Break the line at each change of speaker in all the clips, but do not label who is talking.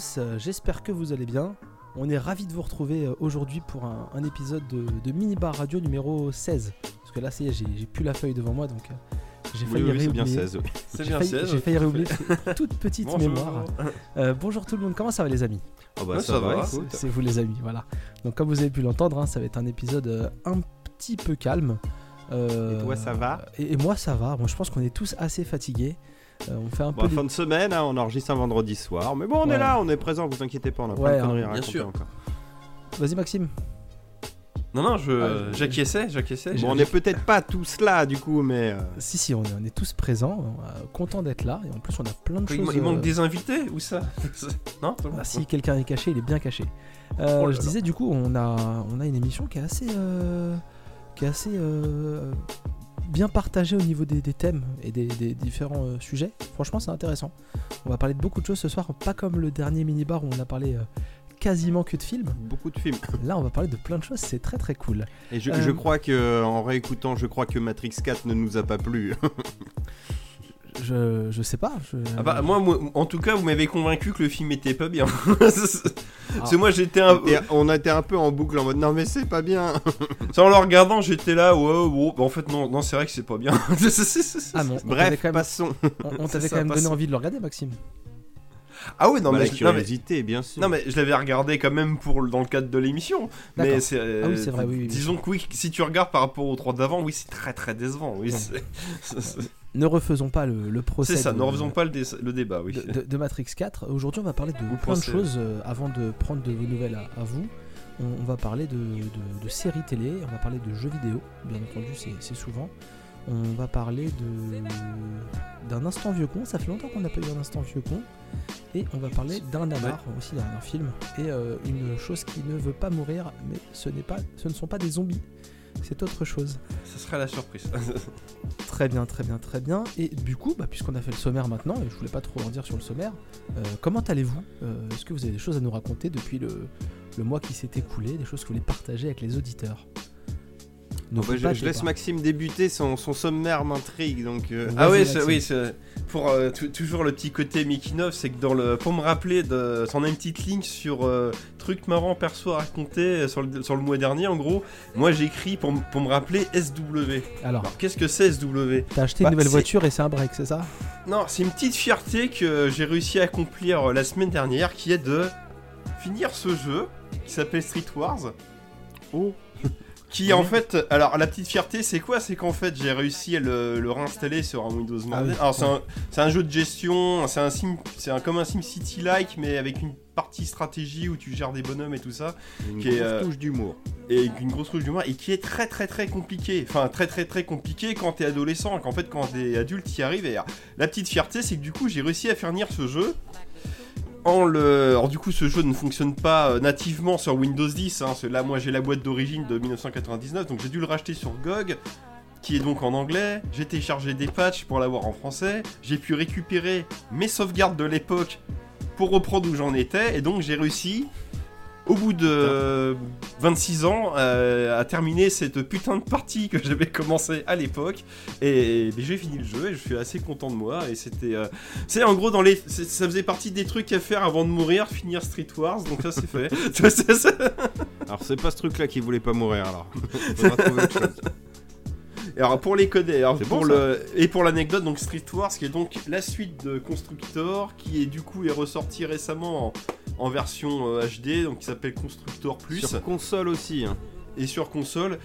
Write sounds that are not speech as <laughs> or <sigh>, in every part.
tous, euh, j'espère que vous allez bien. On est ravis de vous retrouver euh, aujourd'hui pour un, un épisode de, de Mini Bar Radio numéro 16. Parce que là, ça y est, j'ai j'ai plus la feuille devant moi, donc euh, j'ai
Oui,
failli
oui, c'est bien
réoublier.
16. oui.
C'est
J'ai
bien
failli,
16.
j'ai failli réoublier <laughs> toute petite
Bonjour.
mémoire. Euh, bonjour tout le monde, comment ça va les amis?
Ah bah
Ouais,
ça,
ça
va.
C'est vous les amis, voilà. Donc comme vous avez pu l'entendre, hein, ça va être un épisode un petit peu calme. Euh,
Et toi, ça va?
et, et moi ça va, moi je pense qu'on est tous assez fatigués. Euh, on fait un peu
Bon,
des-
fin de semaine, hein, on enregistre un vendredi soir. Mais bon, on
Ouais.
est là, on est présent, vous inquiétez pas, on a
Ouais,
plein de
hein,
conneries à
bien sûr.
encore.
Vas-y Maxime.
Non, non, je,
Ah, je-
j'acquiesçais, j'acquiesçais.
Bon, on est peut-être pas tous là du coup, mais. euh,
Si si, on est, on est tous présents, euh, contents d'être là et en plus on a plein de
Il,
choses.
il manque
euh,
des invités ou ça? <laughs> Non?
Ah, si quelqu'un est caché, il est bien caché. Euh,
Oh là
je
là.
disais du coup, on a, on a une émission qui est assez, euh, qui est assez euh, bien partagée au niveau des, des thèmes et des, des différents euh, sujets. Franchement, c'est intéressant. On va parler de beaucoup de choses ce soir, pas comme le dernier mini-bar où on a parlé euh, quasiment que de films.
Beaucoup de films. <laughs>
Là, on va parler de plein de choses, c'est très très cool.
Et je,
Euh,
je crois que, en réécoutant, je crois que Matrix 4 ne nous a pas plu. <laughs>
Je, je sais pas. je-
Ah bah, moi, moi, en tout cas, vous m'avez convaincu que le film était pas bien. <laughs> Parce que moi, j'étais un
on a été un peu en boucle en mode non, mais c'est pas bien. <laughs>
Ça, en le regardant, j'étais là, ouais, bon, bah, en fait, non, non c'est vrai que c'est pas bien. <laughs>
Ah
Bref,
quand même,
passons.
on- on
C'est
t'avait quand même donné
passons.
envie de le regarder, Maxime.
ah ouais, non,
Bah,
mais,
la
je, non, mais,
curiosité, bien sûr.
non, mais je l'avais regardé quand même pour, dans le cadre de l'émission. Mais c'est.
Ah oui, c'est vrai, oui, oui, oui.
Disons que oui, si tu regardes par rapport aux trois d'avant, oui, c'est très très décevant. Oui,
Ouais. Ne refaisons pas le, le procès.
c'est ça,
de-
ne refaisons pas le, dé- le débat, oui.
de, de- de Matrix 4. Aujourd'hui, on va parler de
Ou
plein de choses. euh, avant de prendre de vos nouvelles à, à vous, on, on va parler de, séries télé, on va parler de jeux vidéo, bien entendu, c'est souvent. On va parler d'un instant vieux con. Ça fait longtemps qu'on n'a pas eu un instant vieux con. Et on va parler d'un nanar aussi, d'un d'un film. Et euh, une chose qui ne veut pas mourir, mais ce n'est pas, ce ne sont pas des zombies. C'est autre chose.
Ce serait la surprise. <laughs>
Très bien, très bien, très bien. Et du coup, bah, puisqu'on a fait le sommaire maintenant, et je voulais pas trop en dire sur le sommaire, euh, comment allez-vous? Euh, Est-ce que vous avez des choses à nous raconter depuis le, le mois qui s'est écoulé, des choses que vous voulez partager avec les auditeurs?
Bon, bah, je, laisse
pas.
Maxime débuter, son, son sommaire m'intrigue donc. euh.
Ah oui, pour euh, tou- toujours le petit côté making of, c'est que dans le pour me rappeler de on a une petite ligne sur euh, truc marrant perso à raconter sur le, sur le mois dernier en gros. Moi j'écris pour, pour me rappeler SW.
Alors,
Alors qu'est-ce que c'est SW
t'as acheté
bah,
une nouvelle
c'est-
voiture et c'est un break, c'est ça?
Non, c'est une petite fierté que j'ai réussi à accomplir la semaine dernière qui est de finir ce jeu qui s'appelle Street Wars.
Oh.
Qui en fait, alors la petite fierté c'est quoi? C'est qu'en fait j'ai réussi à le, le réinstaller sur un Windows
Ah
Mobile.
oui.
Alors c'est un, jeu de gestion, c'est un sim, c'est un, comme un SimCity-like mais avec une partie stratégie où tu gères des bonhommes et tout ça
Une
Qui est,
grosse
euh,
touche d'humour.
et une grosse couche d'humour et qui est très très très compliqué. Enfin très très très compliqué quand t'es adolescent, qu'en fait quand t'es adulte t'y arrives. Et alors, la petite fierté c'est que du coup j'ai réussi à faire venir ce jeu. En du coup ce jeu ne fonctionne pas euh, nativement sur Windows 10, hein, là moi j'ai la boîte d'origine de 1999, donc j'ai dû le racheter sur GOG, qui est donc en anglais, j'ai téléchargé des patchs pour l'avoir en français, j'ai pu récupérer mes sauvegardes de l'époque pour reprendre où j'en étais, et donc j'ai réussi, au bout de euh, 26 ans, euh, à terminer cette putain de partie que j'avais commencé à l'époque. Et, et j'ai fini le jeu et je suis assez content de moi. Et c'était. euh, c'est en gros, dans les, ça faisait partie des trucs à faire avant de mourir, finir Street Wars. Donc ça, c'est fait. <laughs>
Alors c'est pas ce truc là qui voulait pas mourir alors. <laughs> Faudra trouver autre chose.
Alors pour les coder, alors
C'est
pour
bon,
le et pour l'anecdote, donc Street Wars, qui est donc la suite de Constructor, qui est du coup est ressorti récemment en, en version euh, HD, donc qui s'appelle Constructor Plus.
Sur console aussi. Hein.
et sur console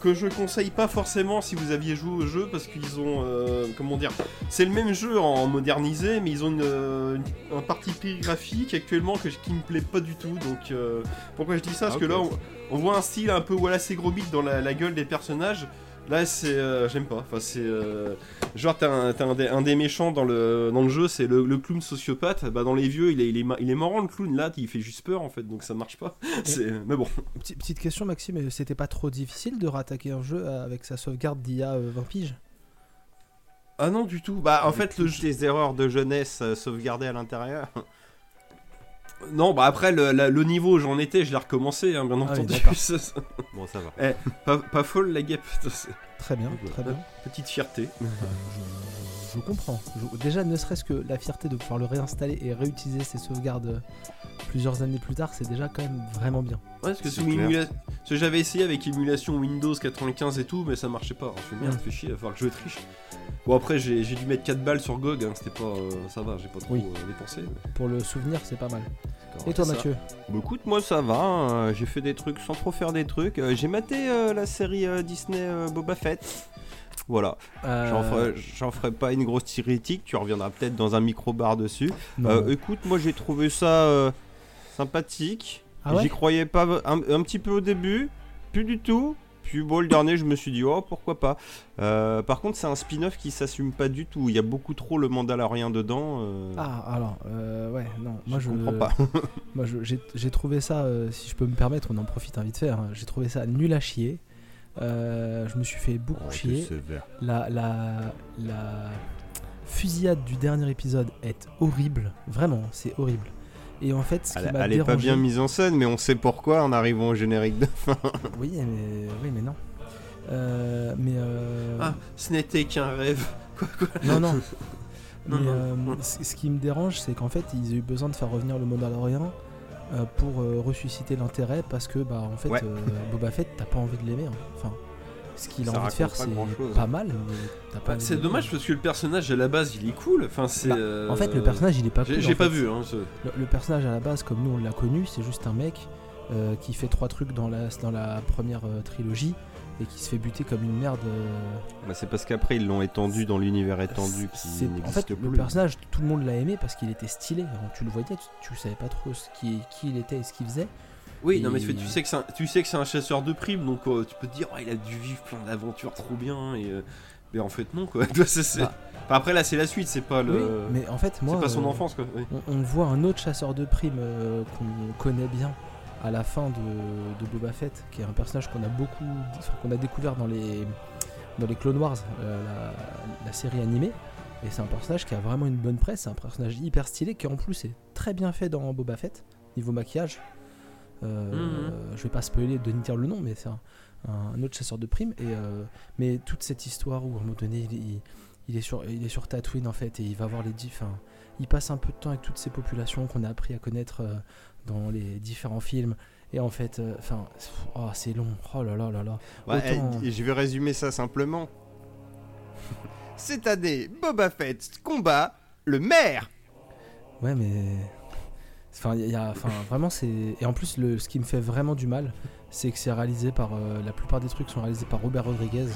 que je conseille pas forcément si vous aviez joué au jeu parce qu'ils ont euh, comment dire c'est le même jeu en modernisé mais ils ont une, euh, une- un parti pris graphique actuellement que, qui me plaît pas du tout donc euh, pourquoi je dis ça? Parce
Ah,
que là on, on voit un style un peu Wallace et Gromit dans la, la gueule des personnages Là, c'est. euh, J'aime pas. Enfin, c'est. euh, genre, t'as un, des, un des méchants dans le, dans le jeu, c'est le, le clown sociopathe. Bah, dans les vieux, il est, il, est, il est marrant le clown. Là, il fait juste peur en fait, donc ça marche pas. <laughs> Mais bon.
Petite- Petite question, Maxime, euh, c'était pas trop difficile de rattaquer un jeu euh, avec sa sauvegarde d'il y a euh, 20 piges?
Ah non, du tout. Bah, en fait, le
Toutes
jeu.
les erreurs de jeunesse sauvegardées à l'intérieur.
Non, bah après, le, la- le niveau où j'en étais, je l'ai recommencé, hein, bien
Ah oui,
entendu.
d'accord. <laughs>
Ça, ça-
Bon, ça va.
pas, pas folle la guêpe. <laughs> Ça, c'est-
Très bien, très bien.
Petite fierté.
Je, je- comprends. Je- déjà, ne serait-ce que la fierté de pouvoir le réinstaller et réutiliser ses sauvegardes euh, plusieurs années plus tard, c'est déjà quand même vraiment bien.
Ouais, parce que émula- parce que j'avais essayé avec émulation Windows 95 et tout, mais ça marchait pas. Alors, je me merde, fait chier, il va falloir que je triche. Bon, après, j'ai dû mettre 4 balles sur GOG, hein, c'était pas. euh, ça va, j'ai pas trop
Oui.
euh, dépensé. mais-
Pour le souvenir, c'est pas mal. Et toi,
ça.
Mathieu
Bah écoute, moi ça va, hein, j'ai fait des trucs sans trop faire des trucs. Euh, j'ai maté euh, la série euh, Disney euh, Boba Fett. Voilà,
Euh,
j'en ferai, j'en ferai pas une grosse critique, tu reviendras peut-être dans un micro-bar dessus. Euh, écoute, moi j'ai trouvé ça euh, sympathique.
Ah ouais
J'y croyais pas un, un petit peu au début, plus du tout. Puis bon, le dernier, je me suis dit, oh pourquoi pas. Par contre, c'est un spin-off qui s'assume pas du tout. Il y a beaucoup trop le Mandalorien dedans.
Ah, alors, ouais, non, moi je,
comprends pas. <laughs>
Moi, je- j'ai j'ai trouvé ça, si je peux me permettre, on en profite hein, vite fait. hein, j'ai trouvé ça nul à chier. Euh, je me suis fait beaucoup chier. La, la, la fusillade du dernier épisode est horrible. Vraiment, c'est horrible. Et en fait, ce qui
Elle, elle est pas bien mise en scène, mais on sait pourquoi en arrivant au générique de fin. <laughs>
Oui, mais, oui, mais non. Euh, mais euh,
Ah, ce n'était qu'un rêve. <laughs> Quoi, quoi
non, non. <laughs>
Non,
mais
non,
ce qui me dérange, c'est qu'en fait, ils ont eu besoin de faire revenir le Mandalorian euh, pour euh, ressusciter l'intérêt parce que, bah, en fait,
Ouais.
euh, Boba Fett, t'as pas envie de l'aimer. hein. Enfin, ce qu'il a envie de faire,
pas
c'est pas mal, mais t'as pas
Bah, c'est dommage parce que le personnage à la base il est cool. Enfin, c'est.
Bah,
euh,
En fait, le personnage, il est pas
J'ai
cool.
j'ai pas
fait.
vu, hein. ce-
Le, le personnage à la base, comme nous on l'a connu, c'est juste un mec euh, qui fait trois trucs dans la, dans la première euh, trilogie et qui se fait buter comme une merde. euh,
Bah, c'est parce qu'après ils l'ont étendu dans l'univers étendu qui
en fait,
plus.
le personnage, tout le monde l'a aimé parce qu'il était stylé. Tu le voyais, tu, tu savais pas trop ce qui, qui il était et ce qu'il faisait.
Oui, non, mais
Et-
tu, sais que c'est un, tu sais que c'est un chasseur de primes, donc euh, tu peux te dire, oh, il a dû vivre plein d'aventures trop bien, et, euh, mais en fait, non, quoi. <laughs> Toi, c'est- c'est-
Bah.
Enfin, après, là, c'est la suite, c'est pas le.
Oui, mais en fait, moi,
c'est pas son
euh,
enfance, quoi. oui.
on, on voit un autre chasseur de primes euh, qu'on connaît bien à la fin de, de Boba Fett, qui est un personnage qu'on a beaucoup, qu'on a découvert dans les dans les Clone Wars, euh, la, la série animée. Et c'est un personnage qui a vraiment une bonne presse, c'est un personnage hyper stylé qui en plus est très bien fait dans Boba Fett niveau maquillage. Euh, Je vais pas spoiler de dire le nom, mais c'est un, un autre chasseur de primes. Et euh, mais toute cette histoire où à un moment donné il, il- il est sur il est sur Tatooine en fait et il va voir les diff. il passe un peu de temps avec toutes ces populations qu'on a appris à connaître dans les différents films. Et en fait, euh, enfin, oh, c'est long. Oh là là là là.
Ouais,
Autant-
eh, je vais résumer ça simplement. <laughs> Cette année, Boba Fett combat le maire.
Ouais, mais. Enfin, y a, enfin, vraiment, c'est. Et en plus, le, ce qui me fait vraiment du mal, c'est que c'est réalisé par. euh, la plupart des trucs sont réalisés par Robert Rodriguez.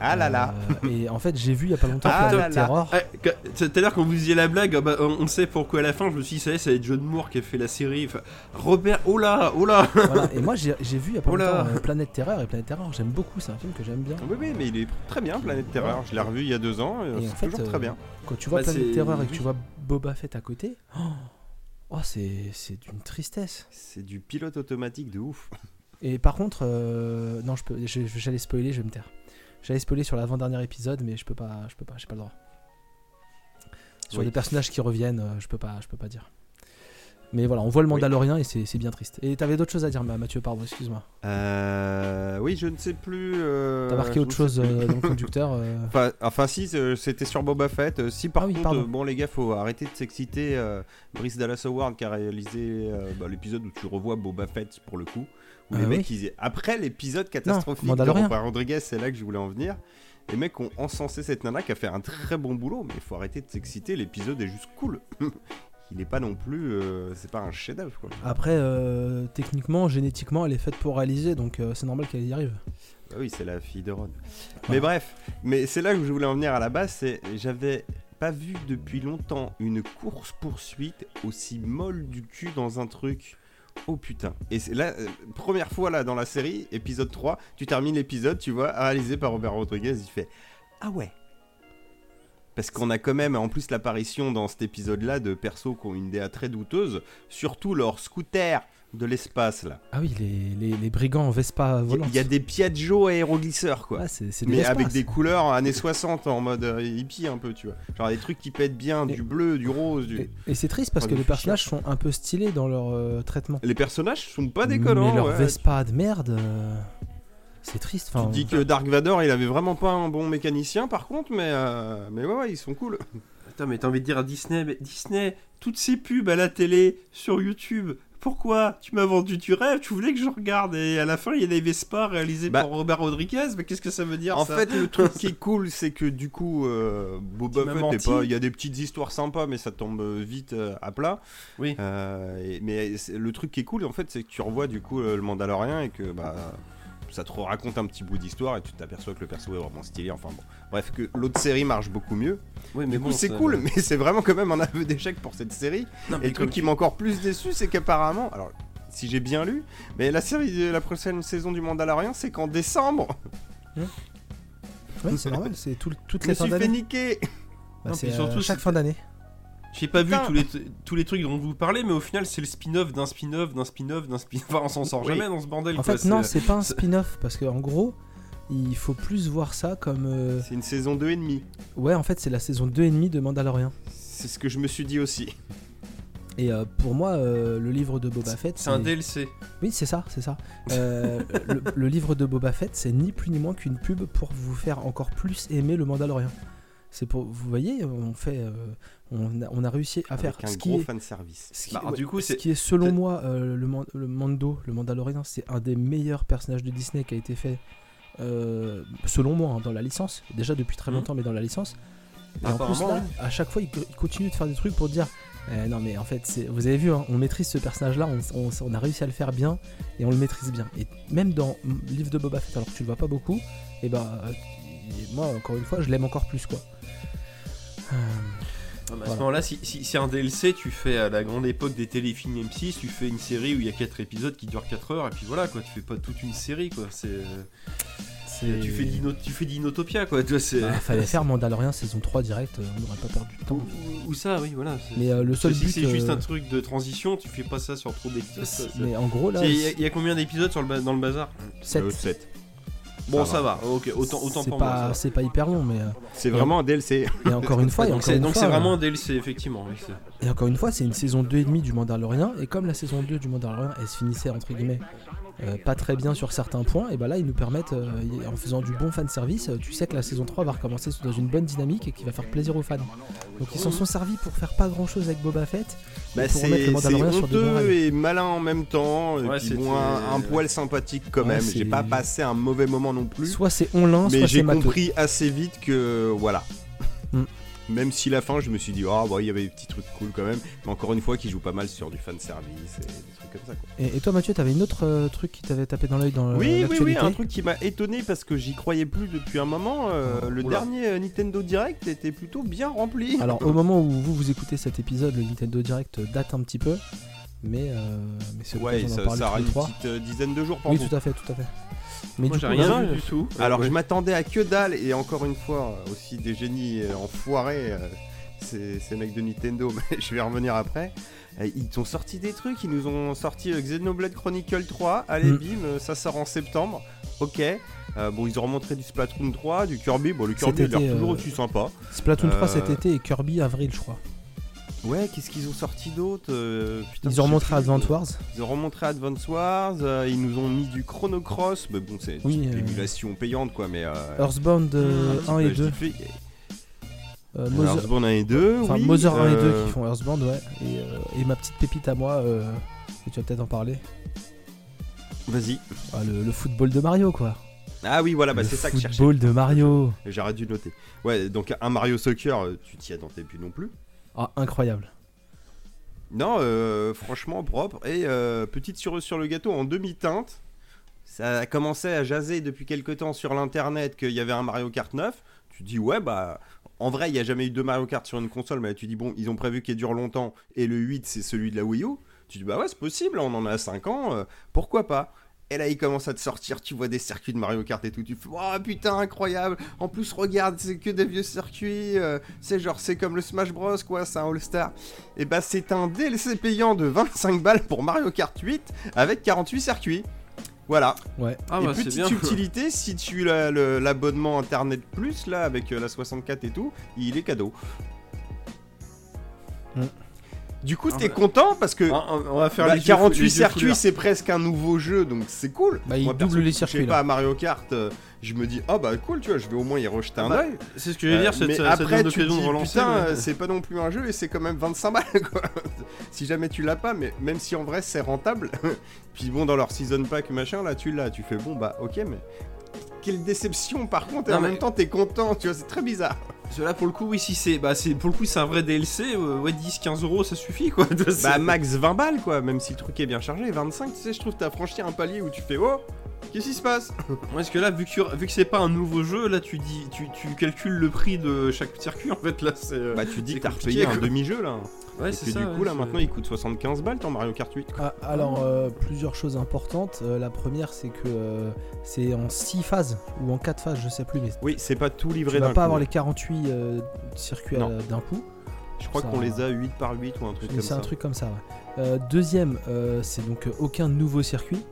Ah là là.
Euh, et en fait, j'ai vu il y a pas longtemps
Ah là.
Terror.
Que- Tout à l'heure, quand vous disiez la blague, ah bah, on sait pourquoi à la fin, je me suis dit, ça y est, ça va être John Moore qui a fait la série. Enfin, Robert, oh là, oh là
Voilà. Et moi, j'ai vu il y a pas
Oh
longtemps euh, Planète Terreur. Et Planète Terreur, j'aime beaucoup. C'est un film que j'aime bien.
Oui, oui, mais il est très bien, Planète Terreur. Je l'ai revu il y a deux ans,
en
c'est
fait,
toujours
euh,
très bien.
Quand tu vois
Bah,
Planète Terreur et que tu vois Boba Fett à côté, oh, oh, c'est c'est d'une tristesse.
C'est du pilote automatique de ouf.
Et par contre, euh, non, j'allais spoiler, je vais me taire. J'allais spoiler sur l'avant-dernier épisode, mais je peux pas, je peux pas, j'ai pas le droit. Sur
Oui.
les personnages qui reviennent, euh, je peux pas, je peux pas dire. Mais voilà, on voit le Mandalorien et c'est bien triste. Et t'avais d'autres choses à dire, Ma- Mathieu, pardon, excuse-moi.
Euh, oui, je ne sais plus. euh,
T'as marqué autre chose euh, dans le conducteur <laughs> euh,
Enfin, enfin, si, c'était sur Boba Fett. Si par
Ah oui,
contre,
pardon.
bon les gars, faut arrêter de s'exciter. Brice Dallas Howard qui a réalisé bah, l'épisode où tu revois Boba Fett pour le coup. Les
Ah
mecs,
oui.
ils- après l'épisode catastrophique de
Mandalorian.
Robert Rodriguez, c'est là que je voulais en venir. Les mecs ont encensé cette nana qui a fait un très bon boulot, mais il faut arrêter de s'exciter. L'épisode est juste cool. <laughs> il n'est pas non plus, euh, c'est pas un chef-d'œuvre quoi.
Après, euh, techniquement, génétiquement, elle est faite pour réaliser, donc euh, c'est normal qu'elle y arrive.
Bah oui, c'est la fille de Ron. Mais bref, mais c'est là que je voulais en venir à la base, c'est j'avais pas vu depuis longtemps une course poursuite aussi molle du cul dans un truc. Oh putain. Et c'est là euh, première fois là dans la série, épisode 3, tu termines l'épisode, tu vois, réalisé par Robert Rodriguez, il fait "Ah ouais." Parce qu'on a quand même en plus l'apparition dans cet épisode-là de persos qui ont une DA très douteuse, surtout leur scooter de l'espace là.
Ah oui, les, les, les brigands en Vespa
Il y a-
volante.
il y, a des Piaggio aéroglisseurs quoi.
Ah, c'est c'est de
Mais avec des couleurs années 60 en mode euh, hippie un peu, tu vois. Genre des trucs qui pètent bien,
Et-
du bleu, du rose, du...
Et, et c'est triste parce
Enfin,
que les personnages sont un peu stylés dans leur euh, traitement.
Les personnages sont pas déconnants.
Mais leur
ouais.
Vespa de merde. euh, c'est triste.
Tu te dis que Dark Vador, il avait vraiment pas un bon mécanicien par contre, mais, euh, mais ouais, ouais, ils sont cool.
Attends, mais t'as envie de dire à Disney, mais Disney, toutes ces pubs à la télé, sur YouTube, pourquoi Tu m'as vendu du rêve, tu voulais que je regarde, et à la fin, il y a des Vespa réalisés
Bah.
par Robert Rodriguez, mais qu'est-ce que ça veut dire
En
ça?
fait, le truc <laughs> qui est cool, c'est que du coup, euh, Boba Fett, pas- il y a des petites histoires sympas, mais ça tombe vite euh, à plat.
Oui.
Euh, et- mais c'est- le truc qui est cool, en fait, c'est que tu revois du coup euh, le Mandalorian et que bah ça te raconte un petit bout d'histoire et tu t'aperçois que le perso est vraiment stylé. Enfin bon, bref, que l'autre série marche beaucoup mieux.
Oui,
du coup, c'est
ça-
cool, mais c'est vraiment quand même un aveu d'échec pour cette série.
Non, mais
Et le truc qui m'a encore plus déçu, c'est qu'apparemment, alors si j'ai bien lu, mais la série, de la prochaine saison du Mandalorian, c'est qu'en décembre,
ouais, c'est normal, c'est tout- toutes
je
les
me
fins
suis fait
d'année.
niquer.
Bah,
Non, puis surtout,
euh, chaque fin d'année.
J'ai pas vu tous les, tous les trucs dont vous parlez, mais au final, c'est le spin-off d'un spin-off, d'un spin-off, d'un spin-off. <laughs> Enfin, on s'en sort
Oui.
jamais dans ce bordel.
En
quoi,
fait, non,
c'est-
c'est pas un spin-off parce qu'en gros, il faut plus voir ça comme. euh,
C'est une saison 2 et demi.
Ouais, en fait, c'est la saison 2,5 de Mandalorian.
C'est ce que je me suis dit aussi.
Et euh, pour moi, euh, le livre de Boba Fett.
C'est un DLC.
Oui, c'est ça, c'est ça. <laughs> Euh, le, le livre de Boba Fett, c'est ni plus ni moins qu'une pub pour vous faire encore plus aimer le Mandalorian. C'est pour, vous voyez, on fait, euh, on, a, on a réussi à faire
Avec un
ce qui
gros
est,
fan service.
ce qui,
Bah,
ouais,
du coup,
ce
c'est-
qui est selon moi euh, le, Man- le Mando, le Mandalorian, c'est un des meilleurs personnages de Disney qui a été fait, euh, selon moi, hein, dans la licence. Déjà depuis très
Mhm.
longtemps, mais dans la licence. Et en plus là, à chaque fois, il, co- il continue de faire des trucs pour dire, eh, non mais en fait, vous avez vu, hein, on maîtrise ce personnage-là, on, on- on a réussi à le faire bien et on le maîtrise bien. Et même dans le livre de Boba Fett, alors que tu le vois pas beaucoup, et bah il- moi encore une fois, je l'aime encore plus quoi. Euh,
Ah bah, à
Voilà.
ce moment-là, si, si c'est un DLC, tu fais à la grande époque des téléfilms M6, tu fais une série où il y a 4 épisodes qui durent 4 heures, et puis voilà quoi, tu fais pas toute une série quoi. C'est,
c'est-
tu fais Dino, tu fais Dinotopia quoi. Tu vois, c'est,
Bah, <laughs> fallait faire Mandalorian saison 3 direct, euh, on n'aurait pas perdu de temps.
ou, ou ça, oui, voilà. c'est-
Mais euh, le seul
si
but,
c'est juste
euh,
un truc de transition, tu fais pas ça sur trop d'épisodes.
mais en gros là,
Il y, a- il y a combien d'épisodes sur le ba- dans le bazar?
7.
Euh, sept.
Bon,
Ça
ça va, ok, autant, autant
c'est
pour
pas, c'est pas hyper long, mais euh,
C'est vraiment un DLC.
et encore une fois, et <laughs>
donc c'est,
euh,
vraiment un DLC, effectivement.
Et encore une fois, c'est une saison 2,5 du Mandalorian, et comme la saison 2 du Mandalorian, elle se finissait entre guillemets euh, pas très bien sur certains points, et bah là ils nous permettent, euh, en faisant du bon fan service, euh, tu sais que la saison 3 va recommencer dans une bonne dynamique et qui va faire plaisir aux fans. Donc ils s'en sont servis pour faire pas grand chose avec Boba Fett,
Bah, c'est honteux et malin en même temps.
Ouais,
et puis
c'était-
bon, un, un poil sympathique quand
Ouais,
même. J'ai pas passé un mauvais moment non plus.
Soit c'est on lance,
mais
soit
j'ai compris assez vite que voilà.
Hmm.
Même si la fin, je me suis dit, ah, bah, il y avait des petits trucs cool quand même. Mais encore une fois, qui joue pas mal sur du fan service et des trucs comme ça. Quoi.
Et, et toi Mathieu, t'avais une autre euh, truc qui t'avait tapé dans l'œil dans euh,
oui, oui, oui, un truc qui m'a étonné parce que j'y croyais plus depuis un moment. euh, le
Oula.
dernier Nintendo Direct était plutôt bien rempli.
Alors au moment où vous vous écoutez cet épisode, le Nintendo Direct date un petit peu, mais, euh, mais c'est
ouais, ça, ça aura une petite dizaine de jours
Oui, tout à fait, tout à fait. Mais
Moi,
du
j'ai
coup,
rien vu du tout.
Alors
Ouais.
je m'attendais à que dalle et encore une fois euh, aussi des génies euh, enfoirés euh, ces, ces mecs de Nintendo <laughs> mais je vais y revenir après Euh, ils t'ont sorti des trucs ils nous ont sorti euh, Xenoblade Chronicle 3 allez
Mm.
bim euh, ça sort en septembre ok Euh, bon ils ont remontré du Splatoon 3 du Kirby bon le Kirby il a l'air toujours
euh,
aussi sympa
Splatoon 3
Euh,
cet été et Kirby avril, je crois.
Ouais qu'est-ce qu'ils ont sorti d'autre Euh,
Ils ont remontré. Advance Wars.
ils ont remontré Advance Wars euh, ils nous ont mis du Chrono Cross mais bon c'est
Oui,
une
euh,
émulation payante quoi mais euh,
Earthbound euh,
un petit
1
peu,
et
je
2.
dis fait-
Euh,
Alors,
Mother-
Earthbound 1 et 2,
Enfin,
oui.
Mother 1 et 2
euh,
qui font Earthbound, ouais. Et, euh, et ma petite pépite à moi, euh, et tu vas peut-être en parler.
Vas-y.
Ah, le, le football de Mario, quoi.
Ah oui, voilà, bah, c'est ça que je cherchais.
football de Mario.
J'aurais dû noter. Ouais, donc un Mario Soccer, tu t'y attendais plus non plus.
Ah, incroyable.
Non, euh, franchement propre. Et euh, petite cerise sur le gâteau en demi-teinte. Ça a commencé à jaser depuis quelques temps sur l'internet qu'il y avait un Mario Kart 9. Tu dis, ouais, bah. En vrai, il n'y a jamais eu deux Mario Kart sur une console, mais tu dis, bon, ils ont prévu qu'il dure longtemps, et le 8, c'est celui de la Wii U. Tu dis, bah ouais, c'est possible, on en a 5 ans, euh, pourquoi pas? Et là, il commence à te sortir, tu vois des circuits de Mario Kart et tout, tu fais, oh putain, incroyable En plus, regarde, c'est que des vieux circuits, euh, c'est genre, c'est comme le Smash Bros, quoi, c'est un All-Star. Et bah, c'est un DLC payant de 25 balles pour Mario Kart 8 avec 48 circuits. Voilà.
Ouais.
Ah
et
bah c'est
petite
bien.
subtilité, <laughs> si tu as l'abonnement Internet Plus, là, avec euh, la 64 et tout, il est cadeau.
Mm.
Du coup,
Ah
t'es content parce que
On- on va faire
bah,
les yeux-
48
les yeux
circuits, c'est presque un nouveau jeu, donc c'est cool.
Bah, il
Moi,
double les
je
circuits,
sais
là.
pas à Mario Kart, euh, je me dis, oh bah cool, tu vois, je vais au moins y rejeter un
bah,
œil.
C'est ce que je veux dire,
Euh,
c'est
mais
ça, ça
après, tu
l'occasion de
dis,
relancer.
putain,
mais-
euh, c'est pas non plus un jeu et c'est quand même 25 balles, <laughs> quoi. si jamais tu l'as pas, mais même si en vrai c'est rentable, <laughs> puis bon, dans leur season pack, machin, là, tu l'as, tu fais, bon, bah ok, mais quelle déception par contre, et
Non,
en
mais-
même temps, t'es content, tu vois, c'est très bizarre.
Cela pour le coup, oui, si c'est, bah c'est pour le coup, c'est un vrai DLC. euh, ouais, 10-15 euros, ça suffit quoi. <laughs>
Bah, max 20 balles, quoi, même si le truc est bien chargé, 25, tu sais, je trouve t'as franchi un palier où tu fais, oh, qu'est-ce qui se passe? <laughs>
Parce que là, vu que, tu- vu que c'est pas un nouveau jeu, là, tu dis, tu, tu calcules le prix de chaque circuit. En fait, là, c'est. euh,
Bah, tu dis que t'as repayé un demi-jeu, là.
Ouais,
et
c'est
que
ça.
du
ouais,
coup, là,
c'est-
maintenant, il coûte 75 balles, ton Mario Kart 8. quoi.
Ah, alors, euh, plusieurs choses importantes. Euh, la première, c'est que euh, c'est en 6 phases ou en 4 phases, je sais plus, mais
Oui, c'est pas tout
tu
livré
vas
d'un
pas
coup.
avoir les 48 euh, circuits
Non.
d'un coup.
Je crois
Ça-
qu'on les a 8 par 8 ou un truc comme
C'est
ça.
un truc comme ça, ouais. Euh, deuxième, euh, c'est donc euh, aucun nouveau circuit.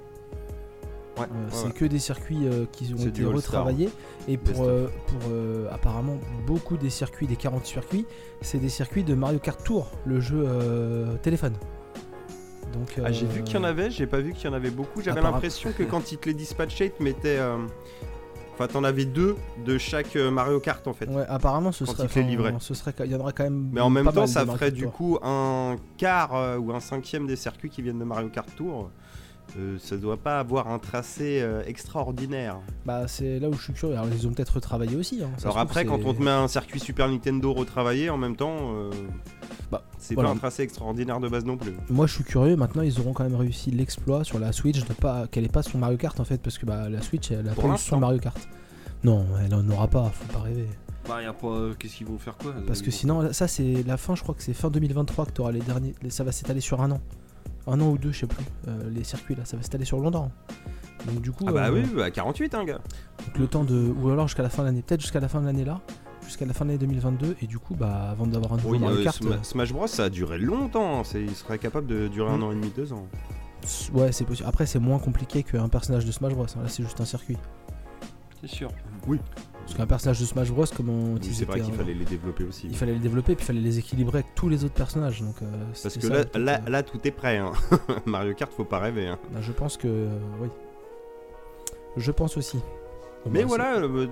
Ouais,
Euh,
ouais,
c'est
ouais.
que des circuits euh, qui ont été retravaillés. Et
Best
pour, euh, pour euh, apparemment beaucoup des circuits, des 40 circuits, c'est des circuits de Mario Kart Tour, le jeu euh, téléphone. Donc,
Ah, j'ai
euh,
vu qu'il y en avait, j'ai pas vu qu'il y en avait beaucoup. J'avais l'impression que quand <laughs> ils te les dispatchaient, ils te mettaient. euh, Enfin, t'en avais deux de chaque euh, Mario Kart en fait.
Ouais, apparemment, ce
Quand
serait. enfin. Ce serait, il y en aurait quand même.
Mais en même temps, ça ferait du coup un quart euh, ou un cinquième des circuits qui viennent de Mario Kart Tour. Euh, ça doit pas avoir un tracé euh, extraordinaire.
Bah, c'est là où je suis curieux. Alors, ils ont peut-être retravaillé aussi. hein.
Alors après, quand on te met un circuit Super Nintendo retravaillé en même temps, euh,
Bah,
c'est
voilà.
pas un tracé extraordinaire de base non plus.
Moi, je suis curieux. Maintenant, ils auront quand même réussi l'exploit sur la Switch de pas qu'elle ait pas son Mario Kart en fait, parce que bah, la Switch, elle a
Pour
pas eu son Mario Kart. Non, elle en aura pas. Faut pas rêver.
Bah, y a pas. euh, Qu'est-ce qu'ils vont faire quoi
Parce
Ils
que sinon, ça c'est la fin, je crois que c'est fin 2023 que tu auras les derniers. Ça va s'étaler sur un an. Un an ou deux, je sais plus. euh, les circuits là, ça va s'étaler sur longtemps. Donc du coup,
Ah bah
euh,
oui, bah 48 hein gars.
donc le temps de. Ou alors jusqu'à la fin de l'année, peut-être jusqu'à la fin de l'année là. Jusqu'à la fin de l'année 2022. Et du coup, bah avant d'avoir un nouveau
Oui,
Mario
euh,
Kart.
Sma- Smash Bros ça a duré longtemps, c'est- il serait capable de durer un
Mm.
an et demi, deux ans.
Ouais, c'est possible. Après, c'est moins compliqué qu'un personnage de Smash Bros. hein. Là, c'est juste un circuit.
C'est sûr.
Parce qu'un personnage de Smash Bros, comment ils
c'est vrai qu'il fallait les développer aussi.
Il fallait les développer, puis il fallait les équilibrer avec tous les autres personnages. Donc, euh,
Parce que
ça,
là,
euh,
là, tout est prêt. Hein. <laughs> Mario Kart, faut pas rêver. Hein.
bah, je pense que. euh, oui. Je pense aussi.
Mais voilà, euh,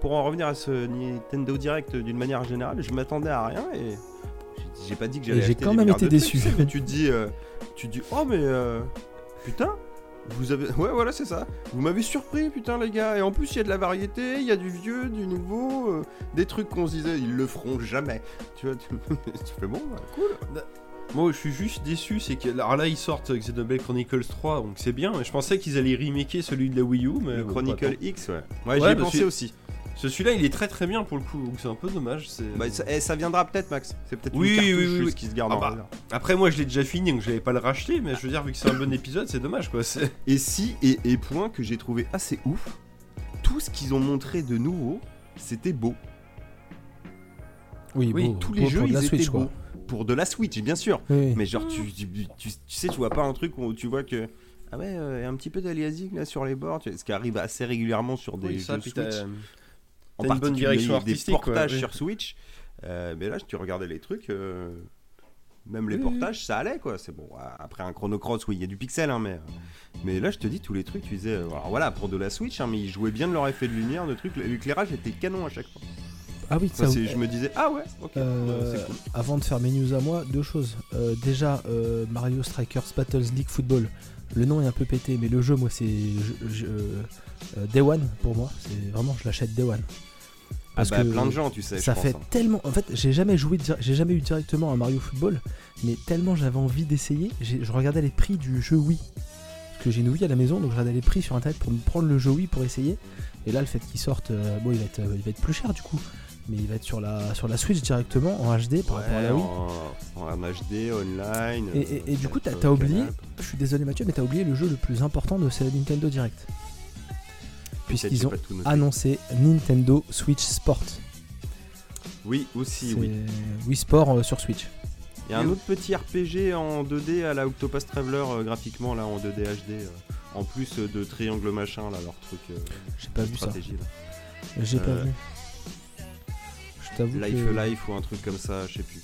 pour en revenir à ce Nintendo Direct d'une manière générale, je m'attendais à rien et j'ai- pas dit que j'allais
j'ai quand même été
trucs,
déçu.
tu <laughs> mais tu te dis, euh, tu te dis, oh mais euh, putain, vous avez, ouais voilà c'est ça, vous m'avez surpris putain les gars. Et en plus il y a de la variété, il y a du vieux, du nouveau, euh, des trucs qu'on se disait ils le feront jamais. Tu vois, tu, <laughs> tu fais bon, bah, cool.
Moi, je suis juste déçu, c'est que alors là ils sortent Xenoblade Chronicles 3, donc c'est bien. Mais je pensais qu'ils allaient remaker celui de la Wii U, mais
Le
bon,
Chronicle
attends.
X, ouais. Ouais,
Ouais,
j'y ai pensé aussi.
Ce- Celui-là, il est très très bien pour le coup, donc c'est un peu dommage. c'est-
Bah, ça, eh, ça viendra peut-être, Max. C'est peut-être
Oui,
une cartouche
oui, oui,
juste
oui.
qui se garde
Ah
en
bah.
réserve.
Après, moi, je l'ai déjà fini, donc je vais pas le racheter, mais je veux dire, vu que c'est un bon épisode, c'est dommage quoi. c'est- <laughs>
Et si, et, et point que j'ai trouvé assez ouf, tout ce qu'ils ont montré de nouveau, c'était beau.
Oui,
Oui,
beau,
Tous
beau
les jeux,
pour de
ils
la
étaient
Switch,
beaux.
quoi.
Pour de la Switch, bien sûr.
Oui.
Mais genre, tu, tu, tu- tu sais, tu vois pas un truc où tu vois que. Ah ouais, euh, il y a un petit peu d'aliasing là sur les bords, tu ce qui arrive assez régulièrement sur des
Oui,
jeux
ça, puis t'as-
Switch.
t'as
En
une bonne direction
des
artistique, quoi,
portages
oui.
sur Switch. Euh, mais là, tu regardais les trucs, euh, même les
Oui,
portages, ça allait quoi. C'est bon. Après un Chrono Cross, oui, il y a du pixel, hein, mais. Mais là, je te dis, tous les trucs, tu disais. euh, Alors voilà, pour de la Switch, hein, mais ils jouaient bien de leur effet de lumière, de trucs. L'éclairage était canon à chaque fois.
Ah oui,
Ça, je me disais, ah ouais, ok,
Euh,
cool.
Avant de faire mes news à moi, deux choses. Euh, déjà, euh, Mario Strikers Battles League Football. Le nom est un peu pété, mais le jeu, moi, c'est Day One pour moi. C'est vraiment, je l'achète Day One.
Ah
Parce
bah,
que
plein de gens, tu sais. je
ça
pense,
fait
hein.
tellement. En fait, j'ai jamais joué, j'ai jamais eu directement un Mario Football, mais tellement j'avais envie d'essayer. Je regardais les prix du jeu Wii. Parce que j'ai une Wii à la maison, donc je regardais les prix sur internet pour me prendre le jeu Wii pour essayer. Et là, le fait qu'il sorte, euh, bon, il va, être, euh, il va être plus cher du coup. Mais il va être sur la, sur la Switch directement en HD par rapport à la Wii.
en, en HD, online.
Et- et- et du coup, t'as-
euh,
t'as oublié. Je suis désolé Mathieu, mais t'as oublié le jeu le plus important de ce Nintendo Direct. Puisqu'ils ont annoncé Nintendo Switch Sport.
Oui, aussi, oui.
Wii Sport euh, sur Switch.
Il y a un autre petit RPG en 2D à la Octopus Traveler euh, graphiquement là en 2D HD. euh, en plus de triangle machin là, leur truc euh,
J'ai pas vu ça.
stratégie là.
J'ai pas vu.
Life
que...
Life ou un truc comme ça, je sais plus.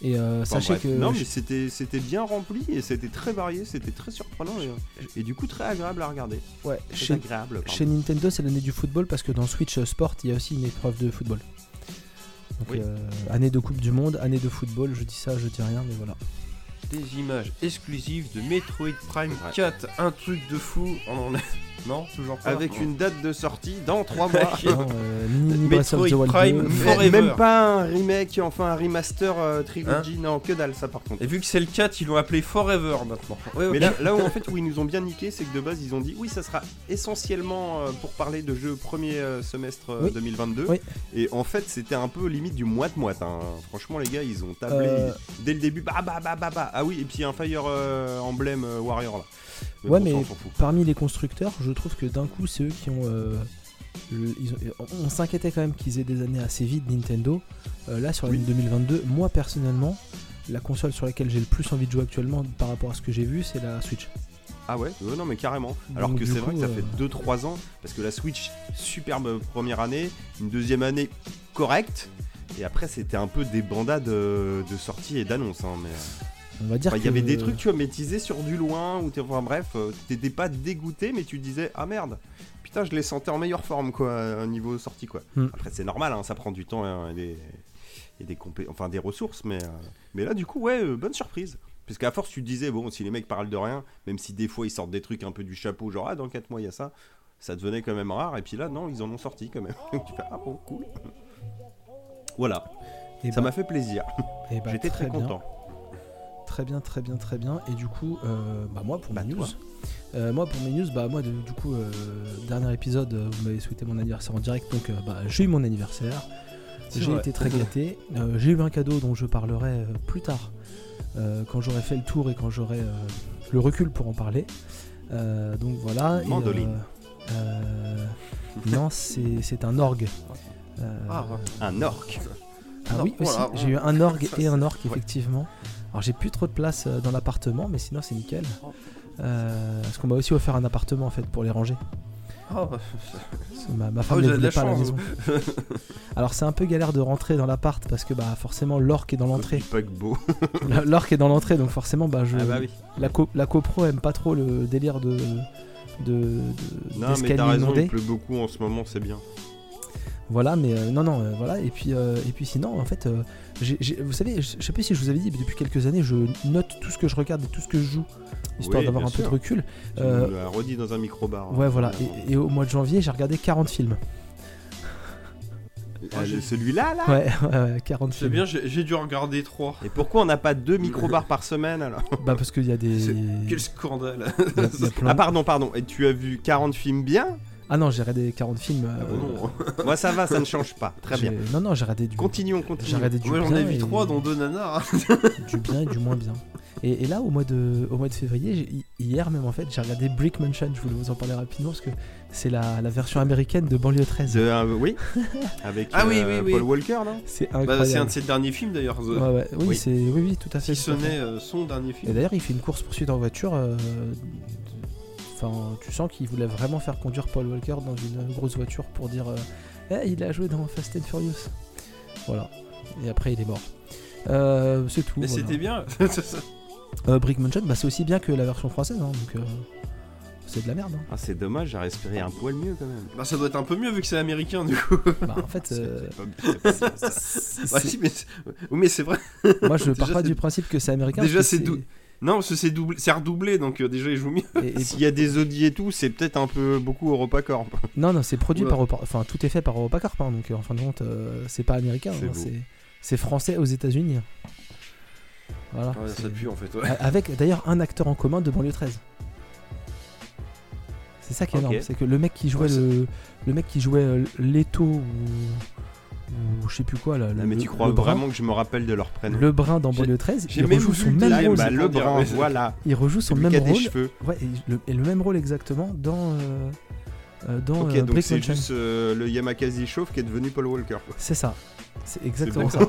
Et euh,
Enfin,
sachez
bref.
que
Non, mais c'était c'était bien rempli et c'était très varié, c'était très surprenant et, et du coup très agréable à regarder.
ouais, chez,
agréable.
chez Nintendo, c'est l'année du football parce que dans Switch Sport, il y a aussi une épreuve de football. Donc,
Oui.
euh, année de Coupe du Monde, année de football, je dis ça, je dis rien, mais voilà.
Des images exclusives de Metroid Prime
Ouais.
4, un truc de fou. On en est- <laughs> Non, toujours pas.
Avec
Non.
une date de sortie dans 3 mois. <laughs>
Non, euh,
Metroid Prime
2.
Mais
Forever.
même pas un remake, enfin un remaster euh, trilogy,
Hein
non que dalle ça par contre.
Et vu que c'est le 4, ils l'ont appelé Forever maintenant. Ouais.
Mais là, là où en fait où ils nous ont bien niqué, c'est que de base ils ont dit oui ça sera essentiellement euh, pour parler de jeux premier euh, semestre euh,
Oui.
2022.
Oui.
Et en fait c'était un peu limite du moite moite. Hein. Franchement les gars ils ont tablé
Euh.
dès le début bah bah bah bah bah. Ah oui et puis un Fire euh, Emblem euh, Warrior là.
Ouais,
bon,
mais-
ça.
Parmi les constructeurs, je trouve que d'un coup, c'est eux qui ont. euh, le- ils ont- on s'inquiétait quand même qu'ils aient des années assez vides Nintendo. Euh, là, sur l'année
Oui.
2022, moi personnellement, la console sur laquelle j'ai le plus envie de jouer actuellement par rapport à ce que j'ai vu, c'est la Switch.
Ah ouais, non mais carrément. Alors
Donc,
que c'est vrai que ça fait 2-3 ans, parce que la Switch, superbe première année, une deuxième année correcte, et après c'était un peu des bandades de sortie et d'annonces. hein, mais
On va dire
enfin, il y avait des trucs, tu vois, métisés sur du loin, ou t'es- enfin bref, euh, t'étais pas dégoûté, mais tu disais ah merde, putain je les sentais en meilleure forme quoi, euh, niveau sortie quoi.
Hmm.
Après c'est normal, hein, ça prend du temps hein, et des, et des compé- enfin des ressources, mais euh, mais là du coup ouais, euh, bonne surprise. Parce qu'à force, tu te disais, bon, si les mecs parlent de rien, même si des fois ils sortent des trucs un peu du chapeau, genre, ah, dans 4 mois il y a ça, ça devenait quand même rare. Et puis là, non, ils en ont sorti quand même. Donc <laughs> tu fais, ah bon, cool. Voilà,
eh
ça
ben-
m'a fait plaisir.
eh ben,
J'étais très, content.
Très bien, très bien, très bien. Et du coup, euh, bah moi pour
Bah,
mes news, euh, moi pour mes news, bah moi du coup, euh, dernier épisode, vous m'avez souhaité mon anniversaire en direct, donc bah, j'ai eu mon anniversaire. J'ai été très gâté. <laughs> J'ai eu un cadeau dont je parlerai plus tard, quand j'aurai fait le tour et quand j'aurai le recul pour en parler. Donc voilà.
Mandoline. <laughs>
non, c'est un orgue.
Ah, ouais.
Un orque.
ah oui,
voilà,
j'ai eu un orgue <laughs> et un orque,
ouais.
Alors j'ai plus trop de place euh, dans l'appartement, mais sinon c'est nickel. Euh, parce qu'on m'a aussi offert un appartement en fait pour les ranger. Que ma, ma femme
vous
ne voulait
la
pas à la
chance.
maison. Alors c'est un peu galère de rentrer dans l'appart parce que bah forcément l'orque est dans l'entrée. <laughs> L'orque est dans l'entrée donc forcément bah je
Ah bah oui.
la, co la copro aime pas trop le délire de de, de-
Non, mais
d'escalier
t'as raison,
inondé.
il pleut beaucoup en ce moment, c'est bien.
Voilà, mais euh, non, non, euh, voilà. Et puis, euh, et puis sinon, en fait, j'ai- j'ai- vous savez, je je sais pas si je vous avais dit, mais depuis quelques années, je note tout ce que je regarde et tout ce que je joue, histoire
Oui,
d'avoir un peu de recul.
Tu
Euh,
l'as redit dans un micro-bar.
ouais, voilà. Et, et au mois de janvier, j'ai regardé 40 films.
Ah, Celui-là, là
Ouais, <laughs> ouais, ouais, 40
C'est
films.
bien, j'ai dû regarder 3.
Et pourquoi on n'a pas deux <laughs> micro-bars par semaine alors?
Bah, parce qu'il y a des.
C'est-
il y
Quel scandale
a- il y a plein-
Ah, pardon, pardon. Et tu as vu 40 films bien
Ah non, j'ai regardé 40 films. euh,
Ah non. <laughs>
Moi, ça va, ça ne change pas. Très
j'ai-
bien.
Non, non, j'ai regardé du.
Continuons,
J'ai
continuons.
regardé du
Moi j'en
bien
ai vu
et-
3 dont deux nanars. <laughs>
du bien et du moins bien. Et, et là, au mois de, au mois de février, j'ai- hier même en fait, j'ai regardé Brick Mansion. Je voulais vous en parler rapidement parce que c'est la, la version américaine de Banlieue 13.
The- euh, oui <laughs> Avec
Ah oui,
euh,
oui, oui.
Paul Walker, non?
C'est
Bah, c'est un de ses derniers films d'ailleurs. The-
Ouais, ouais. Oui,
Oui.
c'est oui, oui, tout à fait.
Qui
tout à fait.
sonnait euh, son dernier
Et
film.
d'ailleurs, il fait une course poursuite en voiture. euh, Enfin, tu sens qu'il voulait vraiment faire conduire Paul Walker dans une grosse voiture pour dire, euh, Eh, il a joué dans Fast and Furious. Voilà. Et après, il est mort. Euh, c'est tout.
Mais
voilà.
c'était bien. <laughs>
Euh, Brick Mansion, bah, c'est aussi bien que la version française, hein, donc euh, c'est de la merde. hein.
Ah, c'est dommage, j'ai respiré un poil mieux quand même.
bah ça doit être un peu mieux vu que c'est américain du coup.
Bah, en fait, <laughs> euh, <laughs>
mais c'est- oui mais c'est vrai.
moi je pars pas du principe que c'est américain.
Déjà, c'est dou- Non parce que c'est doublé, c'est redoublé donc euh, déjà il joue mieux.
et- et- <laughs>
S'il y a des Audi et tout, c'est peut-être un peu beaucoup EuropaCorp. <laughs>
Non, non, c'est produit
Oula.
par Europa- Enfin, tout est fait par EuropaCorp, hein, donc euh, en fin de compte, euh, c'est pas américain,
C'est
hein, c'est français aux États-Unis. Voilà.
Ouais,
c'est-
ça pue en fait. Ouais.
A- Avec d'ailleurs un acteur en commun de banlieue 13. C'est ça qui est énorme, c'est que le mec qui jouait
Ouais,
le, le mec qui jouait euh, Leto ou, ou je sais plus quoi là, le,
mais tu crois vraiment que je me rappelle de leur prénom
le brun dans
J'ai-
banlieue 13,
j'ai
il rejoue son même rôle.
bah,
Bah, le brun, voilà.
Il rejoue son même
qui a des
rôle.
cheveux.
Ouais, et le, et le même rôle exactement dans euh, euh, dans
Ok,
euh,
donc c'est juste euh, le Yamakasi chauve qui est devenu Paul Walker. quoi.
C'est ça. C'est exactement ça.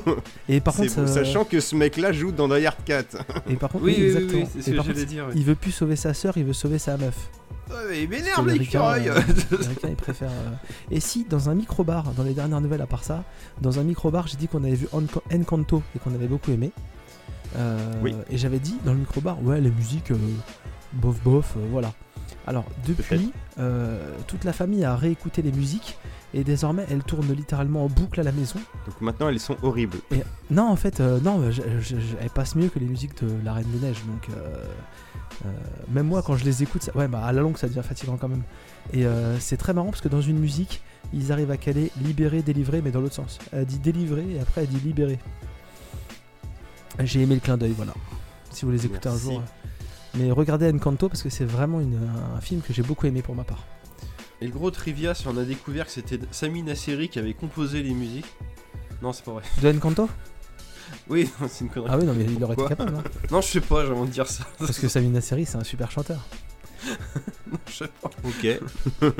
Et par <laughs> contre, euh,
sachant que ce mec-là joue dans Die Hard 4.
et par contre,
Oui
oui,
oui c'est ce que j'allais dire.
il veut plus sauver sa sœur, il veut sauver sa meuf.
Mais il m'énerve l'écureuil.
l'américain, euh, <laughs> l'américain, il préfère. euh, Et si dans un micro bar, dans les dernières nouvelles à part ça, dans un micro bar, j'ai dit qu'on avait vu Encanto et qu'on avait beaucoup aimé. Euh,
Oui.
Et j'avais dit dans le micro-bar, ouais, les musiques, euh, bof bof, voilà. Alors, depuis, euh, toute la famille a réécouté les musiques et désormais elles tournent littéralement en boucle à la maison.
Donc maintenant, elles sont horribles.
Et non, en fait, euh, non, elles passent mieux que les musiques de La Reine des Neiges. Donc, euh, même moi, quand je les écoute, ça- ouais, bah, à la longue, ça devient fatigant quand même. Et euh, c'est très marrant parce que dans une musique, ils arrivent à caler libérer, délivrer, mais dans l'autre sens. Elle dit délivrer et après elle dit libérer. J'ai aimé le clin d'œil, voilà. Si vous les écoutez
Merci.
un jour. euh. Mais regardez Encanto parce que c'est vraiment une- un film que j'ai beaucoup aimé pour ma part.
Et le gros trivia, si on a découvert que c'était Sami Nasseri qui avait composé les musiques. Non, c'est pas vrai.
De Encanto?
Oui, c'est une connerie.
Ah oui, non, mais il aurait été capable. hein. <laughs>
Non, je sais pas, j'ai envie de dire ça.
Parce que Samina Seri, c'est un super chanteur. <laughs>
je sais pas.
Ok. <laughs>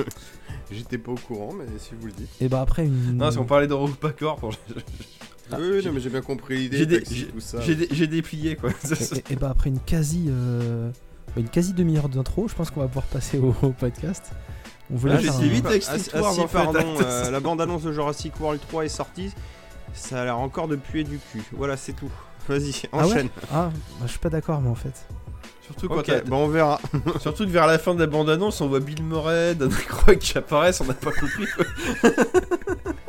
J'étais pas au courant, mais si vous le dites.
Et bah après une.
Non, si on parlait de Pacor, pour...
Ah,
oui, oui, non, mais j'ai bien compris l'idée.
j'ai dé- j'ai-
tout ça.
j'ai dé- j'ai déplié quoi.
Et, et- et bah après une quasi euh, une quasi demi-heure d'intro, je pense qu'on va pouvoir passer au, au podcast. On voulait
Ah,
faire
j'étais
un-
vite avec cette
ah,
histoire,
si,
en fait.
pardon, euh, la bande-annonce de Jurassic World 3 est sortie. Ça a l'air encore de puer du cul. Voilà, c'est tout. Vas-y,
Ah ouais
enchaîne.
Ah, bah, je suis pas d'accord moi en fait.
Surtout, quand
bon, on verra. <laughs>
Surtout que vers la fin de la bande-annonce, on voit Bill Murray, Dan Aykroyd qui apparaissent, on n'a pas compris <laughs>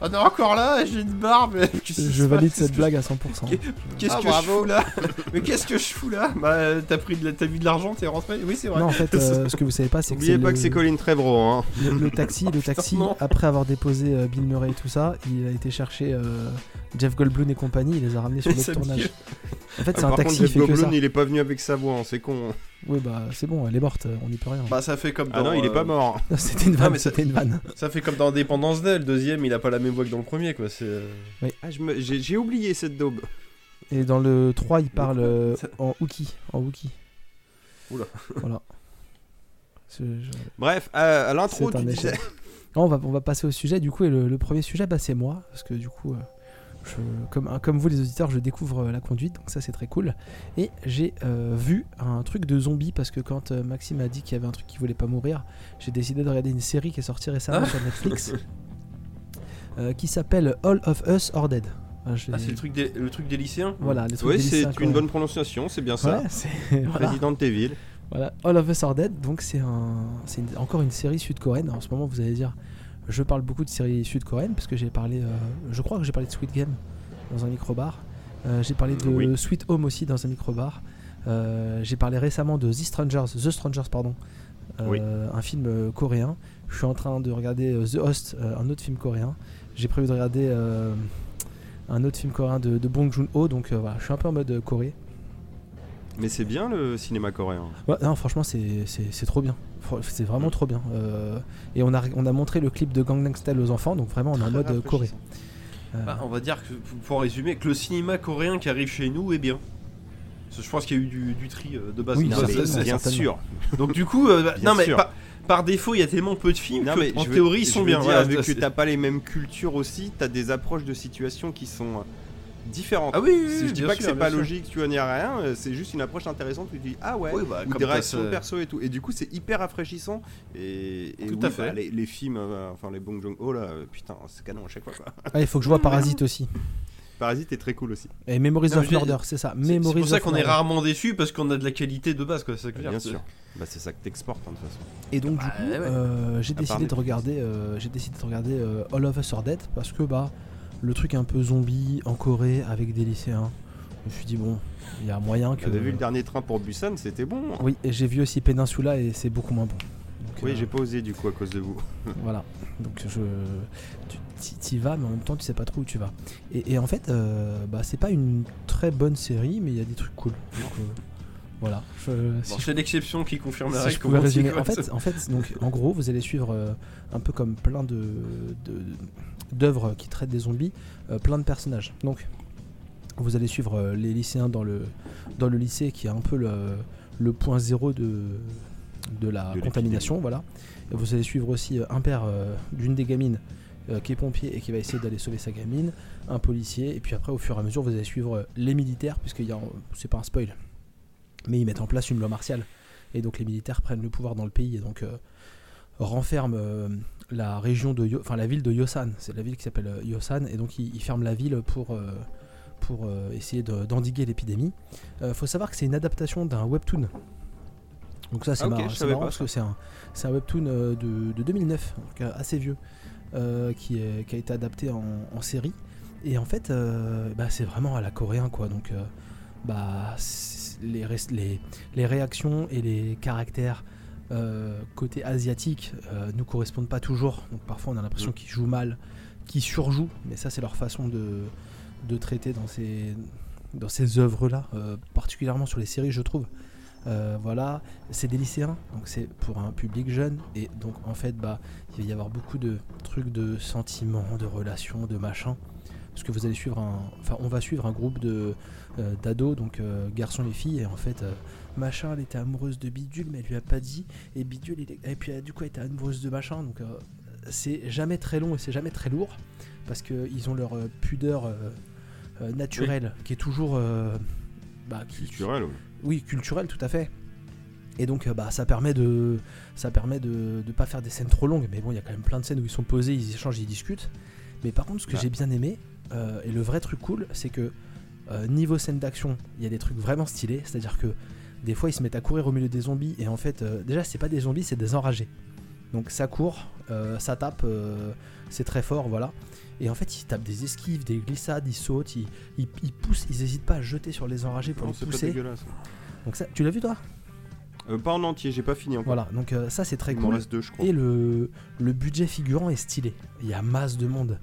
on est encore là, j'ai une barbe. <laughs>
Je valide cette blague à 100%.
Qu'est-ce
Ah,
que je
bravo.
fous là Mais qu'est-ce que je fous là Bah, euh, t'as pris de la- t'as vu de l'argent, t'es rentré Oui, c'est vrai.
Non en fait, euh, ce que vous savez pas, c'est que
N'oubliez pas
le,
que c'est Colin Trevorrow. Hein.
le, le taxi, le taxi. Après avoir déposé euh, Bill Murray et tout ça, il a été chercher euh, Jeff Goldblum et compagnie. Il les a ramenés sur <laughs>
me
tournage. En fait,
Ah,
c'est un
par
taxi,
contre,
il
Jeff. Goldblum, il est pas venu avec sa voix, hein, c'est con.
Oui bah c'est bon, elle est morte, on n'y peut rien.
Bah, ça fait comme dans.
Ah non, il est
euh,
pas mort. <laughs>
C'était une vanne,
mais ça-
c'était une vanne. <laughs>
Ça fait comme dans Indépendance Day, le deuxième, il a pas la même voix que dans le premier quoi. C'est. euh,
Ah, je me- j'ai oublié cette daube.
Et dans le 3, il parle euh,
Ça-
en Wookie. En Wookie.
Oula.
Voilà. <laughs> Je-
Bref, à, à l'intro,
un
tu disais.
Non, on, va, on va passer au sujet. Du coup, et le, le premier sujet, bah, c'est moi. Parce que du coup, euh, je, comme, vous les auditeurs, je découvre euh, la conduite. Donc ça, c'est très cool. Et j'ai euh, vu un truc de zombie. Parce que quand euh, Maxime a dit qu'il y avait un truc qui voulait pas mourir, j'ai décidé de regarder une série qui est sortie récemment
Ah.
sur Netflix. <laughs> euh, qui s'appelle All of Us Are Dead. Ah,
Ah, c'est le truc des, le truc des lycéens?
Voilà, les trucs
Oui, c'est une bonne prononciation, c'est bien ça.
Ouais, c'est. <laughs> voilà.
Président de tes villes.
Voilà, All of Us Are Dead, donc c'est un, c'est une- encore une série sud-coréenne. En ce moment, vous allez dire, je parle beaucoup de séries sud-coréennes parce que j'ai parlé, euh, je crois que j'ai parlé de Sweet Game dans un micro-bar. Euh, j'ai parlé de
Oui.
Sweet Home aussi dans un micro-bar. Euh, j'ai parlé récemment de The Strangers, The Strangers pardon,
Oui.
un film coréen. Je suis en train de regarder The Host, un autre film coréen. J'ai prévu de regarder un autre film coréen de, de Bong Joon-ho, donc voilà, je suis un peu en mode Corée.
Mais c'est bien le cinéma coréen.
Ouais, non, franchement, c'est trop bien. C'est vraiment trop bien. Euh, et on a, on a montré le clip de Gangnam Style aux enfants, donc vraiment on est en mode euh, Corée. Euh,
Bah, on va dire que, pour résumer, que le cinéma coréen qui arrive chez nous est bien. Je pense qu'il y a eu du, du tri de base.
Oui,
c'est-
bien sûr. <laughs>
Donc du coup, euh, bah, non mais par, par défaut, il y a tellement peu de films
Non,
que,
mais
en
je veux-
théorie ils sont bien.
dire,
voilà,
vu que t'as pas les mêmes cultures aussi, t'as des approches de situations qui sont différentes.
Ah oui, oui,
Si
oui,
je dis pas que
sûr,
c'est pas
sûr.
logique, tu vois, n'y a rien, euh, c'est juste une approche intéressante où tu dis ah ouais,
Oui, bah,
ou
comme
des réactions perso et tout. Et du coup, c'est hyper rafraîchissant. Et, et
Tout
oui,
à fait.
bah, les, les films, euh, enfin les Bong Joon-ho là, euh, putain, c'est canon à chaque fois quoi.
ah, il faut que je vois <laughs> Parasite aussi.
Parasite est très cool aussi.
Et Memories
Non,
of Murder, c'est ça.
C'est pour ça qu'on est rarement déçu parce qu'on a de la qualité de base, quoi. c'est ça que je veux
Bien sûr. Bah, c'est ça que t'exportes hein, de toute façon.
Et donc
Bah,
du coup,
ouais.
euh, j'ai
part
décidé de regarder, euh, j'ai décidé de regarder All of Us Are Dead parce que bah le truc un peu zombie en Corée avec des lycéens. Je me suis dit bon, il y a moyen que.
T'avais vu le dernier train pour Busan, c'était bon.
Oui, et j'ai vu aussi Peninsula et c'est beaucoup moins bon. Donc,
Oui,
euh,
j'ai pas osé du coup à cause de vous. <laughs>
Voilà. Donc je, tu t'y- t'y vas, mais en même temps tu sais pas trop où tu vas. Et, et en fait, euh, bah c'est pas une très bonne série, mais il y a des trucs cool. Donc, euh, voilà. Je- si
Bon,
je-
c'est l'exception qui confirme la
si
règle.
résumer. En fait, en fait, donc en gros, vous allez suivre euh, un peu comme plein de de- d'œuvres qui traitent des zombies, euh, plein de personnages. Donc vous allez suivre euh, les lycéens dans le dans le lycée qui est un peu le, le point zéro de de la
De
contamination, voilà. Et vous allez suivre aussi euh, un père euh, d'une des gamines euh, qui est pompier et qui va essayer d'aller sauver sa gamine, un policier, et puis après au fur et à mesure vous allez suivre euh, les militaires, a, c'est pas un spoil, mais ils mettent en place une loi martiale, et donc les militaires prennent le pouvoir dans le pays et donc renferment la région de, enfin la ville de Yosan, c'est la ville qui s'appelle euh, Yosan, et donc ils, ils ferment la ville pour euh, pour euh, essayer de- d'endiguer l'épidémie. Il faut savoir que c'est une adaptation d'un webtoon. Donc ça c'est
Ah, ok,
marrant, parce que c'est un, un webtoon de, de 2009, donc assez vieux, euh, qui, est- qui a été adapté en, en série. Et en fait, euh, bah, c'est vraiment à la coréen quoi. Donc euh, bah, les, les, les réactions et les caractères côté asiatique euh, nous correspondent pas toujours. Donc parfois on a l'impression
Mm.
qu'ils jouent mal, qu'ils surjouent, mais ça c'est leur façon de, de traiter dans ces, dans ces œuvres-là, euh, particulièrement sur les séries je trouve. Euh, voilà, c'est des lycéens, donc c'est pour un public jeune, et donc en fait bah il va y avoir beaucoup de trucs de sentiments, de relations, de machins. Parce que vous allez suivre un. Enfin, on va suivre un groupe de euh, d'ados, donc euh, garçons et filles, et en fait, euh, machin, elle était amoureuse de Bidule, mais elle lui a pas dit, et Bidule, il est- et puis euh, du coup, elle était amoureuse de machin, donc euh, c'est jamais très long et c'est jamais très lourd, parce qu'ils ont leur euh, pudeur euh, naturelle, qui est toujours. bah, qui-
Culturel, ouais.
oui, culturel, tout à fait. Et donc, bah, ça permet de, ça permet de, de pas faire des scènes trop longues. Mais bon, il y a quand même plein de scènes où ils sont posés, ils échangent, ils discutent. Mais par contre, ce que
Ouais.
j'ai bien aimé euh, et le vrai truc cool, c'est que euh, niveau scène d'action, il y a des trucs vraiment stylés. C'est-à-dire que des fois, ils se mettent à courir au milieu des zombies et en fait, euh, déjà, c'est pas des zombies, c'est des enragés. Donc ça court, euh, ça tape, euh, c'est très fort, voilà. Et en fait, ils tapent des esquives, des glissades, ils sautent, ils, ils- ils poussent, ils hésitent pas à jeter sur les enragés pour
Non,
les pousser.
dégueulasse.
Donc ça, tu l'as vu toi?
Euh, pas en entier, j'ai pas fini encore.
Voilà, donc ça c'est très
Il
cool.
reste deux, je crois.
Et le, le budget figurant est stylé. Il y a masse de monde.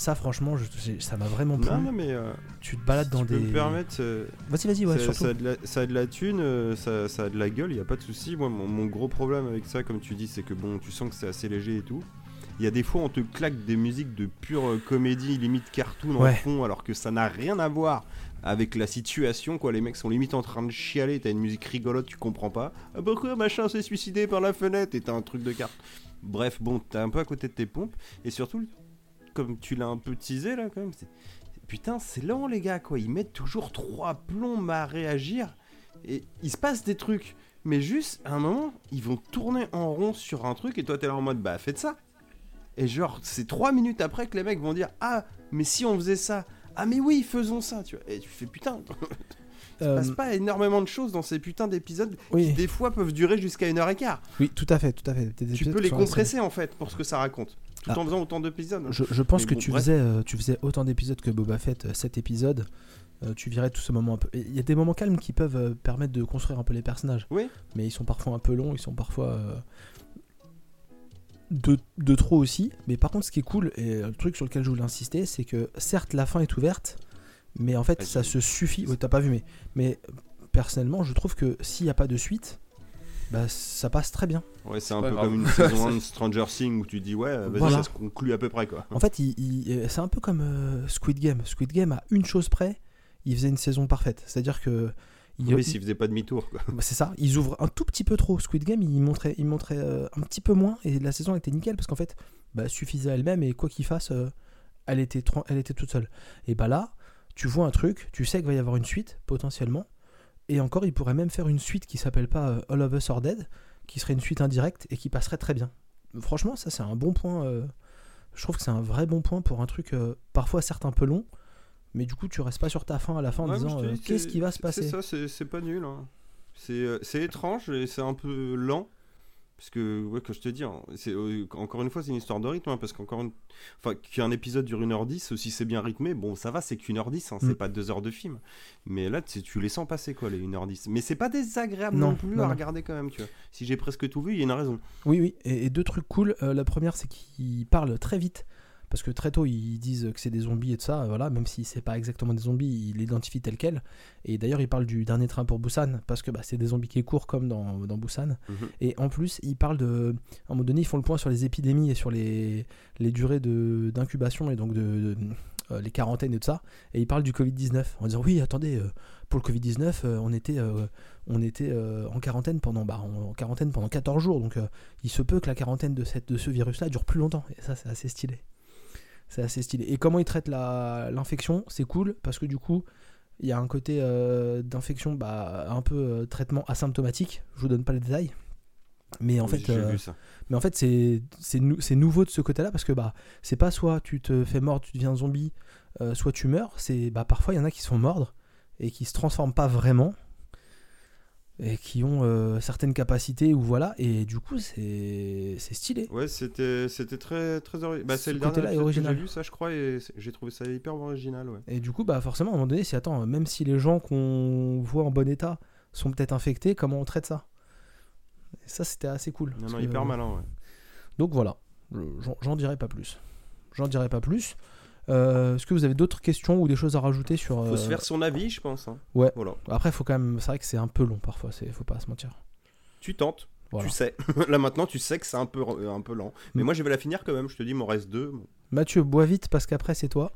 Ça franchement, je- ça m'a vraiment plu.
Non, non, mais euh,
Tu te balades
si
dans
tu peux
des.
me permettre, euh,
Vas-y, vas-y, ouais,
ça, a de la, ça a de la thune, euh, ça, ça a de la gueule, il y a pas de souci. Moi, mon, mon gros problème avec ça, comme tu dis, c'est que bon, tu sens que c'est assez léger et tout. Il y a des fois, on te claque des musiques de pure comédie, limite cartoon en
Ouais.
fond, alors que ça n'a rien à voir avec la situation. Quoi, les mecs sont limite en train de chialer. T'as une musique rigolote, tu comprends pas. Ah, pourquoi machin s'est suicidé par la fenêtre? Et t'as un truc de carte. Bref, bon, t'es un peu à côté de tes pompes. Et surtout, comme tu l'as un peu teasé là, quand même, c'est Putain, c'est lent, les gars, quoi. Ils mettent toujours trois plombs à réagir. Et il se passe des trucs. Mais juste, à un moment, ils vont tourner en rond sur un truc. Et toi, t'es là en mode, bah, faites ça. Et genre, c'est trois minutes après que les mecs vont dire, ah, mais si on faisait ça. Ah, mais oui, faisons ça. Tu vois. Et tu fais, putain, <laughs> il
Euh,
passe pas énormément de choses dans ces putains d'épisodes qui,
oui,
des fois, peuvent durer jusqu'à une heure et quart.
oui, tout à fait, tout à fait. Des
Tu peux
qui
les compresser, en fait, pour ce que ça raconte. Tout
Ah.
en faisant autant d'épisodes.
Je, je pense
Mais
que
bon,
tu,
bref.
faisais, euh, tu faisais autant d'épisodes que Boba Fett, 7 épisodes. euh, tu verrais tout ce moment un peu. Il y a des moments calmes qui peuvent euh, permettre de construire un peu les personnages.
Oui.
Mais ils sont parfois un peu longs, ils sont parfois. euh, de, de trop aussi. Mais par contre, ce qui est cool, et euh, le truc sur lequel je voulais insister, c'est que certes, la fin est ouverte, mais en fait,
Ah,
ça se suffit. Ouais, t'as pas vu, mais, mais euh, personnellement, je trouve que s'il n'y a pas de suite, bah, ça passe très bien.
Ouais, c'est un peu
grave.
comme une saison 1 <laughs> de Stranger Things où tu dis, ouais, vas-y,
Voilà.
ça se conclut à peu près, quoi.
En fait, il- il- euh, c'est un peu comme euh, Squid Game. Squid Game, à une chose près, il faisait une saison parfaite. C'est-à-dire que. il-
Oui,
il-
s'il faisait pas demi-tour, quoi.
bah, c'est ça, ils ouvrent un tout petit peu trop. Squid Game, il montrait, il montrait euh, un petit peu moins et la saison était nickel parce qu'en fait, bah, suffisait à elle-même et quoi qu'il fasse, euh, elle, était elle était toute seule. Et bah là, tu vois un truc, tu sais qu'il va y avoir une suite potentiellement. Et encore, il pourrait même faire une suite qui s'appelle pas euh, All of Us Are Dead, qui serait une suite indirecte et qui passerait très bien. Franchement, ça c'est un bon point. euh, je trouve que c'est un vrai bon point pour un truc euh, parfois certes un peu long, mais du coup tu restes pas sur ta fin à la fin en
Ouais,
disant euh, qu'est-ce qui va se passer.
C'est ça, c'est pas nul. hein. C'est c'est étrange et c'est un peu lent. Parce que, ouais, que je te dis, hein, c'est, euh, encore une fois, c'est une histoire de rythme. hein, parce qu'encore une... Enfin, qu'un épisode dure 1h10, si c'est bien rythmé, bon, ça va, c'est qu'une heure 10, hein, c'est
Mm.
pas deux heures de film. Mais là, tu tu les sens passer, quoi, les 1h10. Mais c'est pas désagréable
Non,
non, plus
non,
à
non.
regarder quand même, tu vois. Si j'ai presque tout vu, il y a une raison.
Oui, oui, et, et deux trucs cool. Euh, la première, c'est qu'ils parlent très vite. Parce que très tôt, ils disent que c'est des zombies et tout ça. Voilà, même si c'est pas exactement des zombies, ils l'identifient tel quel. Et d'ailleurs, ils parlent du dernier train pour Busan. Parce que bah, c'est des zombies qui courent comme dans, dans Busan.
Mhm.
Et en plus, ils parlent de. À un moment donné, ils font le point sur les épidémies et sur les, les durées de- d'incubation et donc de, de- euh, les quarantaines et tout ça. Et ils parlent du Covid-19 en disant Oui, attendez, euh, pour le Covid-19, euh, on était, euh, on était euh, en quarantaine pendant, bah, en, en quarantaine pendant 14 jours. Donc euh, il se peut que la quarantaine de, cette, de ce virus-là dure plus longtemps. Et ça, c'est assez stylé. C'est assez stylé. Et comment ils traitent l'infection, c'est cool parce que du coup, il y a un côté euh, d'infection, bah, un peu euh, traitement asymptomatique. Je vous donne pas les détails. Mais en
Oui,
fait, euh, mais en fait, c'est c'est nou- nouveau de ce côté-là parce que bah c'est pas soit tu te fais mordre, tu deviens zombie, soit tu meurs. C'est bah parfois il y en a qui se font mordre et qui se transforment pas vraiment et qui ont euh, certaines capacités ou voilà et du coup c'est c'est stylé.
Ouais, c'était c'était très très ori- bah,
Ce
c'est le dernier épisode que j'ai
original.
vu ça je crois et j'ai trouvé ça hyper original ouais.
Et du coup bah forcément à un moment donné si attends même si les gens qu'on voit en bon état sont peut-être infectés, comment on traite ça? Et ça c'était assez cool.
Non, non,
que-
hyper malin ouais.
Donc voilà, Je- j'en- j'en dirai pas plus. J'en dirai pas plus. Euh, Est-ce que vous avez d'autres questions ou des choses à rajouter sur
Faut
euh,
se faire son avis je pense. hein.
Ouais.
Voilà.
Après, faut quand même. C'est vrai que c'est un peu long parfois. C'est faut pas se mentir.
Tu tentes,
Voilà.
tu sais. <laughs> Là maintenant tu sais que c'est un peu euh, un peu lent. Mais
Mm.
moi je vais la finir quand même. Je te dis, il m'en reste deux.
Mathieu, bois vite parce qu'après c'est toi.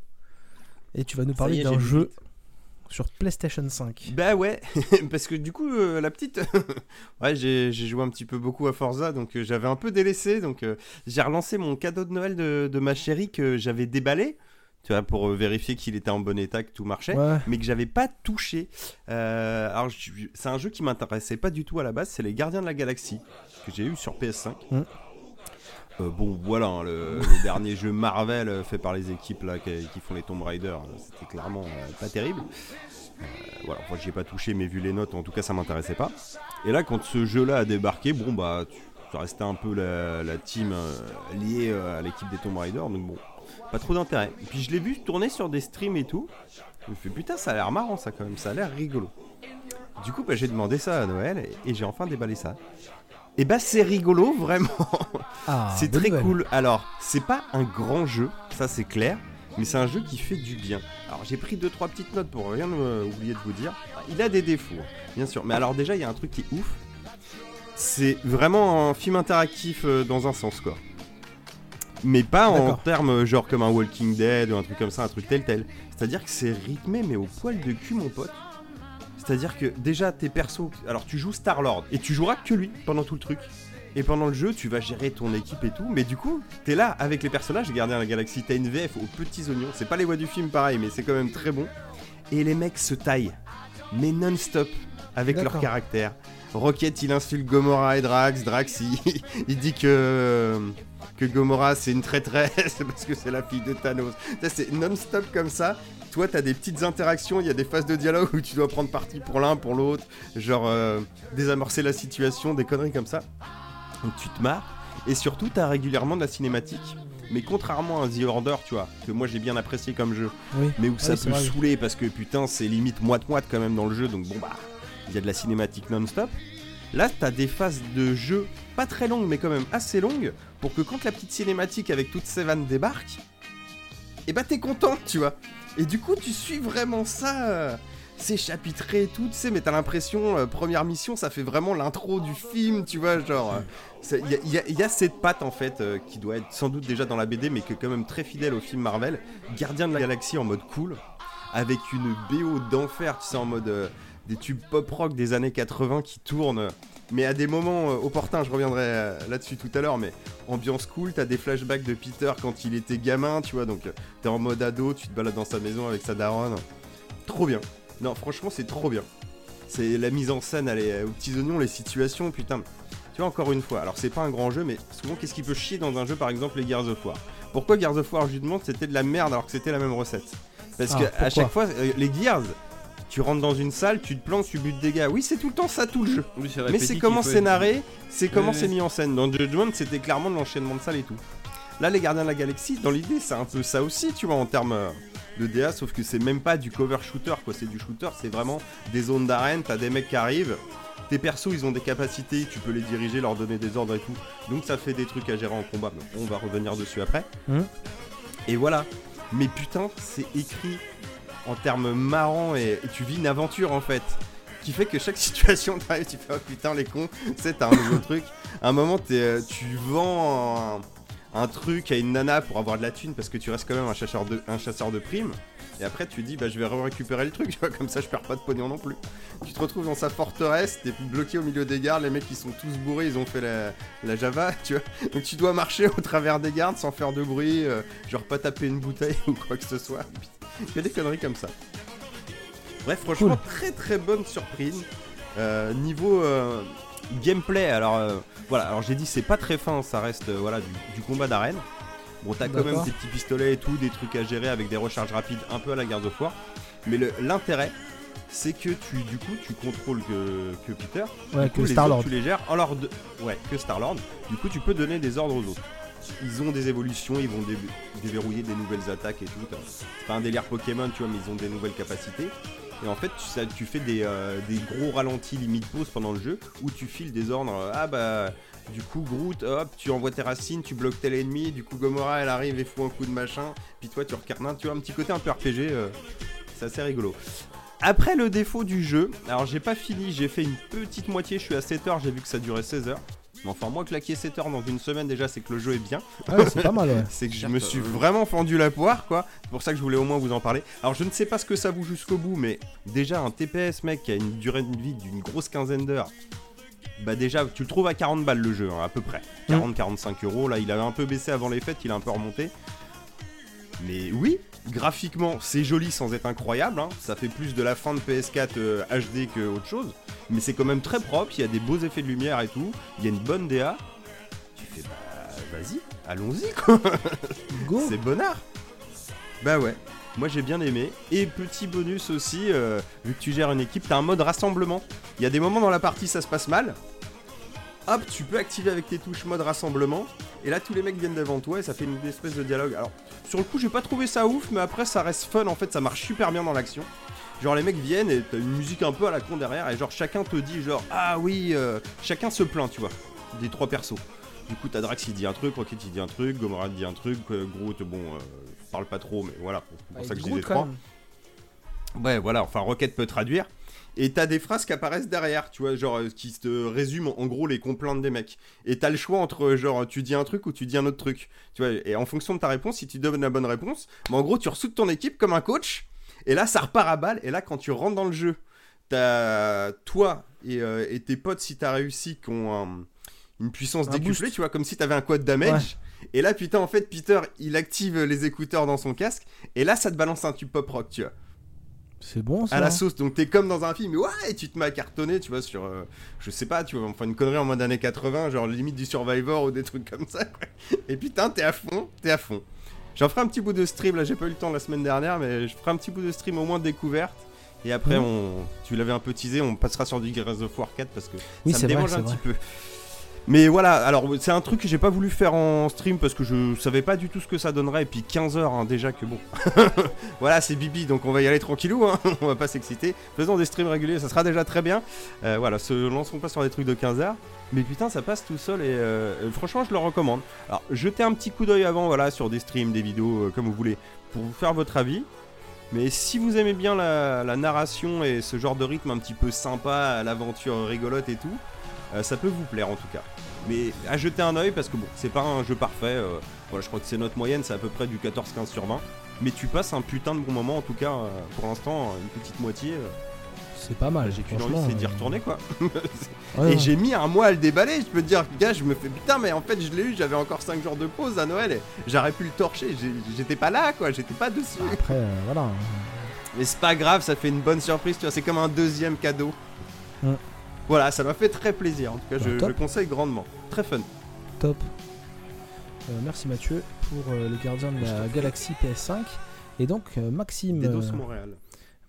Et tu vas nous parler d'un jeu sur PlayStation 5.
Bah ouais, <laughs> parce que du coup, euh, la petite. <laughs> ouais, j'ai j'ai joué un petit peu beaucoup à Forza, donc euh, j'avais un peu délaissé. Donc euh, j'ai relancé mon cadeau de Noël de, de ma chérie que j'avais déballé, tu vois, pour euh, vérifier qu'il était en bon état, que tout marchait.
Ouais.
Mais que j'avais pas touché. Euh, alors, c'est un jeu qui m'intéressait pas du tout à la base. C'est les Gardiens de la Galaxie que j'ai eu sur PS5.
Mm.
Euh, bon, voilà, hein, le, <laughs> le dernier jeu Marvel fait par les équipes là qui, qui font les Tomb Raider, c'était clairement euh, pas terrible. Voilà, enfin, j'y ai pas touché, mais vu les notes, en tout cas, ça m'intéressait pas. Et là, quand ce jeu-là a débarqué, bon, bah, tu, ça restait un peu la, la team liée à l'équipe des Tomb Raider, donc bon, pas trop d'intérêt. Et puis je l'ai vu tourner sur des streams et tout. Je me fais putain, ça a l'air marrant ça quand même, ça a l'air rigolo. Du coup, bah, j'ai demandé ça à Noël et, et j'ai enfin déballé ça. Et bah, c'est rigolo, <laughs> vraiment.
Ah,
c'est très
nouvelle.
cool. Alors, c'est pas un grand jeu, ça c'est clair, mais c'est un jeu qui fait du bien. Alors, j'ai pris 2-3 petites notes pour rien euh, oublier de vous dire. Il a des défauts, bien sûr. Mais alors, déjà, il y a un truc qui est ouf. C'est vraiment un film interactif euh, dans un sens, quoi. Mais pas en termes euh, genre comme un Walking Dead ou un truc comme ça, un truc tel tel. C'est-à-dire que c'est rythmé, mais au poil de cul, mon pote. C'est-à-dire que déjà, tes persos. Alors, tu joues Star-Lord et tu joueras que lui pendant tout le truc. Et pendant le jeu, tu vas gérer ton équipe et tout. Mais du coup, t'es là avec les personnages Gardiens de la Galaxie. T'as une VF aux petits oignons. C'est pas les voix du film pareil, mais c'est quand même très bon. Et les mecs se taillent. Mais non-stop. Avec leur caractère. Rocket, il insulte Gomorrah et Drax. Drax, il, <laughs> il dit que. Que Gomorrah c'est une traîtresse <laughs> parce que c'est la fille de Thanos. Ça, C'est non-stop comme ça. Toi, t'as des petites interactions, il y a des phases de dialogue où tu dois prendre parti pour l'un, pour l'autre, genre euh, désamorcer la situation, des conneries comme ça. Donc tu te marres. Et surtout, t'as régulièrement de la cinématique. Mais contrairement à The Order, tu vois, que moi j'ai bien apprécié comme jeu,
Oui.
mais où ça
Ouais, c'est
peut
vrai, oui.
saouler parce que putain, c'est limite moite-moite quand même dans le jeu, donc bon bah, il y a de la cinématique non-stop. Là, t'as des phases de jeu pas très longues, mais quand même assez longues, pour que quand la petite cinématique avec toutes ces vannes débarque, et bah t'es content, tu vois. Et du coup, tu suis vraiment ça. euh, c'est chapitré et tout, tu sais, mais t'as l'impression, euh, première mission, ça fait vraiment l'intro du film, tu vois, genre. Il y, a- y a- cette patte en fait euh, qui doit être sans doute déjà dans la BD, mais qui est quand même très fidèle au film Marvel. Gardien de la Galaxie en mode cool, avec une BO d'enfer, tu sais, en mode euh, des tubes pop rock des années 80 qui tournent, mais à des moments euh, opportuns. Je reviendrai euh, là-dessus tout à l'heure, mais ambiance cool. T'as des flashbacks de Peter quand il était gamin, tu vois, donc euh, t'es en mode ado, tu te balades dans sa maison avec sa daronne. Trop bien. Non, franchement, c'est trop bien. C'est la mise en scène, elle est euh, aux petits oignons, les situations, putain. Tu vois, encore une fois, alors c'est pas un grand jeu, mais souvent, qu'est-ce qui peut chier dans un jeu, par exemple, les Gears of War? Pourquoi Gears of War, je lui demande, c'était de la merde alors que c'était la même recette? Parce
Ah,
que à chaque fois, les Gears, tu rentres dans une salle, tu te plantes, tu butes des gars. Oui, c'est tout le temps ça, tout le jeu.
Oui,
Mais c'est comment c'est narré, c'est comment c'est mis en scène. Dans Judgment, c'était clairement de l'enchaînement de salles et tout. Là, les Gardiens de la Galaxie, dans l'idée, c'est un peu ça aussi, tu vois, en termes euh, de DA, sauf que c'est même pas du cover shooter, quoi. C'est du shooter, c'est vraiment des zones d'arène, t'as des mecs qui arrivent. Tes persos, ils ont des capacités, tu peux les diriger, leur donner des ordres et tout. Donc ça fait des trucs à gérer en combat. on va revenir dessus après.
Mhm.
Et voilà. Mais putain, c'est écrit en termes marrants et, tu vis une aventure en fait. Qui fait que chaque <laughs> situation t'arrive, tu fais oh putain les cons, c'est un nouveau truc. À un moment euh, tu vends un, un truc à une nana pour avoir de la thune parce que tu restes quand même un chasseur de, un chasseur de primes. Et après tu dis bah je vais récupérer le truc, <laughs> tu vois, comme ça je perds pas de pognon non plus. Tu te retrouves dans sa forteresse, t'es bloqué au milieu des gardes, les mecs ils sont tous bourrés, ils ont fait la, la Java, <laughs> tu vois. Donc tu dois marcher au travers des gardes sans faire de bruit, euh, genre pas taper une bouteille <laughs> ou quoi que ce soit. A des conneries comme ça. Bref, franchement, très très bonne surprise. Euh, niveau euh, gameplay, alors euh, voilà, alors j'ai dit c'est pas très fin, ça reste voilà du, du combat d'arène. Bon, t'as quand même tes petits pistolets et tout, des trucs à gérer avec des recharges rapides, un peu à la garde of War. Mais l'intérêt, c'est que tu, du coup, tu contrôles que, que Peter.
Ouais,
Du coup,
que Star-Lord.
tu les gères en de- Ouais, que Star-Lord. Du coup, tu peux donner des ordres aux autres. Ils ont des évolutions, ils vont dé- déverrouiller des nouvelles attaques et tout. C'est pas un délire Pokémon, tu vois, mais ils ont des nouvelles capacités. Et en fait, tu, ça- tu fais des, euh, des gros ralentis limite pause pendant le jeu où tu files des ordres. euh, ah bah, du coup, Groot, hop, tu envoies tes racines, tu bloques tel ennemi. Du coup, Gomorrah, elle arrive et fout un coup de machin. Puis toi, tu recarnes. Tu vois, un petit côté un peu RPG. euh, c'est assez rigolo. Après le défaut du jeu, alors j'ai pas fini, j'ai fait une petite moitié, je suis à 7 heures, j'ai vu que ça durait 16 heures. Mais enfin, moi, claquer 7 heures dans une semaine, déjà, c'est que le jeu est bien.
Ah ouais, c'est pas mal, ouais. <laughs>
C'est que je me suis vraiment fendu la poire, quoi. C'est pour ça que je voulais au moins vous en parler. Alors, je ne sais pas ce que ça vaut jusqu'au bout, mais déjà, un TPS, mec, qui a une durée de vie d'une grosse quinzaine d'heures. Bah déjà, tu le trouves à 40 balles le jeu, hein, à peu près. 40-45 euros. Là, il avait un peu baissé avant les fêtes, il a un peu remonté. Mais oui, graphiquement, c'est joli sans être incroyable. hein. Ça fait plus de la fin de PS4 euh, HD que autre chose. Mais c'est quand même très propre. Il y a des beaux effets de lumière et tout. Il y a une bonne DA. Tu fais bah vas-y, allons-y quoi. <laughs>
Go
C'est bonnard. Bah ouais. Moi j'ai bien aimé. Et petit bonus aussi, euh, vu que tu gères une équipe, t'as un mode rassemblement. Il y a des moments dans la partie ça se passe mal. Hop, tu peux activer avec tes touches mode rassemblement. Et là tous les mecs viennent devant toi et ça fait une espèce de dialogue. Alors sur le coup j'ai pas trouvé ça ouf, mais après ça reste fun en fait, ça marche super bien dans l'action. Genre les mecs viennent et t'as une musique un peu à la con derrière et genre chacun te dit genre ah oui, euh, chacun se plaint tu vois, des trois persos. Du coup, t'as Drax il dit un truc, Rocket il dit un truc, Gomorrah dit un truc, euh, Groot, bon, euh, parle pas trop, mais voilà, c'est pour ça que je disais trois. Ouais, voilà, enfin Rocket peut traduire. Et t'as des phrases qui apparaissent derrière, tu vois, genre euh, qui te résument en gros les complaintes des mecs. Et t'as le choix entre euh, genre tu dis un truc ou tu dis un autre truc. Tu vois, et en fonction de ta réponse, si tu donnes la bonne réponse, bah, en gros tu ressoutes ton équipe comme un coach. Et là ça repart à balle. Et là quand tu rentres dans le jeu, t'as toi et, euh, et tes potes si t'as réussi qui ont un- une puissance
Un
décuplée,
boost.
tu vois, comme si t'avais un quad damage. Et là putain en fait Peter il active les écouteurs dans son casque. Et là ça te balance un tube pop rock, tu vois
C'est bon ça
à la sauce. Donc t'es comme dans un film, ouais, et tu te mets à cartonner, tu vois, sur, euh, je sais pas, tu vois, enfin une connerie en mode années 80, genre limite du Survivor ou des trucs comme ça, quoi. <laughs> Et putain, t'es à fond, t'es à fond. J'en ferai un petit bout de stream, là j'ai pas eu le temps la semaine dernière, mais je ferai un petit bout de stream au moins de découverte. Et après,
Mhm.
on, tu l'avais un peu teasé, on passera sur du Gears of War 4 parce que
Oui,
ça
c'est
me
vrai,
démange
c'est
un
vrai.
petit peu. Mais voilà, alors c'est un truc que j'ai pas voulu faire en stream parce que je savais pas du tout ce que ça donnerait. Et puis 15 heures hein, déjà que bon. <laughs> voilà, c'est Bibi, donc on va y aller tranquillou, hein. <laughs> on va pas s'exciter. Faisons des streams réguliers, ça sera déjà très bien. Euh, voilà, se lancerons pas sur des trucs de 15 heures. Mais putain, ça passe tout seul et euh, franchement, je le recommande. Alors, jetez un petit coup d'œil avant, voilà, sur des streams, des vidéos, euh, comme vous voulez, pour vous faire votre avis. Mais si vous aimez bien la, narration et ce genre de rythme un petit peu sympa, l'aventure rigolote et tout, ça peut vous plaire en tout cas. Mais à jeter un oeil parce que bon, c'est pas un jeu parfait. euh, voilà, je crois que c'est notre moyenne, c'est à peu près du 14-15 sur 20. Mais tu passes un putain de bon moment en tout cas, euh, pour l'instant, une petite moitié. euh,
C'est pas mal.
j'ai qu'une envie, c'est d'y
euh,
retourner quoi. <laughs>
ouais,
Et
ouais.
j'ai mis un mois à le déballer, je peux te dire, gars, je me fais putain, mais en fait, je l'ai eu, j'avais encore 5 jours de pause à Noël et j'aurais pu le torcher, j'étais pas là quoi, j'étais pas dessus.
Après, euh, voilà.
Mais c'est pas grave, ça fait une bonne surprise, tu vois, c'est comme un deuxième cadeau. Voilà, ça m'a fait très plaisir, en tout cas,
Bah,
je, je conseille grandement. Très fun.
Top. Euh, merci Mathieu pour euh, le gardien de la galaxie PS5. Et donc, euh, Maxime,
Dedos Montréal.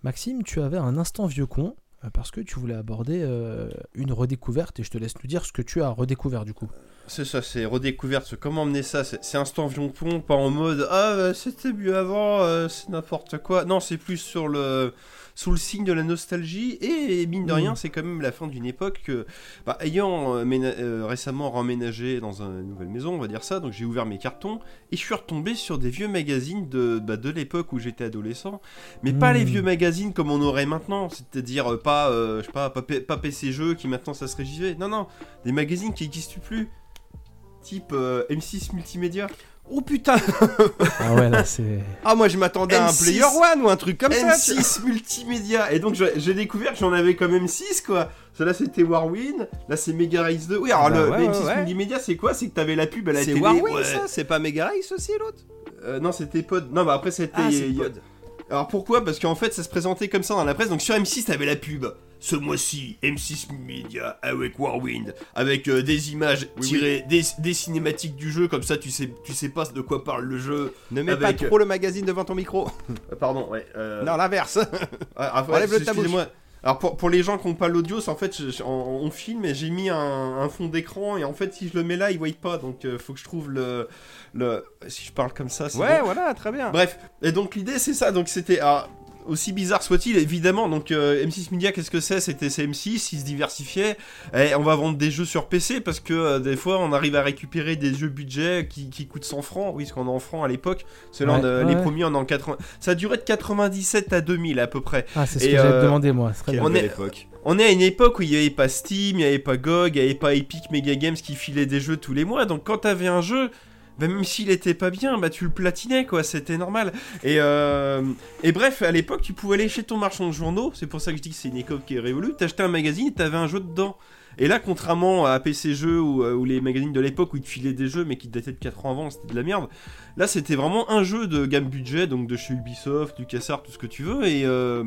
Maxime, tu avais un instant vieux con euh, parce que tu voulais aborder euh, une redécouverte et je te laisse nous dire ce que tu as redécouvert du coup.
C'est ça, c'est redécouverte. c'est Comment emmener ça C'est instant vion pont, pas en mode Ah, bah, c'était mieux avant, euh, c'est n'importe quoi. Non, c'est plus sur le sous le signe de la nostalgie. Et mine de
Mhm.
rien, c'est quand même la fin d'une époque que, bah, ayant euh, euh, récemment remménagé dans une nouvelle maison, on va dire ça, donc j'ai ouvert mes cartons et je suis retombé sur des vieux magazines de, bah, de l'époque où j'étais adolescent. Mais pas les vieux magazines comme on aurait maintenant, c'est-à-dire euh, pas, euh, je sais pas, pas, P- pas PC Jeux qui maintenant ça serait JV. Non, non, des magazines qui n'existent plus type euh, M6 Multimédia.
Oh putain <laughs>
Ah ouais, là c'est.
Ah, moi je m'attendais à un
M6.
Player One ou un truc comme ça. tu vois.
M6 Multimédia. Et donc j'ai découvert que j'en avais quand même 6 quoi. Ça là c'était Warwin, là c'est Mega Race 2. Oui, alors
Ah bah
le
ouais,
M6
ouais, ouais.
Multimédia c'est quoi? C'est que t'avais la pub à la
C'est
ouais.
ça? C'est pas Mega Race aussi l'autre?
Euh, non, c'était Pod. Non, bah après c'était.
Ah.
Alors pourquoi? Parce qu'en fait ça se présentait comme ça dans la presse. Donc sur M6 t'avais la pub. Ce mois-ci, M6 Media avec Warwind, avec euh, des images
Oui,
tirées Des, des cinématiques du jeu, comme ça tu sais, tu sais pas de quoi parle le jeu.
Ne mets
Avec-
pas trop le magazine devant ton micro. <laughs>
Euh, pardon, ouais. euh,
Non, l'inverse. <laughs>
ah, ah,
enlève le
excusez-moi. Alors pour, pour les gens qui n'ont pas l'audio, en fait, je- on, on filme et j'ai mis un, un fond d'écran et en fait si je le mets là, ils voient pas, donc euh, faut que je trouve le, le... Si je parle comme ça, c'est
ouais,
bon.
voilà, très bien.
Bref, et donc l'idée c'est ça, donc c'était alors, aussi bizarre soit-il, évidemment. Donc euh, M6 Media, qu'est-ce que c'est? C'était c'est M6, ils se diversifiaient. Et on va vendre des jeux sur PC parce que euh, des fois on arrive à récupérer des jeux budget qui, qui coûtent 100 francs. Oui, parce qu'on est en francs à l'époque. Ceux-là,
Ouais,
on, euh,
ouais.
les premiers on est en 80. Ça a duré de 97 à 2000 à peu près.
Ah, c'est ce
Et,
que j'allais
euh,
te demander, moi. Très
on est-. On est à une époque où il n'y avait pas Steam, il n'y avait pas GOG, il n'y avait pas Epic Mega Games qui filait des jeux tous les mois. Donc quand t'avais un jeu, bah, même s'il était pas bien, bah tu le platinais quoi, c'était normal. Et, euh, et bref, à l'époque, tu pouvais aller chez ton marchand de journaux, c'est pour ça que je dis que c'est une époque qui est révolue, t'achetais un magazine et t'avais un jeu dedans. Et là, contrairement à PC Jeux ou, euh, ou les magazines de l'époque où ils te filaient des jeux mais qui dataient de 4 ans avant, c'était de la merde. Là, c'était vraiment un jeu de gamme budget, donc de chez Ubisoft, LucasArts, tout ce que tu veux. Et euh,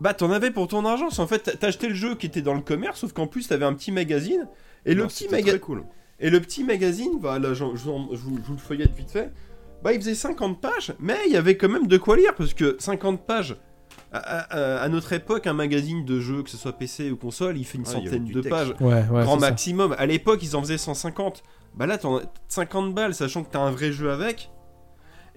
bah, t'en avais pour ton argent. En fait, t'achetais le jeu qui était dans le commerce, sauf qu'en plus, t'avais un petit magazine. Et le petit magazine.
très cool.
Et le petit magazine, bah, là, j'en- je, je vous, je vous le feuillette vite fait. Bah, il faisait 50 pages, mais il y avait quand même de quoi lire, parce que 50 pages. À, à- à notre époque, un magazine de jeu, que ce soit PC ou console, il fait une
avait
centaine de
texte.
pages
Ouais, ouais.
grand
ça.
maximum. À l'époque, ils en faisaient 150. Bah là, t'en as 50 balles, sachant que t'as un vrai jeu avec.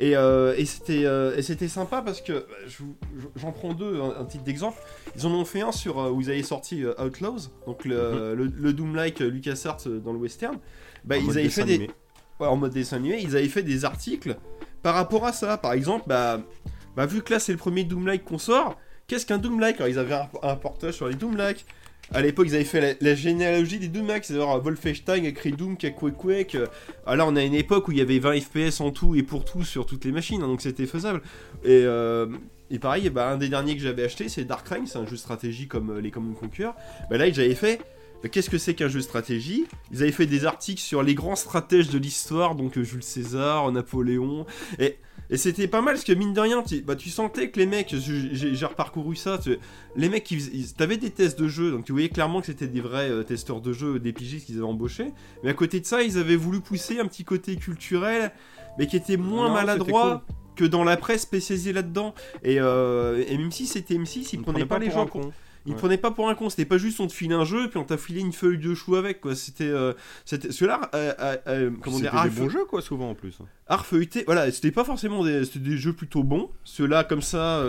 Et, euh, et c'était euh, c'était sympa parce que bah, j'en prends deux, un, un titre d'exemple. Ils en ont fait un sur euh, où ils avaient sorti euh, Outlaws, donc le, le, le Doom-like LucasArts dans le western. Bah,
En
ils
mode
avaient fait des. Ouais, en mode dessin animé, ils avaient fait des articles par rapport à ça. Par exemple, bah, bah vu que là c'est le premier Doom-like qu'on sort, qu'est-ce qu'un Doom-like? Alors ils avaient un, un portage sur les Doom-like. À l'époque, ils avaient fait la, généalogie des Doom-like, c'est-à-dire euh, Wolfenstein, Doom, Quake Quake. euh, on a une époque où il y avait 20 FPS en tout et pour tout sur toutes les machines, hein, donc c'était faisable. Et, euh, pareil, bah, un des derniers que j'avais acheté, c'est Dark Reign, c'est un jeu de stratégie comme les Common Conquer. Bah, là, avaient fait mais qu'est-ce que c'est qu'un jeu de stratégie? Ils avaient fait des articles sur les grands stratèges de l'histoire, donc Jules César, Napoléon, et, et c'était pas mal parce que mine de rien, tu, bah, tu sentais que les mecs, j'ai reparcouru ça, tu- les mecs, t'avais des tests de jeu, donc tu voyais clairement que c'était des vrais euh, testeurs de jeu, des pigistes qu'ils avaient embauchés, mais à côté de ça, ils avaient voulu pousser un petit côté culturel, mais qui était moins
Non,
maladroit que dans la presse spécialisée là-dedans. Et, euh, et même si c'était M6, ils
On
prenaient pas, les gens
con.
ils
Ouais.
prenaient pas pour un con, c'était pas juste on te file un jeu puis on t'a filé une feuille de chou avec quoi. C'était euh, c'était ceux-là euh, euh, euh, comment
C'était
dire
des bons jeux, quoi, souvent en plus.
art feuilleté. Voilà, c'était pas forcément des c'était des jeux plutôt bons. Ceux-là comme ça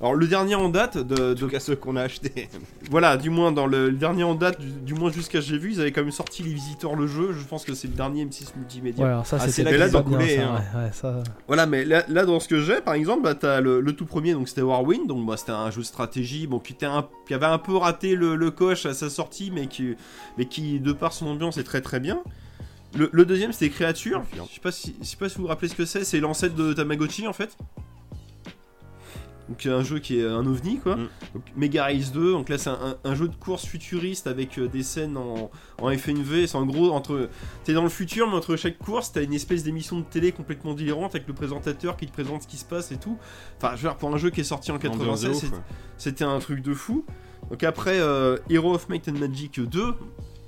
alors le dernier en date de, de-
tout cas, ceux qu'on a achetés. <laughs>
voilà, du moins dans le, le dernier en date du, du moins jusqu'à j'ai vu, ils avaient quand même sorti les visiteurs le jeu, je pense que c'est le dernier M6 multimédia.
Ouais, alors ça,
Ah, c'est
c'était
là
bien,
coulé,
ça,
hein.
ouais, ouais, ça-
Voilà, mais là, là, dans ce que j'ai, par exemple, bah, t'as le, le tout premier, donc c'était Warwind, donc bah, c'était un jeu de stratégie, bon, qui, était un, qui avait un peu raté le, le coche à sa sortie, mais qui, mais qui, de par son ambiance, est très très bien. Le, le deuxième, c'était Créature. Je sais pas si, je sais pas si vous vous rappelez ce que c'est. C'est l'ancêtre de Tamagotchi, en fait. Donc un jeu qui est un ovni, quoi.
Mm.
Donc Mega Race 2. Donc là, c'est un, un jeu de course futuriste avec euh, des scènes en, en FNV. C'est en gros entre T'es dans le futur, mais entre chaque course, t'as une espèce d'émission de télé complètement délirante avec le présentateur qui te présente ce qui se passe et tout. Enfin, je veux dire, pour un jeu qui est sorti en
Ambiance de
96,
ouf,
c'est-
ouais.
c'était un truc de fou. Donc après, euh, Hero of Might and Magic 2,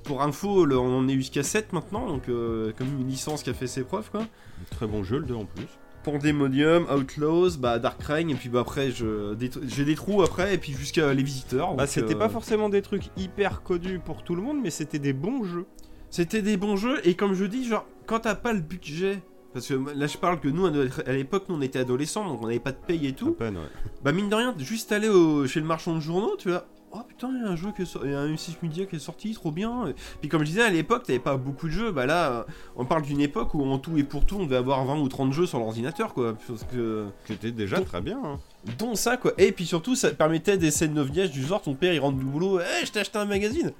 pour info, le- on en est jusqu'à 7 maintenant, donc euh, comme une licence qui a fait ses preuves, quoi.
Très bon jeu, le 2 en plus.
Pandemonium, Outlaws, bah Dark Reign, et puis bah après, je- j'ai des trous après, et puis jusqu'à les visiteurs.
Bah, c'était
euh,
pas forcément des trucs hyper connus pour tout le monde, mais c'était des bons jeux.
C'était des bons jeux, et comme je dis, genre, quand t'as pas le budget. Parce que là, je parle que nous, à l'époque, nous, on était adolescents, donc on avait pas de paye et tout.
peine, ouais.
Bah, mine de rien, juste aller au- chez le marchand de journaux, tu vois. Oh putain, il y a un jeu qui est sorti, il y a un M6 Media qui est sorti, trop bien. Et puis comme je disais, à l'époque, t'avais pas beaucoup de jeux. Bah là, euh, on parle d'une époque où en tout et pour tout, on devait avoir 20 ou 30 jeux sur l'ordinateur, quoi. Parce que...
C'était déjà
Donc-
très bien. hein.
Dont ça, quoi. Et puis surtout, ça permettait des scènes novnièges du genre, ton père, il rentre du boulot, hé, je t'ai acheté un magazine.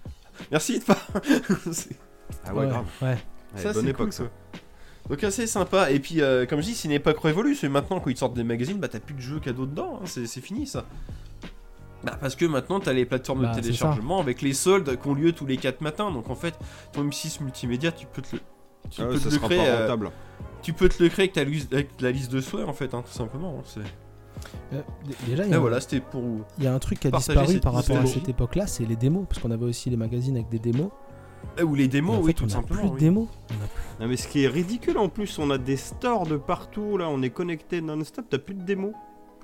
Merci de pas... <laughs>
Ah ouais, grave.
ouais.
Ouais,
ça,
bonne
c'est
époque,
cool,
ça.
quoi. Donc assez sympa. Et puis, euh, comme je dis, c'est une époque révolue. C'est maintenant, quand ils sortent des magazines, bah t'as plus de jeux cadeaux dedans. hein. C'est fini, ça. Bah, parce que maintenant, t'as les plateformes
Bah,
de
c'est
téléchargement avec les soldes qui ont lieu tous les 4 matins. Donc en fait, ton M6 multimédia, tu peux te le... Tu
Ah
peux
ça
te le
sera
créer,
pas
euh,
rentable.
tu peux te le créer avec ta, liste- avec la liste de souhaits en fait, hein, tout simplement. hein,
Euh, déjà, il y, a un-
voilà, c'était pour vous.
il y a un truc qui a disparu par rapport à cette époque-là, c'est les démos. Parce qu'on avait aussi les magazines avec des démos.
Eh, Ou les démos,
en
oui,
fait,
tout
on a
simplement.
plus de
oui.
démos. On a plus-
Non mais ce qui est ridicule en plus, on a des stores de partout là, on est connecté non-stop, t'as plus de démos.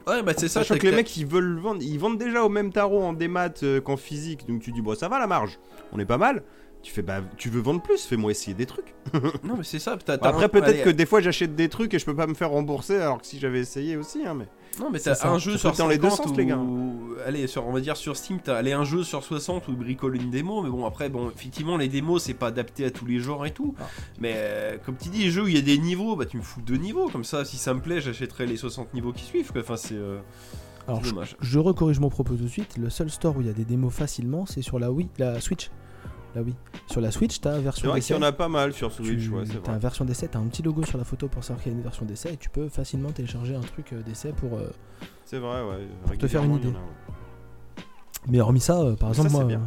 Ouais, bah c'est ça.
Sachant
t'as
que les mecs ils veulent vendre, ils vendent déjà au même tarot en démat euh, qu'en physique, donc tu dis bon ça va la marge, on est pas mal. Tu fais bah tu veux vendre plus, fais-moi essayer des trucs. <laughs>
Non, mais c'est ça.
après peut-être que des fois j'achète des trucs et je peux pas me faire rembourser alors que si j'avais essayé aussi hein mais.
Non, mais t'as un jeu sur
dans les deux
50
sens, les gars.
ou- Allez, sur, on va dire sur Steam, t'as allez, un jeu sur 60 où bricole une démo, mais bon, après, bon, effectivement, les démos, c'est pas adapté à tous les genres et tout.
Ah.
Mais euh, comme tu dis, les jeux où il y a des niveaux, bah tu me fous deux niveaux, comme ça, si ça me plaît, j'achèterai les 60 niveaux qui suivent, quoi. Enfin, c'est euh,
Alors,
c'est
je,
dommage.
je recorrige mon propos tout de suite. Le seul store où il y a des démos facilement, c'est sur la Wii, la Switch. La Wii. Sur la Switch, t'as
C'est
version
vrai
d'essai.
qu'il y en a pas mal sur Switch,
Tu
ouais c'est
as
vrai.
version d'essai, t'as un petit logo sur la photo pour savoir qu'il y a une version d'essai et tu peux facilement télécharger un truc euh, d'essai pour. euh,
C'est vrai ouais.
te faire une idée.
a, ouais.
Mais hormis ça, euh, par exemple,
c'est
moi,
bien.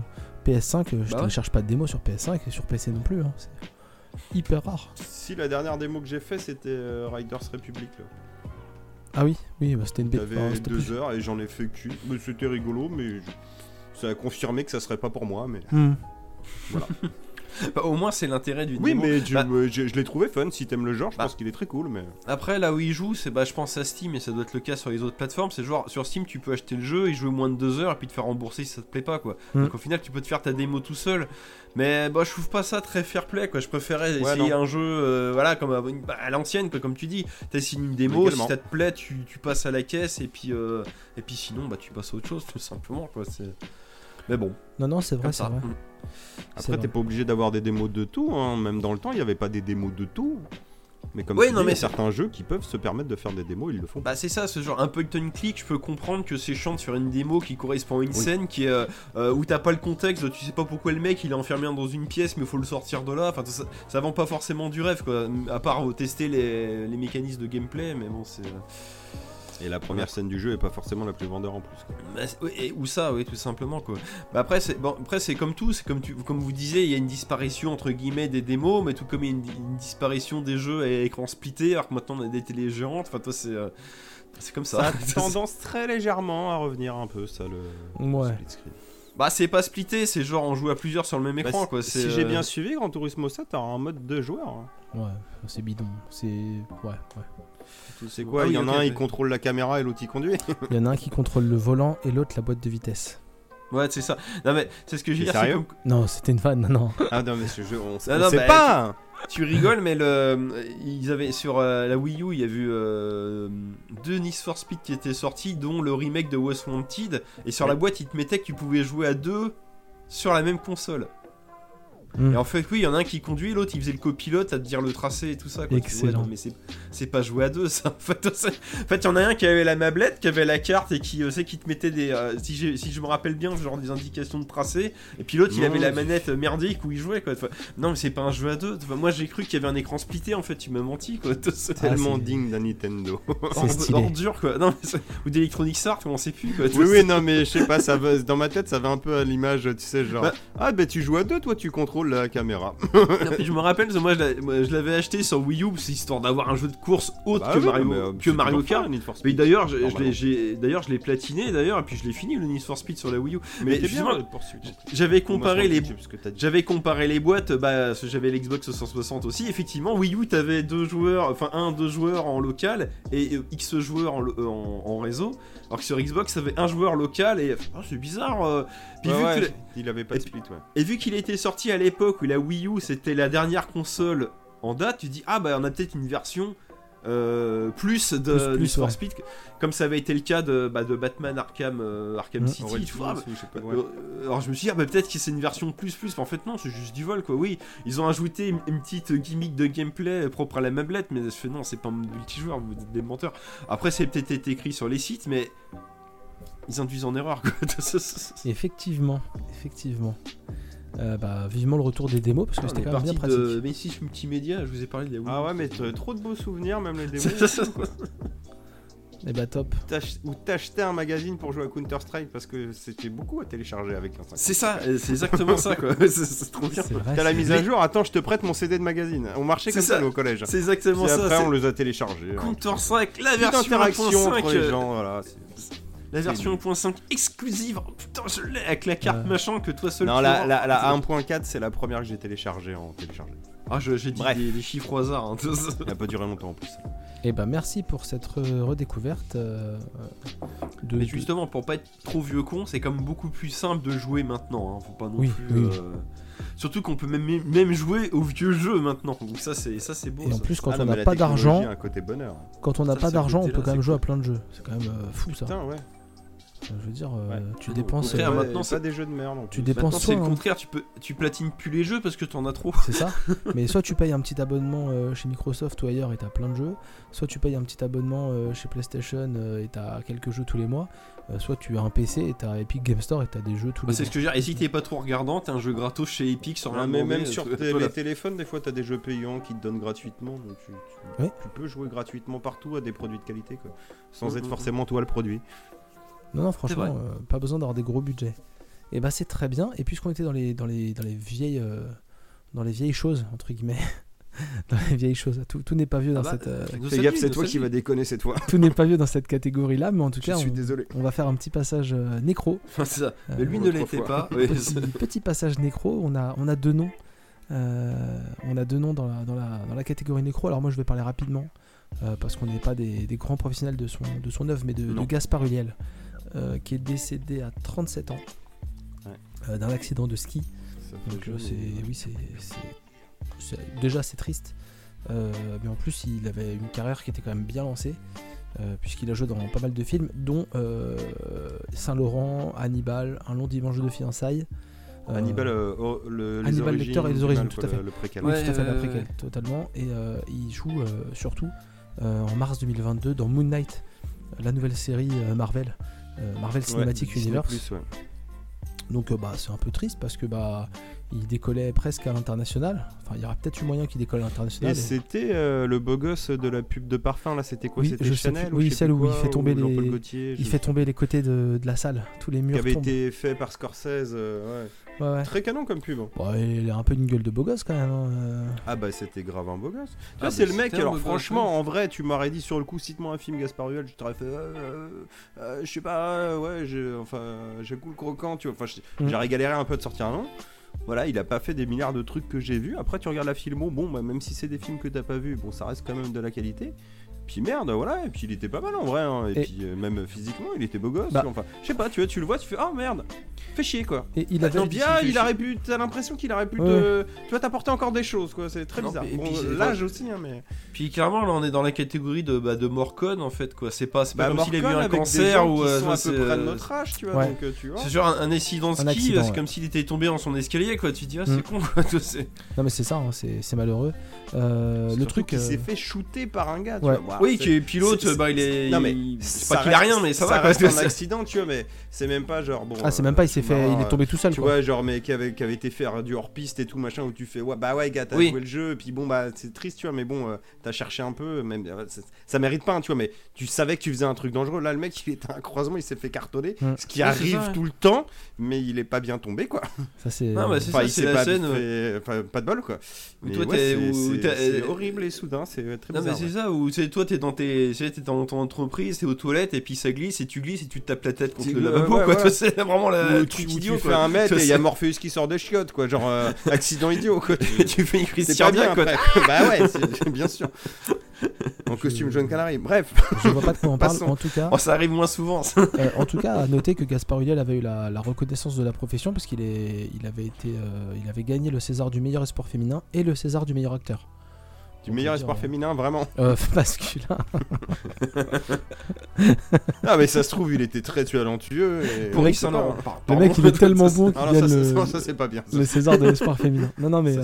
euh, PS5, euh, je
Bah ouais.
télécharge pas de démo sur PS5 et sur PC non plus. hein. C'est hyper rare.
Si la dernière démo que j'ai fait c'était euh, Riders Republic là.
Ah oui, oui, bah, c'était une bête.
J'avais deux
plus-
heures et j'en ai fait qu'une. Mais C'était rigolo mais je- ça a confirmé que ça serait pas pour moi mais.
Hmm. <laughs>
Bah, au moins, c'est l'intérêt d'une
Oui
démo.
mais tu-
Bah-
euh, je, je l'ai trouvé fun si t'aimes le genre, je
Bah.
pense qu'il est très cool mais.
Après, là où il joue, c'est bah, je pense à Steam et ça doit être le cas sur les autres plateformes. C'est genre sur Steam, tu peux acheter le jeu et jouer moins de deux heures et puis te faire rembourser si ça te plaît pas quoi.
Mm.
Donc au final, tu peux te faire ta démo tout seul. Mais bah, je trouve pas ça très fair play quoi. Je préférais
Ouais,
essayer un jeu euh, voilà comme à, une- bah, à l'ancienne quoi, comme tu dis. T'as signé une démo,
Également.
si ça te plaît, tu, tu passes à la caisse et puis euh, et puis sinon bah tu passes à autre chose tout simplement quoi. C'est mais bon,
Non, non, c'est vrai,
comme
c'est
ça.
vrai.
Mm.
C'est
Après,
vrai.
t'es pas obligé d'avoir des démos de tout, hein. même dans le temps, il n'y avait pas des démos de tout. Mais comme
Oui,
tu
non,
dis,
mais
il y a certains jeux qui peuvent se permettre de faire des démos, ils le font.
Bah c'est ça, ce genre un point and click, je peux comprendre que c'est chiant de faire une démo qui correspond à une
Oui.
scène qui est euh, euh, où t'as pas le contexte, tu sais pas pourquoi le mec il est enfermé dans une pièce mais il faut le sortir de là, enfin ça, ça vend pas forcément du rêve quoi, à part euh, tester les, les mécanismes de gameplay mais bon c'est...
Et la première scène du jeu est pas forcément la plus vendeur en plus. quoi.
Bah, et- ou ça, oui, tout simplement quoi. Bah, après, c'est bon, après c'est comme tout, c'est comme tu, comme vous disiez, il y a une disparition entre guillemets des démos, mais tout comme il y a une, une disparition des jeux à écran splitté, alors que maintenant on a des télés géantes. Enfin, toi, c'est euh, c'est comme
Ça
ça.
a <laughs> tendance très légèrement à revenir un peu, ça, le
Ouais.
split screen.
bah, c'est pas splitté, c'est genre on joue à plusieurs sur le même
Bah,
écran
si-
quoi.
si j'ai
euh,
bien suivi, Gran Turismo 7, t'as un mode de joueur. hein.
Ouais, c'est bidon. C'est. Ouais, ouais.
C'est quoi
Ah
Il
oui,
y en a un, il contrôle la caméra et l'autre, il conduit. <laughs>
Il y en a un qui contrôle le volant et l'autre la boîte de vitesse.
Ouais, c'est ça. Non, mais c'est ce que je veux
T'es
dire. c'est
sérieux
comme-
Non, c'était une vanne, non,
ah non, mais ce jeu, on,
Ah
on
non,
sait
bah,
pas.
Tu rigoles, mais le, ils avaient sur euh, la Wii U, il y a eu euh, deux Need for Speed qui étaient sortis, dont le remake de Most Wanted. Et sur la boîte, ils te mettaient que tu pouvais jouer à deux sur la même console.
Hmm.
Et en fait, oui, il y en a un qui conduit, l'autre il faisait le copilote à te dire le tracé et tout ça. Quoi. Tu dis, ouais,
Excellent.
non, mais c'est, c'est pas jouer à deux, ça. En fait, <laughs> c'est- en fait, il y en a un qui avait la mablette, qui avait la carte et qui, euh, c'est, qui te mettait des. euh, si, si je me rappelle bien, genre des indications de tracé. Et puis l'autre, il avait la manette merdique où il jouait, quoi. Enfin, non, mais c'est pas un jeu à deux. Enfin, moi, j'ai cru qu'il y avait un écran splitté, en fait, tu m'as menti, quoi. <laughs> C'est
Tellement
c'est-
digne d'un Nintendo.
C'est
ordure, quoi. Non, mais ou d'Electronic Arts, on sait plus, quoi.
oui, oui, <laughs> non, mais je sais pas, ça va, dans ma tête, ça va un peu à l'image, tu sais, genre.
Bah-
Ah, bah tu joues à deux, toi, tu contrôles la caméra.
Non, mais je me rappelle, moi, je l'avais acheté sur Wii U, c'est histoire d'avoir un jeu de course autre
Bah
que
oui,
Mario,
mais, euh,
que Mario Kart. Mais d'ailleurs, je, je l'ai- platiné, d'ailleurs, et puis je l'ai fini le Need for Speed sur la Wii U.
Mais,
Mais
poursuite.
J'avais comparé les. J'avais comparé les boîtes, bah, j'avais l'Xbox 360 aussi. Effectivement, Wii U, t'avais deux joueurs, enfin un, deux joueurs en local et euh, X joueurs en, lo- euh, en, en réseau. Alors que sur Xbox, t'avais un joueur local et ah, c'est bizarre. euh. Puis
Ouais,
vu
ouais,
que-
il avait pas de
Et-
split, ouais.
et vu qu'il était sorti à l'époque où la Wii U c'était la dernière console en date, tu dis ah bah on a peut-être une version euh, plus de
Plus, plus,
Need for
ouais.
Speed, comme ça avait été le cas de, bah, de Batman Arkham, euh, Arkham. City.
Origins,
tu vois, bah,
ou je sais pas, ouais.
euh, Alors je me suis dit, ah bah peut-être que c'est une version plus plus, mais en fait non, c'est juste du vol quoi. Oui, ils ont ajouté une, une petite gimmick de gameplay propre à la mablette, mais je fais non, c'est pas un multijoueur, vous êtes des menteurs. Après, c'est peut-être été écrit sur les sites, mais ils induisent en erreur quoi. <laughs>
Effectivement, effectivement. Euh, bah, vivement le retour des démos parce que
on
c'était quand même bien pratique.
de mais si multimédia, je vous ai parlé de la Wii.
Ah ouais, mais trop de beaux souvenirs, même les démos. <laughs>
Et bah top.
Ou t'achetais un magazine pour jouer à Counter-Strike parce que c'était beaucoup à télécharger avec un 50.
C'est ça, c'est exactement ça quoi. <laughs> C'est- trop bien.
T'as la mise à jour, attends, je te prête mon CD de magazine. On marchait comme ça,
ça.
nous, au collège.
C'est exactement
Puis
ça.
après,
c'est
on les a téléchargés.
Counter-Strike, la version
interaction
1.5.
entre les gens, voilà.
La version 1.5 exclusive. Oh, putain, je l'ai avec la carte machin que toi seul.
Non,
tu
la,
vois.
la, la 1.4, c'est la première que j'ai téléchargée en téléchargé.
Ah, je- j'ai dit des, des chiffres au hasard. hein.
Elle a pas duré longtemps en plus.
Et bah merci pour cette re- redécouverte euh, de.
Mais justement, pour pas être trop vieux con, c'est quand même beaucoup plus simple de jouer maintenant. hein. Faut pas non
Oui,
plus.
oui.
euh, Surtout qu'on peut même, même jouer aux vieux jeux maintenant. Donc ça, c'est ça, c'est beau.
Et en
ça.
plus, quand
Ah
on
non,
n'a pas d'argent,
a un côté bonheur.
quand on n'a
Ça,
pas d'argent, on peut quand même jouer à plein de jeux. C'est quand même euh, fou ça.
Putain, ouais.
Je veux dire, euh,
Ouais.
tu
Non,
dépenses.
au contraire,
euh,
Ouais,
maintenant,
pas
c'est-
des jeux de merde.
tu dépenses
c'est le contraire. Tu peux, tu platines plus les jeux parce que t'en as trop.
C'est ça. <laughs> Mais soit tu payes un petit abonnement euh, chez Microsoft ou ailleurs et t'as plein de jeux, soit tu payes un petit abonnement euh, chez PlayStation euh, et t'as quelques jeux tous les mois, euh, soit tu as un PC et t'as Epic Game Store et t'as des jeux tous
Bah,
les
c'est
mois.
ce que je veux dire. Et si t'es pas trop regardant, t'as un jeu gratos chez Epic sans
Ouais,
rien
mais
demander,
même sur <laughs> tes- les téléphones, des fois, t'as des jeux payants qui te donnent gratuitement. Donc tu, tu-
Oui.
tu peux jouer gratuitement partout à des produits de qualité, quoi. Sans
Mhm,
être
mhm.
forcément toi le produit.
Non, non, franchement, euh, pas besoin d'avoir des gros budgets. Et bah c'est très bien. Et puisqu'on était dans les, dans les, dans les vieilles, euh, dans les vieilles choses entre guillemets, <laughs> dans les vieilles choses, tout, tout n'est pas vieux
Ah
dans
bah,
cette, euh,
Fais gaffe, c'est toi qui vas déconner cette fois.
tout n'est pas vieux dans cette catégorie-là, mais en tout
Je
cas,
suis
on,
désolé.
on va faire un petit passage euh, nécro.
Enfin, <laughs> c'est ça.
Euh,
Mais lui ne l'était pas. Oui,
petit,
c'est-
petit passage nécro. On a, on a deux noms. Euh, on a deux noms dans la, dans, la, dans la catégorie nécro. Alors moi je vais parler rapidement euh, parce qu'on n'est pas des, des grands professionnels de son, de son œuvre, mais de, de. Gaspard euh, qui est décédé à 37 ans
Ouais.
euh, d'un accident de ski. Donc euh, c'est, oui, c'est, c'est- c'est- déjà c'est triste, Euh, mais en plus il avait une carrière qui était quand même bien lancée. euh, puisqu'il a joué dans pas mal de films, dont euh, Saint-Laurent, Hannibal, Un long dimanche de fiançailles. euh,
Hannibal, euh, oh, le, les
Hannibal
origines
Lecter et les origines, tout à fait.
Le, le préquel.
Oui,
Ouais,
tout à fait, la
ouais,
préquelle,
ouais.
totalement. Et euh, il joue euh, surtout euh, en mars 2022 dans Moon Knight, la nouvelle série euh, Marvel, euh, Marvel Cinematic
Ouais,
Universe.
ouais.
Donc euh, bah, c'est un peu triste parce que bah il décollait presque à l'international. Enfin, il y aura peut-être eu moyen qu'il décolle à l'international.
Et
Et-
c'était euh, le beau gosse de la pub de parfum là, c'était quoi?
Oui,
C'était Chanel
plus. Oui, celle où il fait tomber les-
Gaultier,
il fait tomber les côtés de, de la salle, tous les
qui
murs
avait
tombent.
été fait par Scorsese. euh, ouais.
Ouais, ouais.
Très canon comme pub. hein.
Il a un peu une gueule de beau gosse quand même. hein, euh.
Ah bah c'était grave un beau gosse. Tu
Ah,
vois, c'est
bah,
le mec, alors franchement, en vrai, tu m'aurais dit sur le coup, cite-moi un film Gaspard Huel, je t'aurais fait, euh, euh, euh, je sais pas, euh, ouais, j'ai, enfin, j'ai cool croquant, tu vois, enfin,
Mm.
j'aurais galéré un peu de sortir un nom. Voilà, il a pas fait des milliards de trucs que j'ai vus. Après, tu regardes la filmo, bon, bah, même si c'est des films que t'as pas vus, bon, ça reste quand même de la qualité. Puis merde, voilà, et puis il était pas mal en vrai, hein, et,
Et-
puis euh, même physiquement, il était beau gosse.
Bah.
Enfin, je sais pas, tu vois, tu le vois, tu fais, oh merde, fais chier quoi.
Et il avait
Non, bien,
fait
il
chier.
aurait pu, t'as l'impression qu'il aurait pu
Ouais.
te. Tu vois, t'apporter encore des choses, quoi, c'est très
Non,
bizarre.
mais- et
Bon,
puis, c'est-
l'âge aussi, hein, mais.
Puis clairement, là, on est dans la catégorie de, bah, de Morcon en fait, quoi. C'est pas, c'est pas
Bah,
comme s'il a eu un cancer ou. euh,
à
c'est,
peu près de
euh,
notre âge, tu vois,
ouais.
donc euh, tu vois.
C'est genre un, un accident de ski, euh, c'est comme s'il était tombé dans son escalier, quoi. Tu te dis, ah, c'est
Mm.
con, quoi. <laughs> tu sais.
Non mais c'est ça, hein, c'est c'est malheureux. Euh, le truc.
qu'il
euh,
s'est fait shooter par un gars, tu
Ouais.
vois.
Oui, qui est pilote,
c'est-
bah, il est.
Non, mais
C'est
ça
pas qu'il a rien, mais ça, va, quoi.
reste un <laughs> accident, tu vois, mais c'est même pas genre bon.
Ah c'est
euh,
même pas, il s'est fait,
marrant,
il est
euh,
tombé tout seul
Tu
quoi.
vois, genre, mais qui avait, qui avait été faire du hors-piste et tout machin, où tu fais, ouais, bah ouais, gars, t'as
Oui.
joué le jeu, et puis bon, bah c'est triste, tu vois, mais bon, euh, t'as cherché un peu, même, euh, ça mérite pas, hein, tu vois, mais tu savais que tu faisais un truc dangereux. Là, le mec, <laughs> il était à un croisement, il s'est fait cartonner, ce qui
Ouais,
arrive
ça, ouais.
tout le temps, mais il est pas bien tombé, quoi.
Ça c'est.
Non, bah, c'est
Enfin,
ça,
il
c'est
s'est
la
pas
scène.
fait- enfin, pas de bol, quoi.
Où
Mais
toi,
ouais,
t'es-
c'est-
euh,
horrible et soudain, c'est très
Non, mais
bizarre.
c'est ça, où c'est toi, t'es dans, tes... t'es dans ton entreprise, t'es aux toilettes, et puis ça glisse, et tu glisses, et tu te tapes la tête contre le lavabo,
ouais,
quoi.
ouais. <laughs>
C'est vraiment la.
Ou
truc
tu, ou tu
idiot,
fais un mètre et il y a Morpheus qui sort des chiottes, quoi. Genre, euh, accident idiot, quoi. <laughs>
tu fais une crise cardiaque, quoi. <laughs>
bah ouais, bien sûr. <laughs> En costume jaune canari. Bref.
Je vois pas de quoi on <laughs> parle. En tout cas,
Oh, ça arrive moins souvent, ça.
euh, en tout cas, à noter que Gaspard Ulliel avait eu la, la reconnaissance de la profession parce qu'il est, il avait été, euh, il avait gagné le César du meilleur espoir féminin et le César du meilleur acteur.
Du
On
meilleur espoir
dire,
féminin, vraiment.
Euh, <laughs> masculin.
Ah, mais ça se trouve, il était très talentueux. Et...
Pour par-
Le mec, il est tellement bon qu'il
Ah non,
gagne le,
ça, ça, c'est pas bien. ça.
le César de l'espoir féminin. Non, non, mais.
Ça,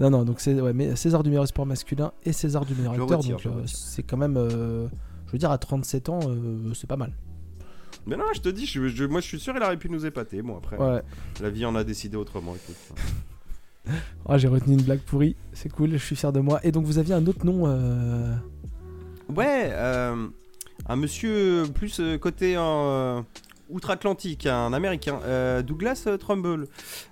Non, non, donc c'est ouais, mais César du meilleur espoir masculin et César du meilleur
Je
acteur.
retire,
donc euh, c'est quand même, euh, je veux dire, à 37 ans, euh, c'est pas mal.
Mais non, je te dis, je, je- moi je suis sûr, il aurait pu nous épater. Bon, après,
Ouais.
la vie en a décidé autrement. Écoute. <laughs>
Ah, j'ai retenu une blague pourrie, c'est cool, je suis fier de moi. Et donc vous aviez un autre nom. euh,
Ouais, euh, un monsieur plus côté euh, outre-Atlantique, un américain, euh, Douglas euh, Trumbull.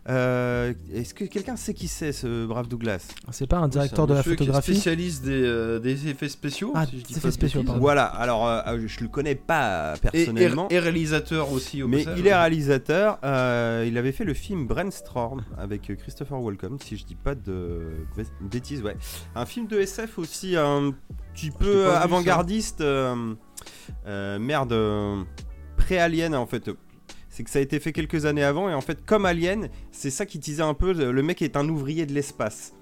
Euh, Est-ce que quelqu'un sait qui c'est ce brave Douglas?
C'est pas un directeur de la
monsieur qui est
photographie
spécialiste des, euh, des effets spéciaux.
Ah,
si je dis
effets spéciaux, pardon.
Voilà, alors euh, je le connais pas personnellement.
et- et réalisateur aussi au
Mais
passage.
il est réalisateur. euh, il avait fait le film Brainstorm avec Christopher Walken, si je dis pas de bê- bêtises, ouais. Un film de SF aussi un petit peu avant-gardiste. euh, euh, merde, euh, pré-Alien en fait. C'est que ça a été fait quelques années avant et en fait, comme Alien, c'est ça qui teasait un peu. Le mec est un ouvrier de l'espace.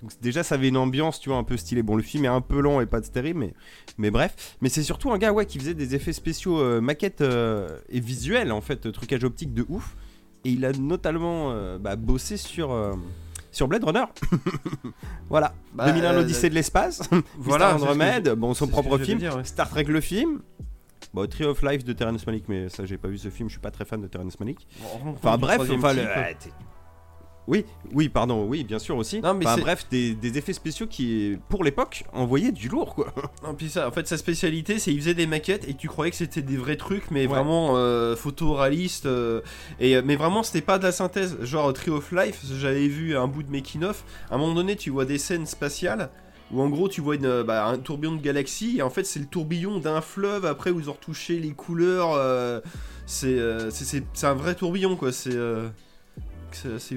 Donc déjà, ça avait une ambiance, tu vois, un peu stylée. Bon, le film est un peu long et pas terrible, mais, mais bref. Mais c'est surtout un gars, ouais, qui faisait des effets spéciaux, euh, maquettes euh, et visuels, en fait, euh, trucage optique de ouf. Et il a notamment euh, bah, bossé sur, sur Blade Runner. <laughs> voilà.
Bah,
2001
euh,
l'Odyssée de l'espace. <laughs>
Voilà,
Star
je-
bon, son propre film.
dire, ouais.
Star Trek le film. Bon, Tree of Life de Terrence Malick, mais ça, j'ai pas vu ce film, je suis pas très fan de Terrence Malick. Enfin, bref, enfin, le- t'es- oui, oui, pardon, oui, bien sûr aussi.
Non, mais
Enfin, bref, des, des effets spéciaux qui, pour l'époque, envoyaient du lourd, quoi. <laughs>
Non, puis ça, en fait, sa spécialité, c'est qu'il faisait des maquettes et tu croyais que c'était des vrais trucs, mais
Ouais.
vraiment euh, photoréalistes. euh, et, euh, mais vraiment, c'était pas de la synthèse. Genre Tree of Life, j'avais vu un bout de making-of. À un moment donné, tu vois des scènes spatiales où en gros, tu vois une, bah, un tourbillon de galaxie et en fait, c'est le tourbillon d'un fleuve après où ils ont retouché les couleurs. euh, c'est euh, c'est- c'est c'est un vrai tourbillon, quoi. C'est euh,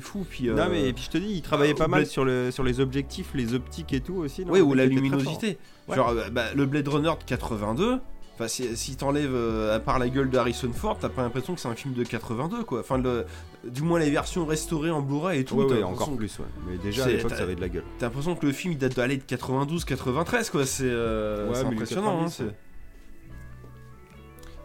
fou. Puis, euh,
Non, mais puis je te dis, il travaillait
euh,
pas mal
Blade-
sur, le, sur les objectifs, les optiques et tout aussi. non
Oui, ou la luminosité.
Ouais.
Genre, euh, bah, le Blade Runner de 82, enfin, si, si t'enlèves euh, à part la gueule de Harrison Fort, t'as pas l'impression que c'est un film de 82, quoi. Enfin, le, du moins les versions restaurées en Blu-ray et tout.
Ouais, encore plus, ouais. Mais déjà, à l'époque, ça avait de la gueule.
T'as l'impression que le film il date d'aller de 92, 93, quoi. C'est euh,
Ouais,
impressionnant.
90,
hein.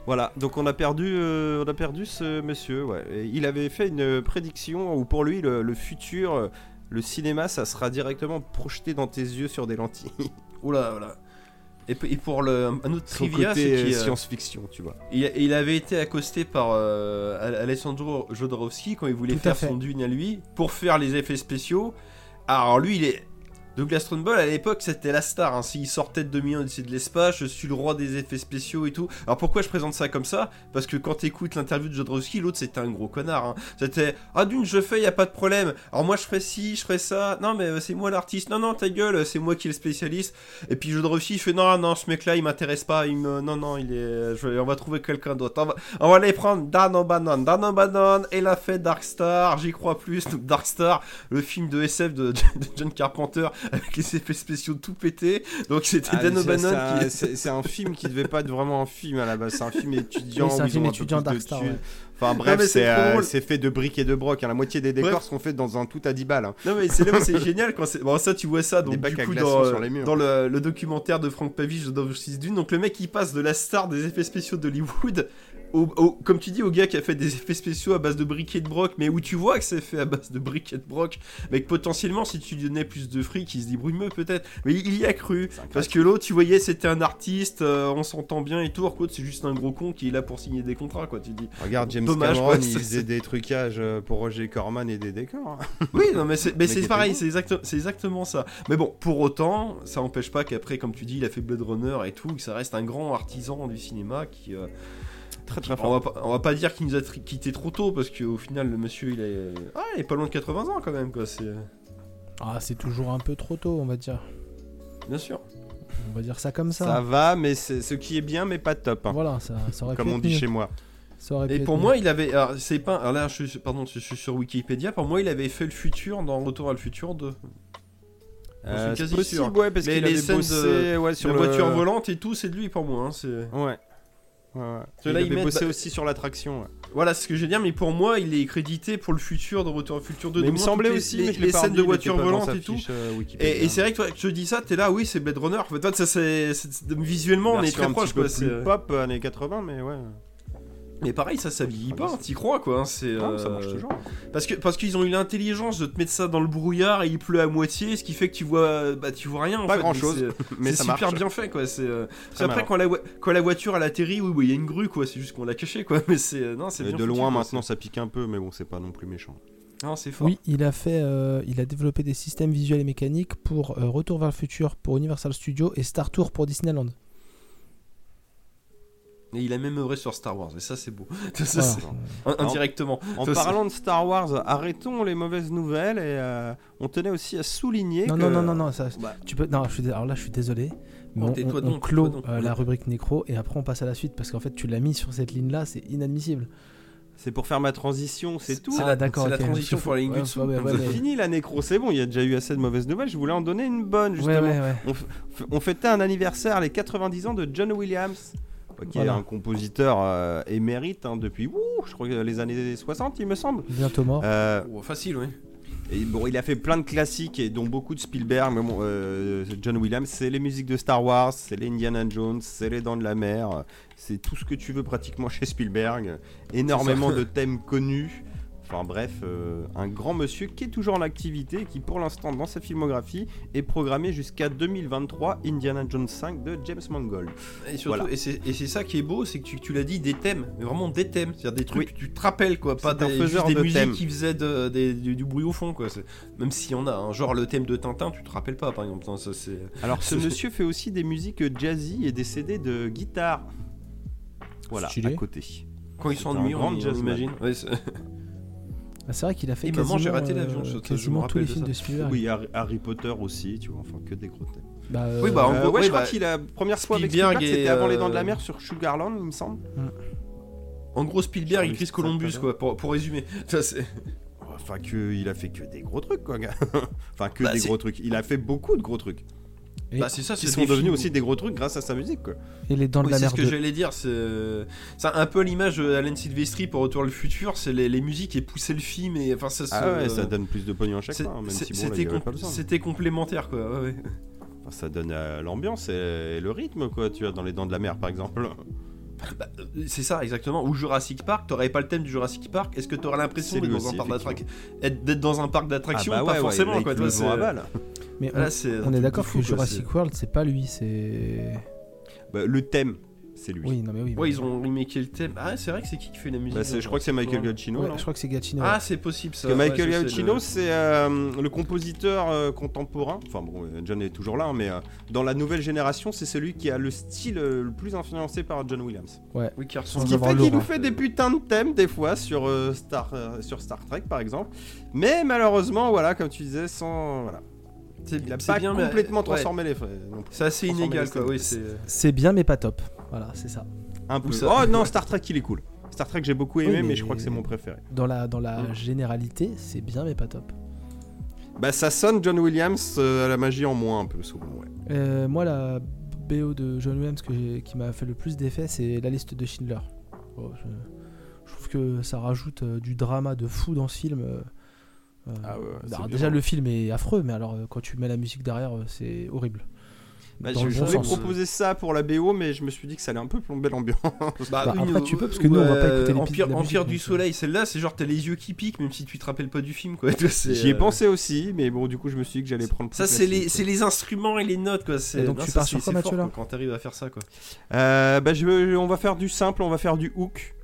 Voilà, donc on a perdu, euh, on a perdu ce monsieur. Ouais. Et il avait fait une prédiction où pour lui le, le futur, le cinéma, ça sera directement projeté dans tes yeux sur des lentilles. <laughs>
Oula, voilà. Et, pour le, un autre
Son
trivia, c'est
côté
qu'il
euh,
euh,
science-fiction, tu vois.
il, il avait été accosté par euh, Al- Alessandro Jodorowsky quand il voulait
Tout
faire son dune à lui pour faire les effets spéciaux. Alors lui, il est Douglas Trumbull à l'époque c'était la star. Hein. S'il sortait de 2001 Odyssée de l'espace, je suis le roi des effets spéciaux et tout. Alors pourquoi je présente ça comme ça? Parce que quand t'écoutes l'interview de Jodorowsky, l'autre c'était un gros connard. hein. C'était ah d'une je fais y a pas de problème. Alors moi je ferais ci, je ferais ça. Non mais euh, c'est moi l'artiste. Non non ta gueule, c'est moi qui est le spécialiste. Et puis Jodorowsky il fait non non ce mec là il m'intéresse pas. Il me non non il est je vais- on va trouver quelqu'un d'autre. On va, on aller prendre Dan O'Bannon. Dan O'Bannon il a fait Dark Star. J'y crois plus. Dark Star, le film de SF <laughs> de John Carpenter avec les effets spéciaux tout pétés. Donc c'était
Ah,
Dan
c'est-
O'Bannon
c'est un-
qui.
C'est c'est un film qui devait pas être vraiment un film à la base, c'est un film étudiant.
Oui, c'est un film étudiant Dark Star, ouais.
Enfin bref,
c'est
euh, fait de briques et de broc. hein. La moitié des décors
Bref.
sont faits dans un tout à 10 balles. hein.
Non mais c'est là où c'est <laughs> génial quand c'est bon ça tu vois ça donc du
à
coup dans,
sur les murs.
dans le, le documentaire de Frank Pavich de Dove Dune donc le mec il passe de la star des effets spéciaux d'Hollywood au, au- comme tu dis au gars qui a fait des effets spéciaux à base de briques et de broc mais où tu vois que c'est fait à base de briques et de broc mais que potentiellement si tu lui donnais plus de fric il se débrouille peut-être mais il, y a cru parce que l'autre tu voyais c'était un artiste euh, on s'entend bien et tout alors c'est juste un gros con qui est là pour signer des contrats quoi tu dis
Regarde, James
Dommage,
Cameron,
quoi,
il faisait des trucages euh, pour Roger Corman et des décors. hein. <laughs>
Oui, non, mais c'est mais c'est pareil, c'est exact, c'est exactement ça. Mais bon, pour autant, ça n'empêche pas qu'après, comme tu dis, il a fait Blade Runner et tout, que ça reste un grand artisan du cinéma qui. euh,
Très très
on,
fort.
va pas, on va pas dire qu'il nous a quitté trop tôt, parce qu'au final, le monsieur, il est. Ah, il est pas loin de 80 ans quand même, quoi. C'est.
Ah, c'est toujours un peu trop tôt, on va dire.
Bien sûr.
On va dire ça comme ça.
Ça va, mais c'est ce qui est bien, mais pas top. hein,
Voilà, ça, ça aurait
Comme
pu
on
être
dit
mieux.
chez moi.
Ça aurait pu
Et
être
pour
mieux.
moi, il avait. Alors, c'est pas. Alors là, je suis, pardon, je suis sur Wikipédia. Pour moi, il avait fait le futur dans Retour à le futur 2.
Euh, c'est
quasi
possible,
sûr.
ouais, parce
Mais
qu'il
les
avait
scènes
bossé ouais, sur
Sur
le...
la voiture volante et tout, c'est de lui pour moi. hein, c'est.
Ouais. Ouais. Il
là, ils
avait
mettent-
bossé aussi sur l'attraction. ouais.
Voilà, c'est ce que je veux dire, mais pour moi, il est crédité pour le futur de Retour futur 2.
Mais
De
il me semblait aussi,
les,
mais je l'ai
les scènes de
il
voitures volantes et tout.
fiche, euh.
Et, et c'est vrai que toi, je te dis ça, t'es là, oui, c'est Blade Runner. En fait, toi, ça, c'est, visuellement, on est très proche, c'est-
pop années 80, mais ouais.
Mais pareil, ça, ça vieillit
Ah,
pas, t'y crois, quoi. hein, C'est,
Non, ça
euh,
marche toujours.
Parce que parce qu'ils ont eu l'intelligence de te mettre ça dans le brouillard et il pleut à moitié, ce qui fait que tu vois, bah, tu vois rien. en
Pas
fait,
grand-chose,
mais c'est- <laughs>
Mais
c'est
ça
super
marche.
bien fait, quoi. C'est, euh, c'est
Très
après quand la, quand la voiture elle atterrit, oui, oui, il y a une grue, quoi. C'est juste qu'on l'a caché, quoi. <laughs> Mais c'est, euh, non, c'est bien
de
foutu,
loin
quoi,
maintenant ça pique un peu, mais bon, c'est pas non plus méchant.
Non, c'est fort.
Oui, il a fait, euh, il a développé des systèmes visuels et mécaniques pour euh, Retour vers le futur pour Universal Studios et Star Tour pour Disneyland.
Et il a même œuvré sur Star Wars, et ça c'est beau. <laughs> Ça, Indirectement.
En
Ça,
parlant de Star Wars, arrêtons les mauvaises nouvelles et euh, on tenait aussi à souligner
Non,
que...
non, non, non, non, ça,
Bah,
tu peux. Non, je suis dé- alors là, je suis désolé. Mais
Oh,
on, clôt
donc.
euh, la rubrique nécro et après on passe à la suite parce qu'en fait tu l'as mis sur cette ligne là, c'est inadmissible.
c'est pour faire ma transition, c'est tout.
C'est
Ah,
la-
d'accord,
transition pour la ligne
ouais,
du dessous.
ouais, ouais,
comme
ouais,
ça.
C'est fini la nécro, c'est bon, il y a déjà eu assez de mauvaises nouvelles, je voulais en donner une bonne justement.
ouais, ouais.
On, f- on fêtait un anniversaire, les 90 ans de John Williams, qui
Voilà.
est un compositeur euh, émérite hein, depuis, ouh, je crois que les années 60 il me semble.
Bientôt mort.
Euh,
Oh, facile, oui.
et bon, il a fait plein de classiques et dont beaucoup de Spielberg, mais bon, euh, John Williams, c'est les musiques de Star Wars, c'est les Indiana Jones, c'est les Dents de la Mer, c'est tout ce que tu veux pratiquement chez Spielberg, énormément de thèmes connus. Enfin bref, euh, un grand monsieur qui est toujours en activité et qui pour l'instant dans sa filmographie est programmé jusqu'à 2023 Indiana Jones 5 de James Mangold.
Et surtout,
Voilà.
et c'est ça qui est beau, c'est que tu, tu l'as dit, des thèmes, mais vraiment des thèmes, c'est-à-dire des trucs
Oui.
que tu te rappelles, quoi, pas
un
des,
faiseur
juste des
de
musiques
thèmes.
qui faisaient de- des- du, du bruit au fond, quoi. Même si on a, hein, genre le thème de Tintin, tu te rappelles pas, par exemple. Non, ça, c'est...
Alors ce <laughs> monsieur fait aussi des musiques jazzy et des CD de guitare. Voilà, à côté.
Quand ils s'ennuient,
un
on, on imagine. Ouais, <laughs> c'est-
Ah, c'est vrai qu'il a fait
Et
quasiment,
maman, j'ai raté l'avion,
euh,
je- je me
quasiment tous
rappelle
les
de
films
ça.
de Spielberg.
Oui, Harry, Harry Potter aussi, tu vois, enfin que des gros thèmes.
Bah, euh,
Oui, bah, en
Euh,
gros,
ouais,
oui,
je crois
bah,
qu'il a première fois avec
Spielberg
Spielberg, c'était avant les
euh,
Dents de la Mer sur Sugarland, il me semble.
En gros, Spielberg et Chris Columbus, quoi, pour, pour résumer. <laughs> Ça, c'est-
Enfin que il a fait que des gros trucs quoi, gars. <laughs> enfin que
Bah,
des
c'est-
gros trucs. Il a fait beaucoup de gros trucs
Bah, c'est ça,
qui
c'est
sont devenus
films
aussi des gros trucs grâce à sa musique quoi.
Et les dents de
Oui,
la
c'est
mer
ce que
2.
j'allais dire, c'est c'est un peu l'image d'Alan Silvestri pour Retour le futur, c'est les, les musiques et pousser le film et enfin ça se-
Ah ouais, ça donne plus de pognon à chaque
c'est-
fois, hein,
c'est-
bon,
c'était
avait
com- complémentaire quoi. ouais, ouais.
Enfin, ça donne euh, l'ambiance et le rythme quoi, tu vois, dans les Dents de la Mer par exemple.
Bah, euh, c'est ça exactement. Ou Jurassic Park, t'aurais pas le thème du Jurassic Park, est-ce que t'aurais l'impression
C'est
d'être dans, un parc d'attrac- être- d'être dans un parc d'attractions
Ah bah
Pas
ouais, ouais,
forcément
il
quoi.
Mais on,
Là, c'est un
on est d'accord que
quoi,
Jurassic World, c'est pas lui, c'est.
Bah, le thème, c'est lui.
Oui, non mais oui.
Ouais,
mais-
ils ont remaké le thème. Ah, c'est vrai que c'est qui qui fait la musique
Bah, je crois que c'est Michael Giacchino.
Ouais, je crois que c'est Gatineau.
Ah, c'est possible ça.
Parce que
ouais,
Michael Giacchino,
le-
c'est euh, le compositeur euh, contemporain. Enfin bon, John est toujours là, hein, mais euh, dans la nouvelle génération, c'est celui qui a le style euh, le plus influencé par John Williams.
Oui, qui
Ce qui fait qu'il
Laurent.
nous fait des putains de thèmes des fois sur, euh, Star, euh, sur Star Trek par exemple. Mais malheureusement, voilà, comme tu disais, sans. Voilà.
C'est
Il a pas
bien, mais-
complètement
ouais.
transformé les plus.
C'est assez inégal quoi. Oui, c'est.
Bien, mais pas top. Voilà, c'est ça.
Un peu.
Où ça
Oh non, Star Trek, il est cool. Star Trek, j'ai beaucoup aimé,
Oui,
mais...
mais-
je crois que c'est mon préféré.
Dans la, dans la
Mm.
généralité, c'est bien, mais pas top.
Bah, ça sonne John Williams euh, à la magie en moins, un peu souvent, ouais.
Euh, moi, la BO de John Williams que qui m'a fait le plus d'effet, c'est la liste de Schindler. Oh, je, je trouve que ça rajoute euh, du drama de fou dans ce film. Euh,
Ah ouais, c'est
alors
violent.
déjà, le film est affreux, mais alors euh, quand tu mets la musique derrière, euh, c'est horrible.
Bah, je voulais proposer ça pour la BO, mais je me suis dit que ça allait un peu plomber l'ambiance.
Bah,
oui,
après,
mais,
tu peux, parce que nous, on va pas écouter les
Empire,
la musique,
Empire du. Soleil, celle-là, c'est genre t'as les yeux qui piquent, même si tu te rappelles pas du film, quoi.
J'y ai
euh,
pensé aussi, mais bon, du coup, je me suis dit que j'allais prendre.
Ça, c'est les, instruments et les notes, quoi.
Et donc,
non,
tu pars sur quoi, Mathieu, là
quoi, Quand t'arrives à faire ça, quoi.
Euh, bah, je veux- on va faire du simple, on va faire du hook.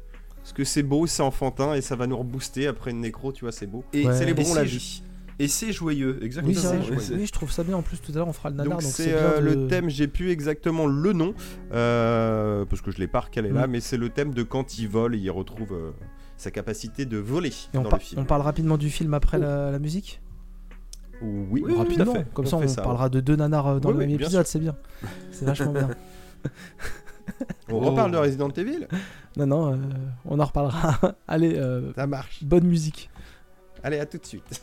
Parce que c'est beau, c'est enfantin et ça va nous rebooster après une nécro, tu vois, c'est beau.
Et
Ouais.
Célébrons
et
la vie.
Et c'est joyeux, exactement.
Oui, vrai, je- oui, trouve ça bien. En plus, tout à l'heure, on fera le nanar.
Donc c'est euh,
de-
le thème, j'ai plus exactement le nom, euh, parce que je l'ai pas recalé là,
Mm.
mais c'est le thème de quand il vole et il retrouve euh, sa capacité de voler
Et on,
dans
par-
le film.
on parle rapidement du film après
Oh.
la, la musique?
Oui,
Rapidement, comme
On
ça on
ça,
parlera de deux nanars dans
Oui,
le
oui,
même épisode, c'est bien. C'est vachement bien. <laughs>
On
Oh.
reparle de Resident Evil
Non, non, euh, on en reparlera. <laughs> Allez, euh,
Ça marche.
bonne musique.
Allez, à tout de suite.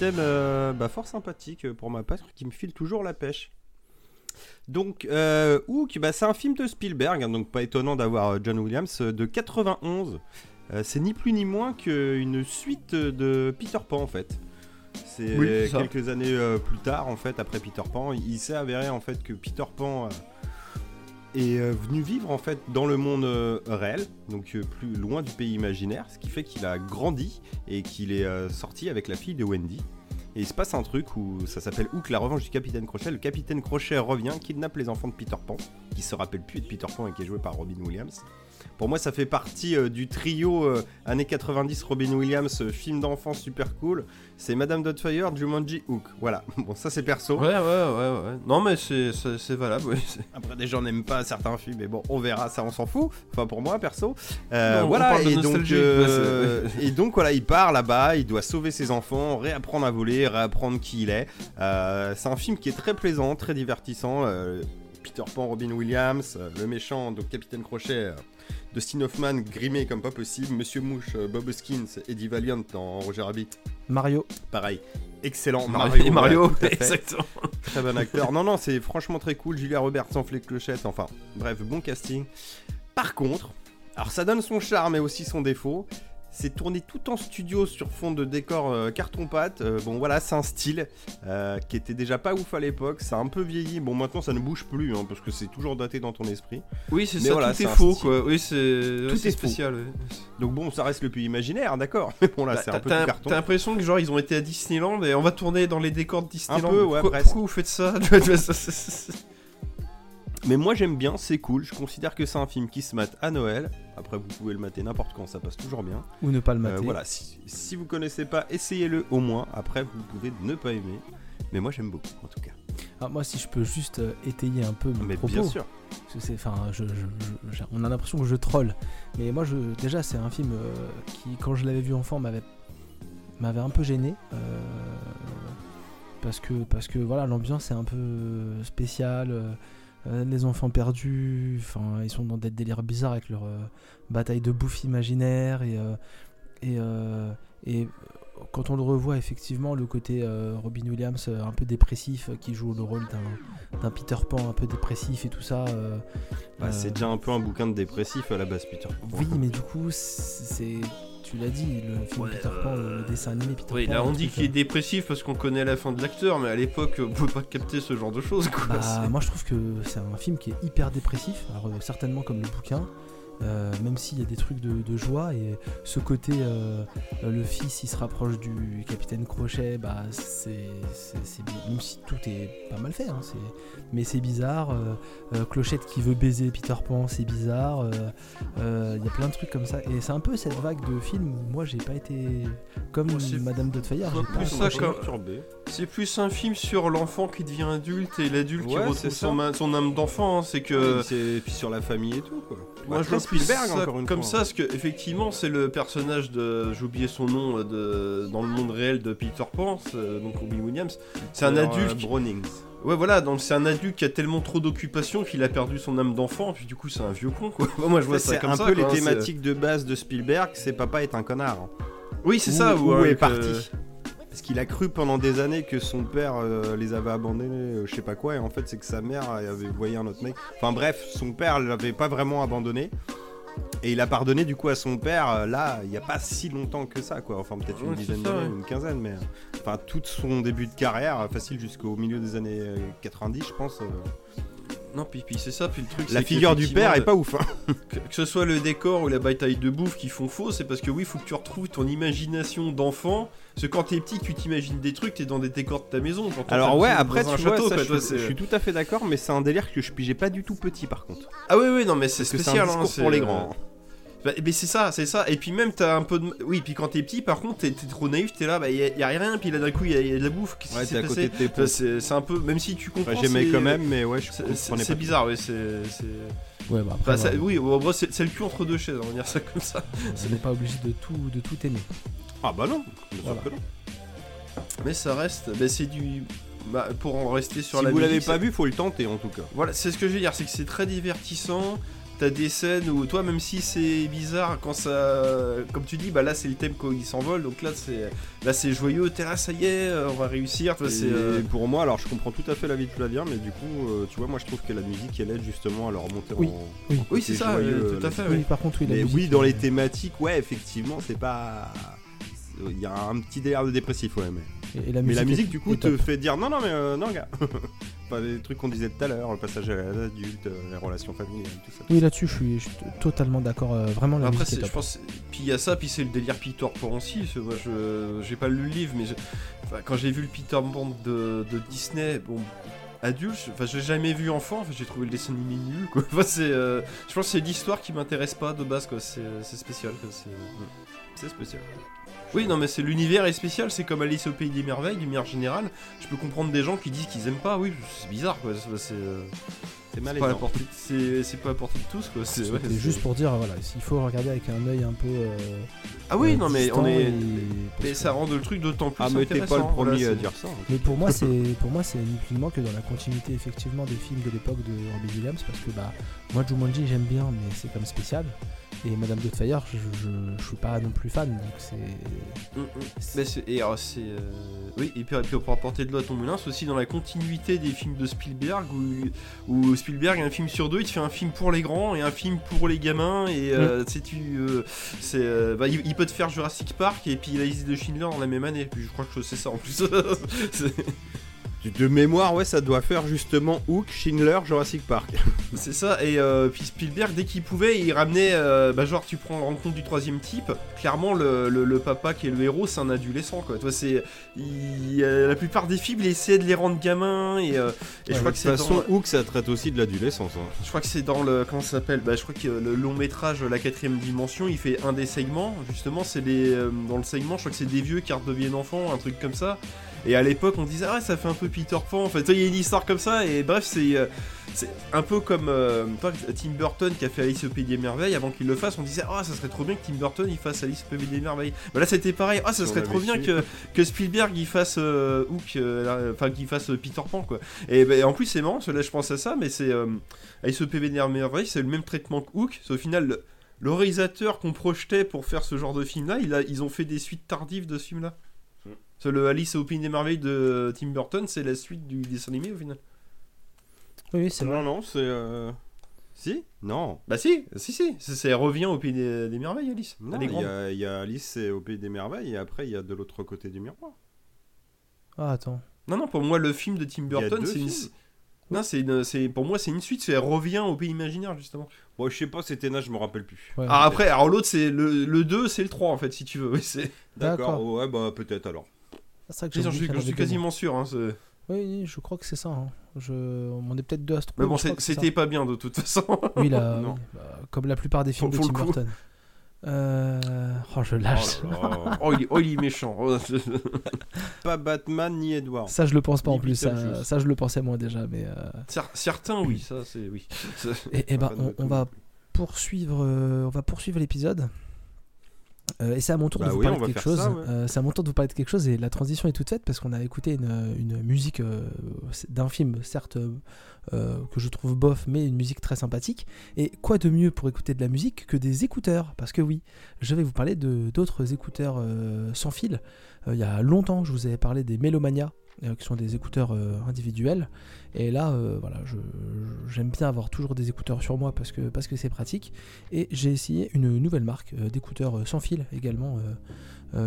Thème euh, bah, fort sympathique pour ma part qui me file toujours la pêche. Donc, euh, Hook, bah, c'est un film de Spielberg, hein, donc pas étonnant d'avoir euh, John Williams, euh, de 91. Euh, c'est ni plus ni moins qu'une suite de Peter Pan en fait. C'est
Oui,
quelques années euh, plus tard en fait, après Peter Pan, il s'est avéré en fait que Peter Pan est euh, venu vivre en fait dans le monde euh, réel, donc euh, plus loin du pays imaginaire, ce qui fait qu'il a grandi et qu'il est sorti avec la fille de Wendy. Et il se passe un truc où ça s'appelle Hook, la revanche du capitaine Crochet. Le capitaine Crochet revient, kidnappe les enfants de Peter Pan, qui se rappelle plus de Peter Pan et qui est joué par Robin Williams. Pour moi, ça fait partie euh, du trio euh, années 90 Robin Williams, euh, film d'enfant super cool. C'est Madame Doubtfire, Jumanji, Hook. Voilà. <laughs> Bon, ça c'est perso.
Ouais, ouais, ouais, ouais. Non, mais c'est c'est- c'est valable, oui. <laughs>
Après, des gens n'aiment pas certains films, mais bon, on verra, ça on s'en fout. Enfin, pour moi, perso.
Non,
voilà, et donc,
nostalgie.
et donc, voilà, il part là-bas, il doit sauver ses enfants, réapprendre à voler, réapprendre qui il est. C'est un film qui est très plaisant, très divertissant. Peter Pan, Robin Williams, le méchant, donc Capitaine Crochet. Dustin Hoffman grimé comme pas possible, Monsieur Mouche, euh, Bob Hoskins, Eddie Valiant dans Roger Rabbit,
Mario.
pareil, excellent.
Mario, Mario, exactement.
Très bon acteur. Non, non, c'est franchement très cool. Julia Roberts sans les clochettes. Enfin, bref, bon casting. Par contre, alors ça donne son charme et aussi son défaut. C'est tourné tout en studio sur fond de décor euh, carton-pâte. Euh, bon, voilà, c'est un style euh, qui était déjà pas ouf à l'époque. Ça a un peu vieilli. Bon, maintenant ça ne bouge plus hein, parce que c'est toujours daté dans ton esprit.
Oui, c'est ça,
voilà,
tout est
un
faux,
style.
quoi. Oui, c'est ouais, spécial. ouais.
Donc bon, ça reste le pays imaginaire, d'accord. <laughs> Mais bon, là,
Bah,
c'est un peu tout carton.
t'as l'impression que genre ils ont été à Disneyland et on va tourner dans les décors de Disneyland.
peu, ouais,
pourquoi,
presque.
pourquoi vous faites ça? <laughs>
Mais moi j'aime bien, c'est cool. Je considère que c'est un film qui se mate à Noël. Après, vous pouvez le mater n'importe quand, ça passe toujours bien.
Ou ne pas le
Euh,
mater.
voilà, si, si vous connaissez pas, essayez-le au moins. Après, vous pouvez ne pas aimer. Mais moi, j'aime beaucoup, en tout cas.
Ah, moi, si je peux juste euh, étayer un peu mon
Mais
propos.
bien sûr.
Parce que enfin, je, je- on a l'impression que je troll. Mais moi, je, déjà, c'est un film euh, qui, quand je l'avais vu enfant, m'avait, m'avait un peu gêné. Euh, parce que parce que voilà l'ambiance est un peu spéciale. Euh, les enfants perdus, enfin ils sont dans des délires bizarres avec leur euh, bataille de bouffe imaginaire et euh, et, et quand on le revoit effectivement le côté Robin Williams un peu dépressif qui joue le rôle d'un Peter Pan un peu dépressif et tout ça.
Bah, c'est déjà un peu un bouquin de dépressif à la base, Peter.
Oui, mais du coup c'est tu l'as dit le film
Ouais,
Peter Pan, le, le dessin animé Peter
Oui,
Pan.
là on dit qu'il est
euh,
dépressif parce qu'on connaît la fin de l'acteur, mais à l'époque on pouvait pas capter ce genre de choses quoi.
Bah, moi je trouve que c'est un film qui est hyper dépressif, alors euh, certainement comme le bouquin, euh, même s'il y a des trucs de, de joie et ce côté euh, le fils il se rapproche du capitaine Crochet, bah c'est c'est- c'est bi- même si tout est pas mal fait, hein, c'est- mais c'est bizarre. euh, euh, Clochette qui veut baiser Peter Pan, c'est bizarre. euh, euh, Il y a plein de trucs comme ça et c'est un peu cette vague de films où moi j'ai pas été comme Madame Doubtfire, j'ai
plus
pas
ça
accroché.
comme-
perturbé.
C'est plus un film sur l'enfant qui devient adulte et l'adulte qui retrouve son, âme d'enfant. hein, C'est que.
Et c'est- et puis sur la famille et tout, quoi.
Moi,
Bah,
je plus
Spielberg,
ça
encore une
comme
fois.
ça, parce que effectivement, c'est le personnage de, j'ai oublié son nom, euh, de, dans le monde réel de Peter Pan, c'est, euh, donc Robin Williams. C'est un
Alors,
adulte.
euh,
qui-
Brownings.
Ouais, voilà, donc c'est un adulte qui a tellement trop d'occupations qu'il a perdu son âme d'enfant, puis du coup, c'est un vieux con, quoi. <laughs> Moi, je vois ça
C'est
comme
un
ça.
peu
quoi,
les
hein, c'est-
thématiques de base de Spielberg, c'est papa est un connard.
Oui, c'est
Où-
ça.
Où
ouais,
est parti? Parce qu'il a cru pendant des années que son père euh, les avait abandonnés, euh, je sais pas quoi, et en fait c'est que sa mère avait voyé un autre mec. Enfin bref, son père l'avait pas vraiment abandonné. Et il a pardonné du coup à son père, euh, là, il y a pas si longtemps que ça, quoi. Enfin peut-être une
Ouais,
dizaine d'années,
ouais.
une quinzaine, mais... Enfin tout son début de carrière, facile jusqu'au milieu des années euh, 90, je pense.
Non, puis, puis c'est ça, puis le truc.
La figure du père est pas ouf, hein.
Que, que ce soit le décor ou la bataille de bouffe qui font faux, c'est parce que oui, il faut que tu retrouves ton imagination d'enfant. Parce que quand t'es petit, tu t'imagines des trucs, t'es dans des décors de ta maison. Quand
Alors ouais, après tu
château,
vois, ça,
quoi,
je,
toi,
suis-
c'est-
je suis tout à fait d'accord, mais c'est un délire que je pigeais pas du tout petit par contre.
Ah oui, oui, non, mais c'est spécial. hein, c'est,
pour les
euh,
grands.
Bah, mais c'est ça, c'est ça. Et puis même, t'as un peu de. Oui, puis quand t'es petit, par contre, t'es trop naïf, t'es là, bah y a, y a rien, puis là d'un coup, y, a- y a de la bouffe. Qu'est-ce
Ouais,
qui
t'es
s'est
à côté
passé. C'est un peu. Même si tu comprends.
Enfin, J'aimais quand même, mais ouais, je
c'est-
comprenais
C'est
pas.
c'est bizarre, ouais, c'est.
Ouais, bah, après,
Bah, ça- oui, en gros, c'est c'est le cul entre deux chaises, on va dire ça comme ça.
on n'est pas obligé de tout, de tout aimer.
Ah bah non, bien sûr
Voilà.
que non.
Mais ça reste. Bah, c'est du. Bah, pour en rester sur
si
la
vous l'avez pas vu, faut le tenter en tout cas.
Voilà, c'est ce que je veux dire, c'est que c'est très divertissant. T'as des scènes où toi, même si c'est bizarre, quand ça, comme tu dis, bah là c'est le thème quand il s'envole, donc là c'est, là c'est joyeux. T'es là, ça y est, on va réussir. Toi,
Et
c'est, euh,
pour moi, alors je comprends tout à fait l'avis de Flavien, mais du coup, euh, tu vois, moi je trouve que la musique elle aide justement à leur remonter
Oui.
en.
Oui.
c'est ça,
joyeux,
euh, tout à fait.
Oui,
oui.
par contre, oui, la
Mais
musique,
oui, dans
euh,
les thématiques, ouais, effectivement, c'est pas. Il y a un petit délire de dépressif, ouais, mais.
Et, et la
Mais la
est-
musique, du coup, te fait dire non, non, mais euh, non, gars. <laughs> Pas les trucs qu'on disait tout à l'heure, le passage à l'adulte, euh, les relations familiales, tout ça. tout
Oui, là-dessus, je suis, je suis totalement d'accord. euh, vraiment, la
Après,
musique est
c'est, je pense, puis il y a ça, puis c'est le délire Peter Pan aussi. parce que moi, je, j'ai pas lu le livre, mais je- enfin, quand j'ai vu le Peter Pan de, de Disney, bon. Adulte, je- enfin, j'ai jamais vu enfant, enfin, j'ai trouvé le dessin animé nul, quoi. <laughs> Enfin, c'est, euh, je pense que c'est l'histoire qui m'intéresse pas de base, quoi. C'est, c'est spécial, C'est
spécial.
Oui, non, mais c'est l'univers est spécial, c'est comme Alice au pays des merveilles, d'une manière générale. Je peux comprendre des gens qui disent qu'ils aiment pas, oui, c'est bizarre, quoi. C'est, c'est, euh,
malaisant.
pas, à la portée, c'est, pas à la portée de tous, quoi. C'est, ouais,
juste pour dire, voilà, il faut regarder avec un œil un peu. euh,
Ah oui,
euh,
non, mais on est.
et-
Mais ça rend le truc d'autant plus
Ah, mais t'es pas le premier
voilà,
à dire ça. hein.
Mais pour moi, c'est <laughs> pour moi, c'est ni plus ni moins que dans la continuité effectivement des films de l'époque de Robbie Williams, parce que bah moi Jumanji j'aime bien, mais c'est comme spécial. Et Madame Doubtfire, je, je, je suis pas non plus fan, donc c'est.
Mm, mm. Et alors, c'est. euh, Oui, et puis, et puis pour apporter de l'eau à ton moulin, c'est aussi dans la continuité des films de Spielberg, où, où Spielberg, un film sur deux, il te fait un film pour les grands et un film pour les gamins, et euh, tu sais, tu. euh, c'est, euh, bah, il, il peut te faire Jurassic Park et puis la liste de Schindler dans la même année, puis je crois que c'est ça en plus. <laughs>
De mémoire, ouais, ça doit faire justement Hook, Schindler, Jurassic Park. <laughs>
c'est ça, et euh, puis Spielberg, dès qu'il pouvait, il ramenait. euh, bah, genre, tu prends la rencontre du troisième type, clairement, le, le- le papa qui est le héros, c'est un adolescent, quoi. Toi, c'est. euh, la plupart des films, il essaie de les rendre gamins, et, euh, et je crois
de
que
toute
c'est
façon,
dans.
Hook, ça traite aussi de l'adolescence. hein.
Je crois que c'est dans le. Comment ça s'appelle Bah, je crois que le long métrage La quatrième dimension, il fait un des segments. Justement, c'est des. dans le segment, je crois que c'est des vieux qui redeviennent enfants, un truc comme ça. Et à l'époque, on disait, ah, ça fait un peu Peter Pan. En fait, il y a une histoire comme ça. Et bref, c'est. euh, c'est un peu comme euh, Tim Burton qui a fait Alice au Pays des Merveilles. Avant qu'il le fasse, on disait Ah, ça serait trop bien que Tim Burton il fasse Alice au Pays des Merveilles. Bah là, c'était pareil. Ah, ça serait trop bien que, que Spielberg il fasse euh, Hook, euh, enfin qu'il fasse Peter Pan quoi. Et bah, en plus, c'est marrant, là, je pense à ça, mais c'est Alice au Pays des Merveilles, c'est le même traitement que Hook. C'est au final. Le, le réalisateur qu'on projetait pour faire ce genre de film-là, il ils ont fait des suites tardives de ce film-là. C'est le Alice au Pays des Merveilles de Tim Burton, c'est la suite du dessin animé au final.
Oui, c'est vrai.
Non, non, c'est. euh, Si Non.
Bah si, si, si, c'est revient au pays des, des merveilles, Alice.
Non, il y, a, il y a Alice au pays des merveilles et après il y a de l'autre côté du miroir.
Ah, attends.
Non, non, pour moi, le film de Tim
Il y a
Burton,
deux
c'est une...
films.
Non, c'est une... c'est- pour moi, c'est une suite, c'est elle revient au pays imaginaire, justement.
Bon, je sais pas, c'était là, je me rappelle plus.
Ouais.
Ah, après, alors l'autre, c'est le... le 2, c'est le 3, en fait, si tu veux. Oui, c'est...
D'accord,
D'accord.
ouais, bah peut-être alors.
C'est que
Je
j'ai oublié
suis, quasiment sûr. Hein.
Oui, je crois que c'est ça. hein. Je... On est peut-être deux à se tromper,
Mais bon, c'était pas bien, de toute façon.
Oui, là, <laughs>
Non.
oui, bah, comme la plupart des films
Faut-
de
faut
Tim. Burton. Euh... Oh, je lâche.
Oh là.
oh, il est... oh, il est méchant. Oh, <laughs>
pas Batman ni Edward.
Ça, je le pense pas en plus. Ça, je le pensais moi déjà. Mais euh,
Cer- Certains, oui, ça, c'est... Oui. C'est-
et, et ben, on, va poursuivre. euh, on va poursuivre l'épisode. Euh, et c'est à mon tour
Bah
de vous
oui,
parler de quelque chose.
ça, ouais.
Euh, c'est à mon tour de vous parler de quelque chose et la transition est toute faite parce qu'on a écouté une, une musique euh, d'un film, certes que je trouve bof, mais une musique très sympathique. Et quoi de mieux pour écouter de la musique que des écouteurs? Parce que oui, je vais vous parler de d'autres écouteurs sans fil. Il y a longtemps, je vous avais parlé des Melomania. Euh, qui sont des écouteurs euh, individuels. Et là euh, voilà j'aime bien avoir toujours des écouteurs sur moi parce que parce que c'est pratique. Et j'ai essayé une nouvelle marque d'écouteurs sans fil également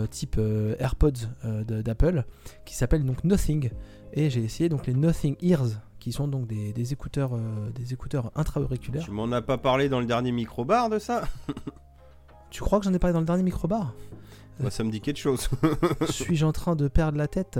type AirPods d'Apple qui s'appelle donc Nothing. Et j'ai essayé donc les Nothing Ears qui sont donc des, des écouteurs euh, des écouteurs intra-auriculaires.
Tu m'en as pas parlé dans le dernier micro-bar de ça? <laughs>
Tu crois que j'en ai parlé dans le dernier microbar?
Bah, ça me dit quelque chose. <laughs>
suis-je en train de perdre la tête?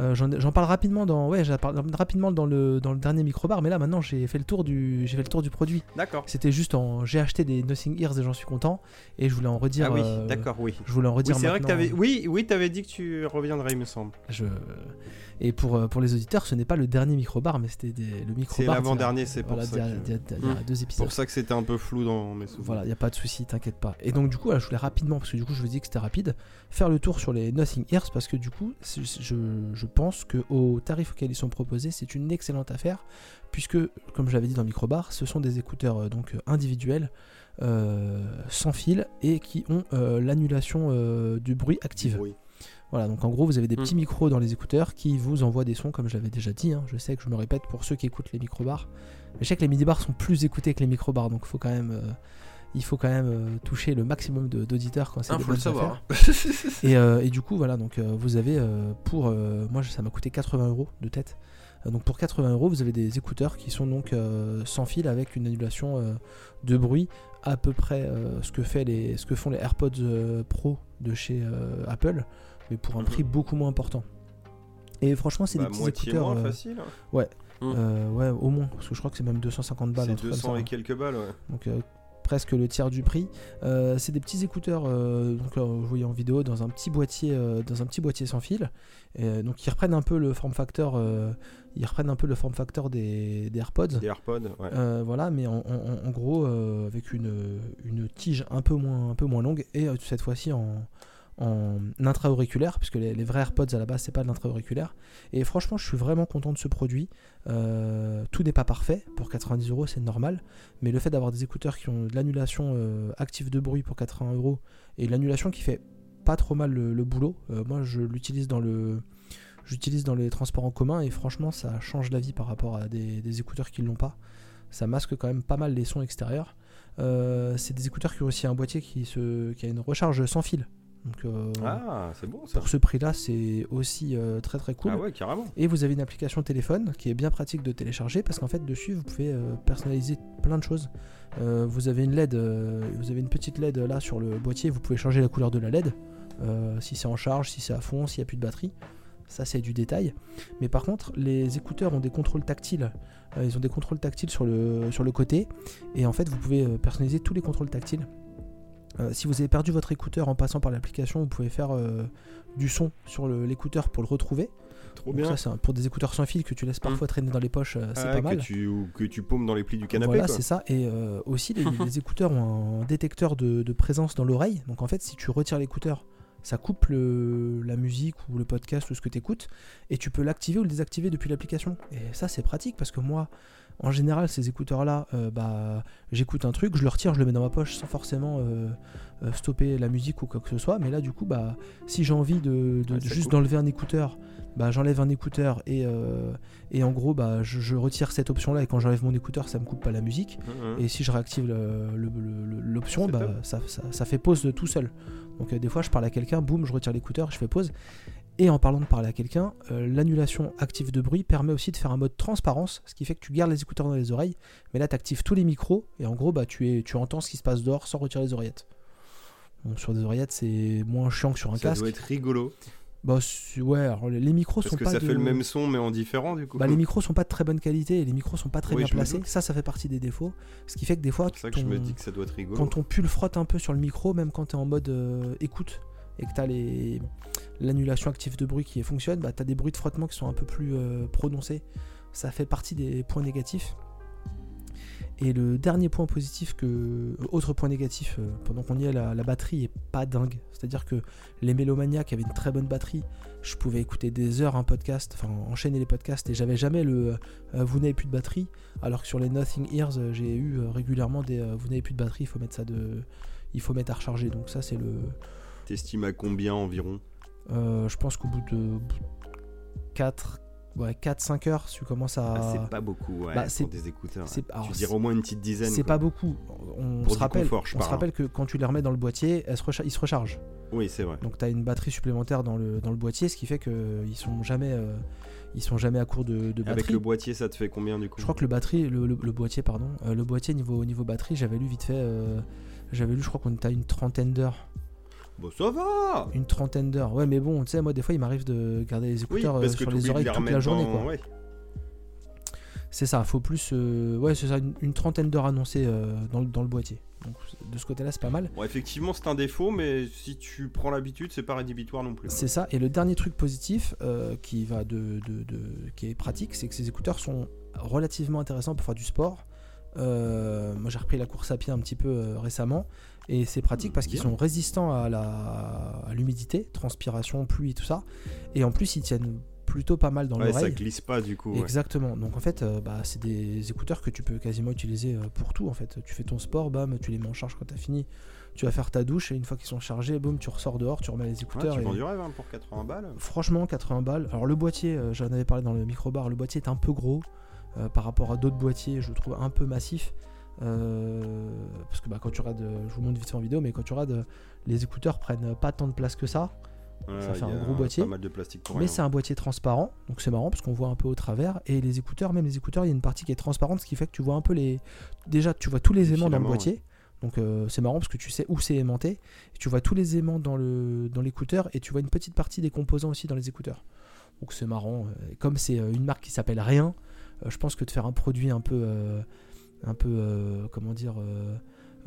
Euh, J'en parle rapidement dans ouais parle rapidement dans le dans le dernier microbar mais là maintenant j'ai fait le tour du j'ai fait le tour du produit
D'accord.
C'était juste en. J'ai acheté des Nothing Ears et j'en suis content. Et je voulais en redire.
Ah oui,
euh,
d'accord, oui.
Je voulais en
Oui,
redire
c'est vrai que t'avais. Oui, oui, t'avais dit que tu reviendrais, il me semble.
Je... Et pour, euh, pour les auditeurs, ce n'est pas le dernier microbar, mais c'était le microbar.
C'est
d'il y a-
l'avant-dernier, c'est pour
voilà,
ça
d'il y a-
que-
d'il y a- d'il y a
Hmm.
deux
C'est
épisodes.
pour ça que c'était un peu flou dans mes souvenirs.
Voilà, il n'y a pas de souci, t'inquiète pas. Et donc, du coup, là, je voulais rapidement, parce que du coup, je vous dis que c'était rapide, faire le tour sur les Nothing Ears, parce que du coup, je pense qu'au tarif auquel ils sont proposés, c'est une excellente affaire, puisque, comme je l'avais dit dans le microbar, ce sont des écouteurs euh, donc individuels, euh, sans fil, et qui ont euh, l'annulation euh, du bruit active.
Oui.
Voilà, donc en gros, vous avez des
Mm.
petits micros dans les écouteurs qui vous envoient des sons, comme je l'avais déjà dit. hein. Je sais que je me répète pour ceux qui écoutent les microbars. Mais je sais que les midi-bars sont plus écoutés que les microbars, donc faut quand même, euh, il faut quand même euh, toucher le maximum d'auditeurs quand c'est
Ah, faut le savoir.
affaires. <laughs> Et, euh, et du coup, voilà, donc euh, vous avez pour. euh, moi, ça m'a coûté 80 euros de tête. Donc pour 80 euros, vous avez des écouteurs qui sont donc sans fil avec une annulation de bruit à peu près ce, que fait les, ce que font les AirPods Pro de chez Apple, mais pour un
Mhm.
prix beaucoup moins important. Et franchement, c'est
Bah,
des petits
moitié
écouteurs.
moins facile. hein.
euh, ouais, au moins, parce que je crois que c'est même 250 balles.
C'est
truc comme
200
ça,
et
hein.
quelques balles, ouais.
donc euh, presque le tiers du prix. Euh, c'est des petits écouteurs, euh, donc euh, vous voyez en vidéo dans un petit boîtier, dans un petit boîtier sans fil. Et, donc ils reprennent un peu le form factor, ils reprennent un peu le form factor des, des AirPods.
Des AirPods, ouais.
Voilà, mais en, en- en gros avec une, une tige un peu moins, un peu moins longue et cette fois-ci en, en intra-auriculaire, puisque les, vrais AirPods à la base c'est pas de l'intra-auriculaire. Et franchement, je suis vraiment content de ce produit. Euh, tout n'est pas parfait, pour 90 euros c'est normal, mais le fait d'avoir des écouteurs qui ont de l'annulation euh, active de bruit pour 80 euros et l'annulation qui fait pas trop mal le, boulot, euh, moi je l'utilise dans le. J'utilise dans les transports en commun et franchement ça change la vie par rapport à des, écouteurs qui ne l'ont pas. Ça masque quand même pas mal les sons extérieurs. C'est des écouteurs qui ont aussi un boîtier qui, qui a une recharge sans fil. Donc euh,
Ah, c'est bon ça.
pour ce prix-là, c'est aussi euh, très très cool.
Ah ouais, carrément.
Et vous avez une application téléphone qui est bien pratique de télécharger parce qu'en fait dessus vous pouvez euh, personnaliser plein de choses. Vous avez une LED, vous avez une petite LED là sur le boîtier, vous pouvez changer la couleur de la LED, si c'est en charge, si c'est à fond, s'il n'y a plus de batterie. Ça c'est du détail. Mais par contre, les écouteurs ont des contrôles tactiles. Ils ont des contrôles tactiles sur le, sur le côté. Et en fait, vous pouvez personnaliser tous les contrôles tactiles. Euh, si vous avez perdu votre écouteur en passant par l'application, vous pouvez faire euh, du son sur l'écouteur pour le retrouver.
Trop bien.
ça, pour des écouteurs sans fil que tu laisses parfois traîner dans les poches, euh, c'est
Ah,
pas
que
mal.
tu, ou que tu paumes dans les plis du canapé.
Voilà, c'est ça. Et euh, aussi, les, <laughs> les écouteurs ont un détecteur de, de présence dans l'oreille. Donc en fait, si tu retires l'écouteur, ça coupe le- la musique ou le podcast ou ce que tu écoutes. Et tu peux l'activer ou le désactiver depuis l'application. Et ça, c'est pratique parce que moi, en général, ces écouteurs-là, euh, bah, j'écoute un truc, je le retire, je le mets dans ma poche sans forcément euh, euh, stopper la musique ou quoi que ce soit. Mais là, du coup, bah, si j'ai envie de, de-
Ouais,
de
ça
juste d'enlever un écouteur, bah, j'enlève un écouteur et, euh, et en gros, bah, je, je retire cette option-là. Et quand j'enlève mon écouteur, ça me coupe pas la musique.
Mhm.
Et si je réactive l'option, bah, ça, ça- ça fait pause tout seul. Donc des fois, je parle à quelqu'un, boum, je retire l'écouteur, je fais pause. Et en parlant de parler à quelqu'un, euh, l'annulation active de bruit permet aussi de faire un mode transparence, ce qui fait que tu gardes les écouteurs dans les oreilles, mais là tu actives tous les micros, et en gros, bah, tu, es, tu entends ce qui se passe dehors sans retirer les oreillettes. Bon, sur des oreillettes, c'est moins chiant que sur un
Ça
casque.
doit être rigolo.
Bah, ouais, alors les, micros
Parce
sont
que
pas
ça
de-
fait le même son, mais en différent du coup.
bah, les micros sont pas de très bonne qualité et les micros sont pas très
Oui,
bien placés. Ça, ça fait partie des défauts. Ce qui fait que des fois,
C'est pour ça que je
ton-
me dis que ça doit être rigolo.
quand ton pull frotte un peu sur le micro, même quand tu es en mode euh, écoute et que tu as l'annulation active de bruit qui fonctionne, bah, tu as des bruits de frottement qui sont un peu plus euh, prononcés. Ça fait partie des points négatifs. Et le dernier point positif que. euh, Autre point négatif, euh, pendant qu'on y est, la, batterie est pas dingue. C'est-à-dire que les mélomaniacs avaient une très bonne batterie. Je pouvais écouter des heures un podcast, enfin enchaîner les podcasts, et j'avais jamais le vous n'avez plus de batterie. Alors que sur les Nothing Ears, j'ai eu régulièrement des vous n'avez plus de batterie, il faut mettre ça de. Il faut mettre à recharger. Donc ça c'est le.
T'estimes à combien environ
euh, je pense qu'au bout de 4, ouais, 4-5 heures, tu commences à.
Ah, C'est pas beaucoup, ouais,
bah,
pour des écouteurs.
alors,
tu dirais au moins une petite dizaine.
C'est pas beaucoup. On
Pour
se rappelle,
confort, je
on se
parle,
rappelle que quand tu les remets dans le boîtier, elles se recha- ils se rechargent.
Oui, c'est vrai.
Donc tu as une batterie supplémentaire dans le, dans le boîtier, ce qui fait qu'ils sont jamais euh, ils sont jamais à court de, de
Avec
batterie.
le boîtier, ça te fait combien du coup?
Je crois que le batterie, le, le- le boîtier, pardon, euh, le boîtier niveau niveau batterie, j'avais lu vite fait, euh, j'avais lu, je crois qu'on était à une trentaine d'heures,
Bon, ça va
une trentaine d'heures. Ouais, mais bon, tu sais, moi des fois, il m'arrive de garder les écouteurs euh,
parce
sur les oreilles
les
toute la journée,
dans-
quoi.
ouais.
C'est ça, faut plus, euh, ouais, c'est ça, une, une trentaine d'heures annoncées euh, dans, le- dans le boîtier. Donc de ce côté-là, c'est pas mal.
Bon, effectivement, c'est un défaut, mais si tu prends l'habitude, c'est pas rédhibitoire non plus.
C'est ça. Et le dernier truc positif euh, qui va de, de- de- qui est pratique, c'est que ces écouteurs sont relativement intéressants pour faire du sport. Moi, j'ai repris la course à pied un petit peu récemment, et c'est pratique parce qu'ils sont résistants à la à l'humidité, transpiration, pluie, tout ça. Et en plus, ils tiennent plutôt pas mal dans
Ouais, ça
l'oreille.
glisse pas du coup. ouais.
Exactement. Donc en fait, euh, bah, c'est des écouteurs que tu peux quasiment utiliser euh, pour tout. En fait, tu fais ton sport, bam, tu les mets en charge quand t'as fini. Tu vas faire ta douche et une fois qu'ils sont chargés, boum, tu ressors dehors, tu remets les
Ouais,
écouteurs.
tu
et-
du rêve hein, pour 80 balles.
Franchement, 80 balles. Alors le boîtier, euh, j'en avais parlé dans le microbar, le boîtier est un peu gros par rapport à d'autres boîtiers, je le trouve un peu massif. Euh, parce que bah, quand tu regardes, euh, je vous montre vite fait en vidéo, mais quand tu regardes, euh, les écouteurs prennent pas tant de place que ça.
Ouais,
Ça fait un gros boîtier.
Pas mal de plastique pour
Mais c'est un boîtier transparent, donc c'est marrant parce qu'on voit un peu au travers. Et les écouteurs, même les écouteurs, il y a une partie qui est transparente, ce qui fait que tu vois un peu les. Déjà, tu vois tous les
Les
aimants dans le boîtier. Donc euh, c'est marrant parce que tu sais où c'est aimanté. Et tu vois tous les aimants dans le dans l'écouteur et tu vois une petite partie des composants aussi dans les écouteurs. Donc c'est marrant. et Comme c'est euh, une marque qui s'appelle Rien, je pense que de faire un produit un peu euh, un peu euh, comment dire euh,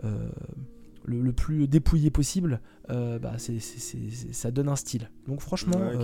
euh, le, le plus dépouillé possible, bah, c'est- ça donne un style. Donc franchement,
Ouais,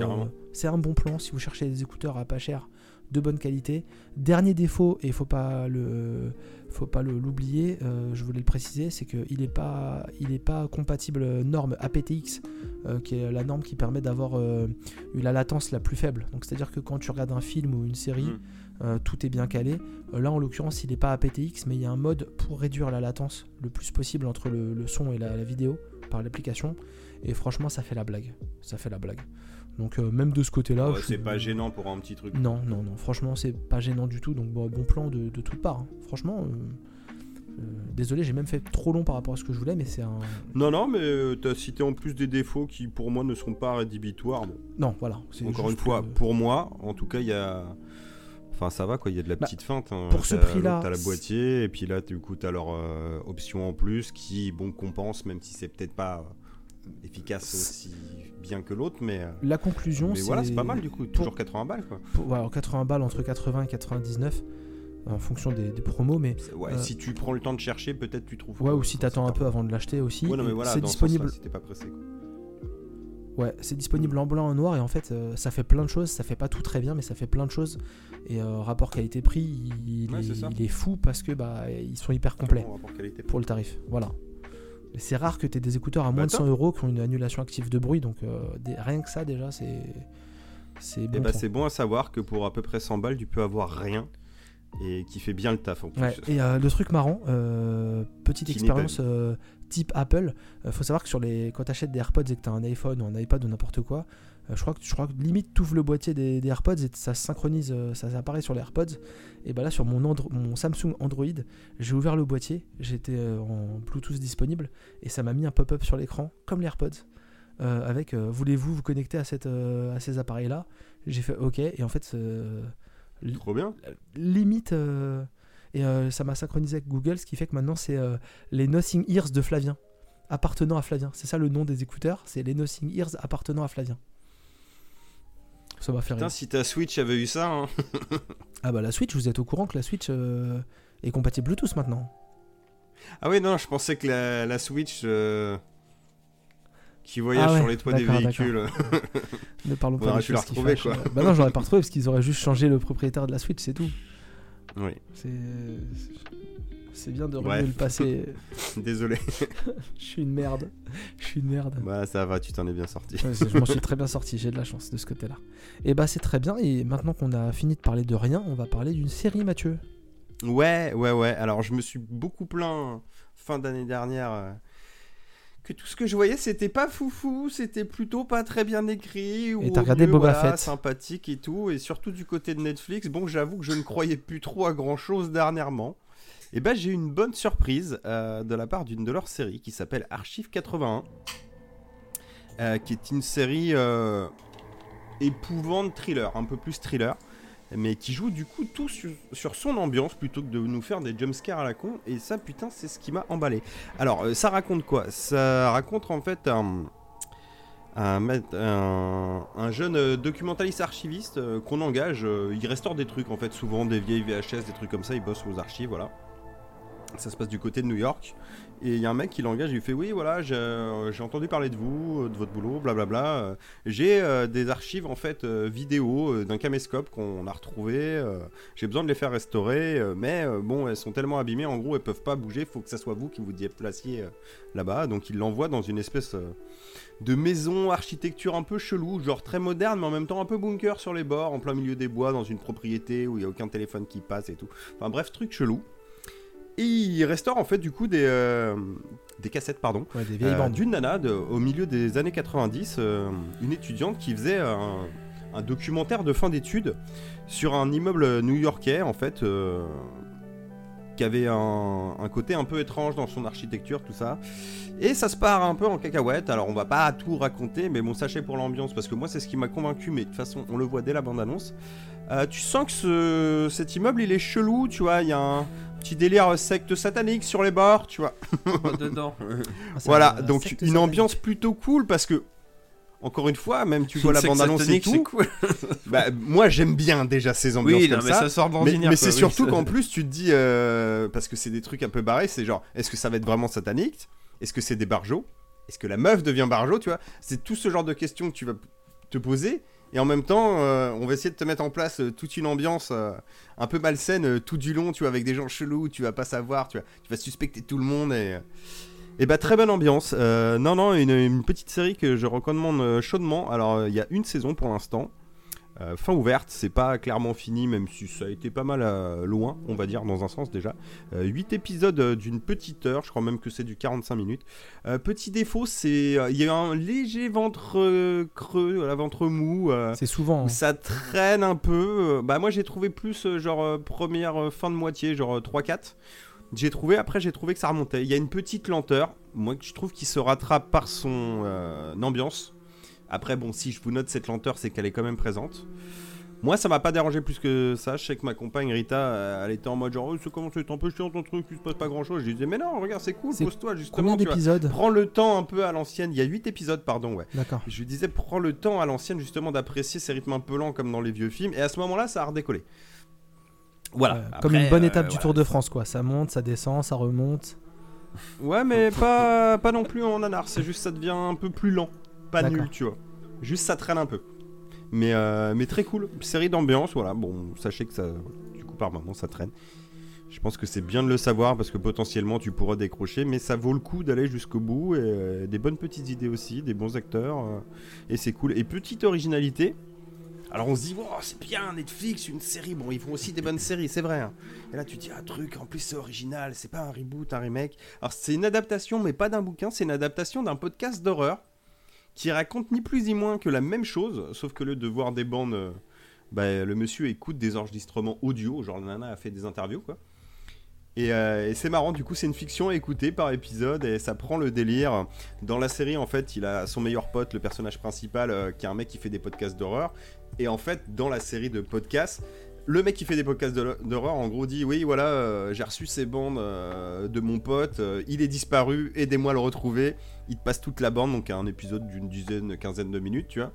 c'est un bon plan si vous cherchez des écouteurs à pas cher, de bonne qualité. Dernier défaut, et faut pas le, faut pas l'oublier, euh, je voulais le préciser, c'est qu'il n'est pas, il est pas compatible norme aptX, euh, qui est la norme qui permet d'avoir euh, la latence la plus faible. Donc c'est-à-dire que quand tu regardes un film ou une série,
Mm.
Euh, tout est bien calé. Euh, là, en l'occurrence, il n'est pas aptX, mais il y a un mode pour réduire la latence le plus possible entre le, le son et la, la vidéo par l'application. Et franchement, ça fait la blague. Ça fait la blague. Donc, euh, même de ce côté-là.
Ouais, c'est
suis-
pas gênant pour un petit truc.
Non, non, non. Franchement, c'est pas gênant du tout. Donc, bon, bon plan de, de toutes parts. hein. Franchement, euh, désolé, j'ai même fait trop long par rapport à ce que je voulais, mais c'est un.
Non, non, mais euh, t'as cité en plus des défauts qui pour moi ne sont pas rédhibitoires. Bon,
Non, voilà.
encore une fois, pour moi, en tout cas, il y a. Enfin, ça va quoi, il y a de la
Bah,
petite feinte. hein.
pour ce prix-là,
T'as la boîtier, et puis là, du coup, t'as leur euh, option en plus qui, bon, compense, même si c'est peut-être pas euh, efficace aussi bien que l'autre, mais. euh,
La conclusion,
mais
c'est.
voilà, c'est pas mal du coup,
pour-
toujours 80 balles quoi.
pour- ouais, alors 80 balles entre 80 et 99 en fonction des, des promos, mais
Ouais,
Euh,
si tu prends le temps de chercher, peut-être tu trouves.
ouais, ou si t'attends un peu avant de l'acheter aussi.
Ouais, mais voilà,
c'est
ce
disponible.
si t'es pas pressé quoi.
Ouais, c'est disponible en blanc en noir et en fait euh, ça fait plein de choses, ça fait pas tout très bien mais ça fait plein de choses et euh, rapport qualité-prix il,
Ouais,
est, il fou parce que bah ils sont hyper complets
Bon
pour le tarif, voilà. C'est rare que tu aies des écouteurs à moins de
Bah,
100 euros qui ont une annulation active de bruit donc euh, des- rien que ça déjà c'est c'est
Et
bon.
bah c'est bon à savoir que pour à peu près 100 balles, tu peux avoir rien et qui fait bien le taf en plus.
Ouais, et euh, le truc marrant, euh, petite expérience euh, type Apple, faut savoir que sur les, quand tu achètes des AirPods et que tu as un iPhone ou un iPad ou n'importe quoi, je crois que je crois que limite tu ouvres le boîtier des, des AirPods et ça se synchronise, euh, ça apparaît sur les AirPods. Et bah là sur mon, Andro- mon Samsung Android, j'ai ouvert le boîtier, j'étais euh, en Bluetooth disponible et ça m'a mis un pop-up sur l'écran comme les AirPods. euh, avec euh, voulez-vous vous connecter à, cette, euh, à ces appareils là j'ai fait ok et en fait euh,
Trop bien.
limite euh, et euh, ça m'a synchronisé avec Google ce qui fait que maintenant c'est euh, les Nothing Ears de Flavien appartenant à Flavien c'est ça le nom des écouteurs? C'est les Nothing Ears appartenant à Flavien ça m'a fait rire
Putain, si ta Switch avait eu ça, hein. <laughs>
ah bah la Switch vous êtes au courant que la Switch euh, est compatible Bluetooth maintenant
Ah oui, non, je pensais que la, la Switch euh, qui voyage
Ah ouais,
sur les toits des véhicules.
ne parlons <laughs> pas de
tu la
fâchent.
quoi.
Euh, bah non j'aurais pas <laughs> retrouvé parce qu'ils auraient juste changé le propriétaire de la Switch c'est tout
oui,
c'est c'est bien de revenir le passé <laughs>
désolé. <laughs>
je suis une merde je suis une merde
bah ça va, tu t'en es bien sorti.
Ouais, je m'en suis très bien sorti, j'ai de la <laughs> chance de ce côté-là. Et bah c'est très bien, et maintenant qu'on a fini de parler de rien, on va parler d'une série Mathieu.
Ouais, ouais, ouais. Alors je me suis beaucoup plaint fin d'année dernière euh, que tout ce que je voyais c'était pas foufou, c'était plutôt pas très bien écrit. ou
t'as
au
regardé Boba
voilà,
Fett.
sympathique et tout, et surtout du côté de Netflix. Bon, j'avoue que je ne croyais plus trop à grand chose dernièrement. Et ben j'ai une bonne surprise euh, de la part d'une de leurs séries qui s'appelle Archive 81, euh, qui est une série euh, épouvante thriller, un peu plus thriller mais qui joue du coup tout sur, son ambiance plutôt que de nous faire des jumpscares à la con. Et ça, putain, c'est ce qui m'a emballé. Alors, ça raconte quoi? Ça raconte en fait un, jeune documentaliste archiviste qu'on engage. il restaure des trucs en fait, souvent des vieilles VHS, des trucs comme ça. Il bosse aux archives, voilà. Ça se passe du côté de New York. Et il y a un mec qui l'engage, il lui fait Oui, voilà, j'ai euh, entendu parler de vous, euh, de votre boulot, blablabla. euh, j'ai des archives en fait vidéo d'un caméscope qu'on a retrouvé. j'ai besoin de les faire restaurer, mais bon, elles sont tellement abîmées, en gros, elles peuvent pas bouger. Faut que ça soit vous qui vous déplaciez là-bas. Donc il l'envoie dans une espèce de maison architecture un peu chelou, genre très moderne, mais en même temps un peu bunker sur les bords, en plein milieu des bois, dans une propriété où il y a aucun téléphone qui passe et tout. Enfin bref, truc chelou. Et il restaure en fait du coup des, euh, des cassettes, pardon.
Ouais, des vieilles
Euh,
bandes.
d'une nana de- au milieu des années 90, euh, une étudiante qui faisait un, un documentaire de fin d'études sur un immeuble new-yorkais en fait, qui avait un, un côté un peu étrange dans son architecture, tout ça. Et ça se part un peu en cacahuète. Alors on va pas tout raconter, mais bon, sachez pour l'ambiance, parce que moi c'est ce qui m'a convaincu, mais de toute façon on le voit dès la bande-annonce. Euh, tu sens que ce- cet immeuble il est chelou, tu vois, il y a un petit délire secte satanique sur les bords, tu vois.
dedans. <laughs>
Ah,
Voilà, donc une
satanique.
ambiance plutôt cool parce que, encore une fois, même tu <laughs> vois la
C'est que
bande-annonce et tout.
cool. <laughs>
Bah, moi j'aime bien déjà ces ambiances
Oui, non,
comme
mais
ça.
ça sort
Mais, c'est
oui,
surtout qu'en plus tu te dis, euh, parce que c'est des trucs un peu barrés, c'est genre, est-ce que ça va être vraiment satanique? Est-ce que c'est des barjots? Est-ce que la meuf devient barjot Tu vois, c'est tout ce genre de questions que tu vas te poser. Et en même temps, euh, on va essayer de te mettre en place euh, toute une ambiance euh, un peu malsaine tout du long, tu vois, avec des gens chelous, tu vas pas savoir, tu, vas suspecter tout le monde et... et bah très bonne ambiance. Non non une, petite série que je recommande chaudement. Alors il y a une saison pour l'instant. Euh, fin ouverte, c'est pas clairement fini, même si ça a été pas mal euh, loin, on va dire, dans un sens déjà. 8 épisodes euh, d'une petite heure, je crois même que c'est du 45 minutes. Euh, petit défaut, c'est. euh, Il y a un léger ventre euh, creux, la ventre mou. euh,
C'est souvent. hein.
ça traîne un peu. euh, Bah moi j'ai trouvé plus euh, genre euh, première euh, fin de moitié, genre euh, 3-4. J'ai trouvé, après j'ai trouvé que ça remontait. Il y a une petite lenteur, moi que je trouve qu'il se rattrape par son euh, ambiance. Après bon, si je vous note cette lenteur, c'est qu'elle est quand même présente. Moi ça m'a pas dérangé plus que ça. Je sais que ma compagne Rita, euh, elle était en mode genre, oh, c'est comment c'est un peu chiant ton truc, il se passe pas grand chose. Je lui disais, mais non, regarde, c'est cool, pose-toi
Combien
justement. vois.
d'épisodes
Prends le temps un peu à l'ancienne. Il y a 8 épisodes, pardon, ouais.
D'accord.
Je lui disais, prends le temps à l'ancienne justement d'apprécier ces rythmes un peu lents comme dans les vieux films. Et à ce moment-là, ça a redécollé. Voilà. Après,
Comme une bonne
euh,
étape du
voilà.
Tour de France, quoi. Ça monte, ça descend, ça remonte.
Ouais, mais pas, pas non plus en nanar. C'est juste ça devient un peu plus lent. Pas nul, tu vois. Juste ça traîne un peu. Mais, euh, mais très cool. Série d'ambiance, voilà. Bon, sachez que ça, du coup, par moment, ça traîne. Je pense que c'est bien de le savoir parce que potentiellement tu pourras décrocher, mais ça vaut le coup d'aller jusqu'au bout. Et, euh, des bonnes petites idées aussi, des bons acteurs, euh, et c'est cool. Et petite originalité. Alors on se dit, oh, c'est bien Netflix, une série. Bon, ils font aussi des bonnes séries, c'est vrai. hein. Et là tu te dis, ah truc, en plus c'est original, c'est pas un reboot, un remake. Alors c'est une adaptation, mais pas d'un bouquin, c'est une adaptation d'un podcast d'horreur qui raconte ni plus ni moins que la même chose, sauf que le de voir des bandes, euh, bah, le monsieur écoute des enregistrements audio, genre la nana a fait des interviews quoi. Et, euh, et c'est marrant, du coup c'est une fiction à écouter par épisode et ça prend le délire. Dans la série en fait il a son meilleur pote, le personnage principal, euh, qui est un mec qui fait des podcasts d'horreur. Et en fait dans la série de podcasts, le mec qui fait des podcasts d'horreur en gros dit oui voilà euh, j'ai reçu ces bandes euh, de mon pote, euh, il est disparu, aidez-moi à le retrouver. Il te passe toute la bande, donc un épisode d'une dizaine, quinzaine de minutes, tu vois.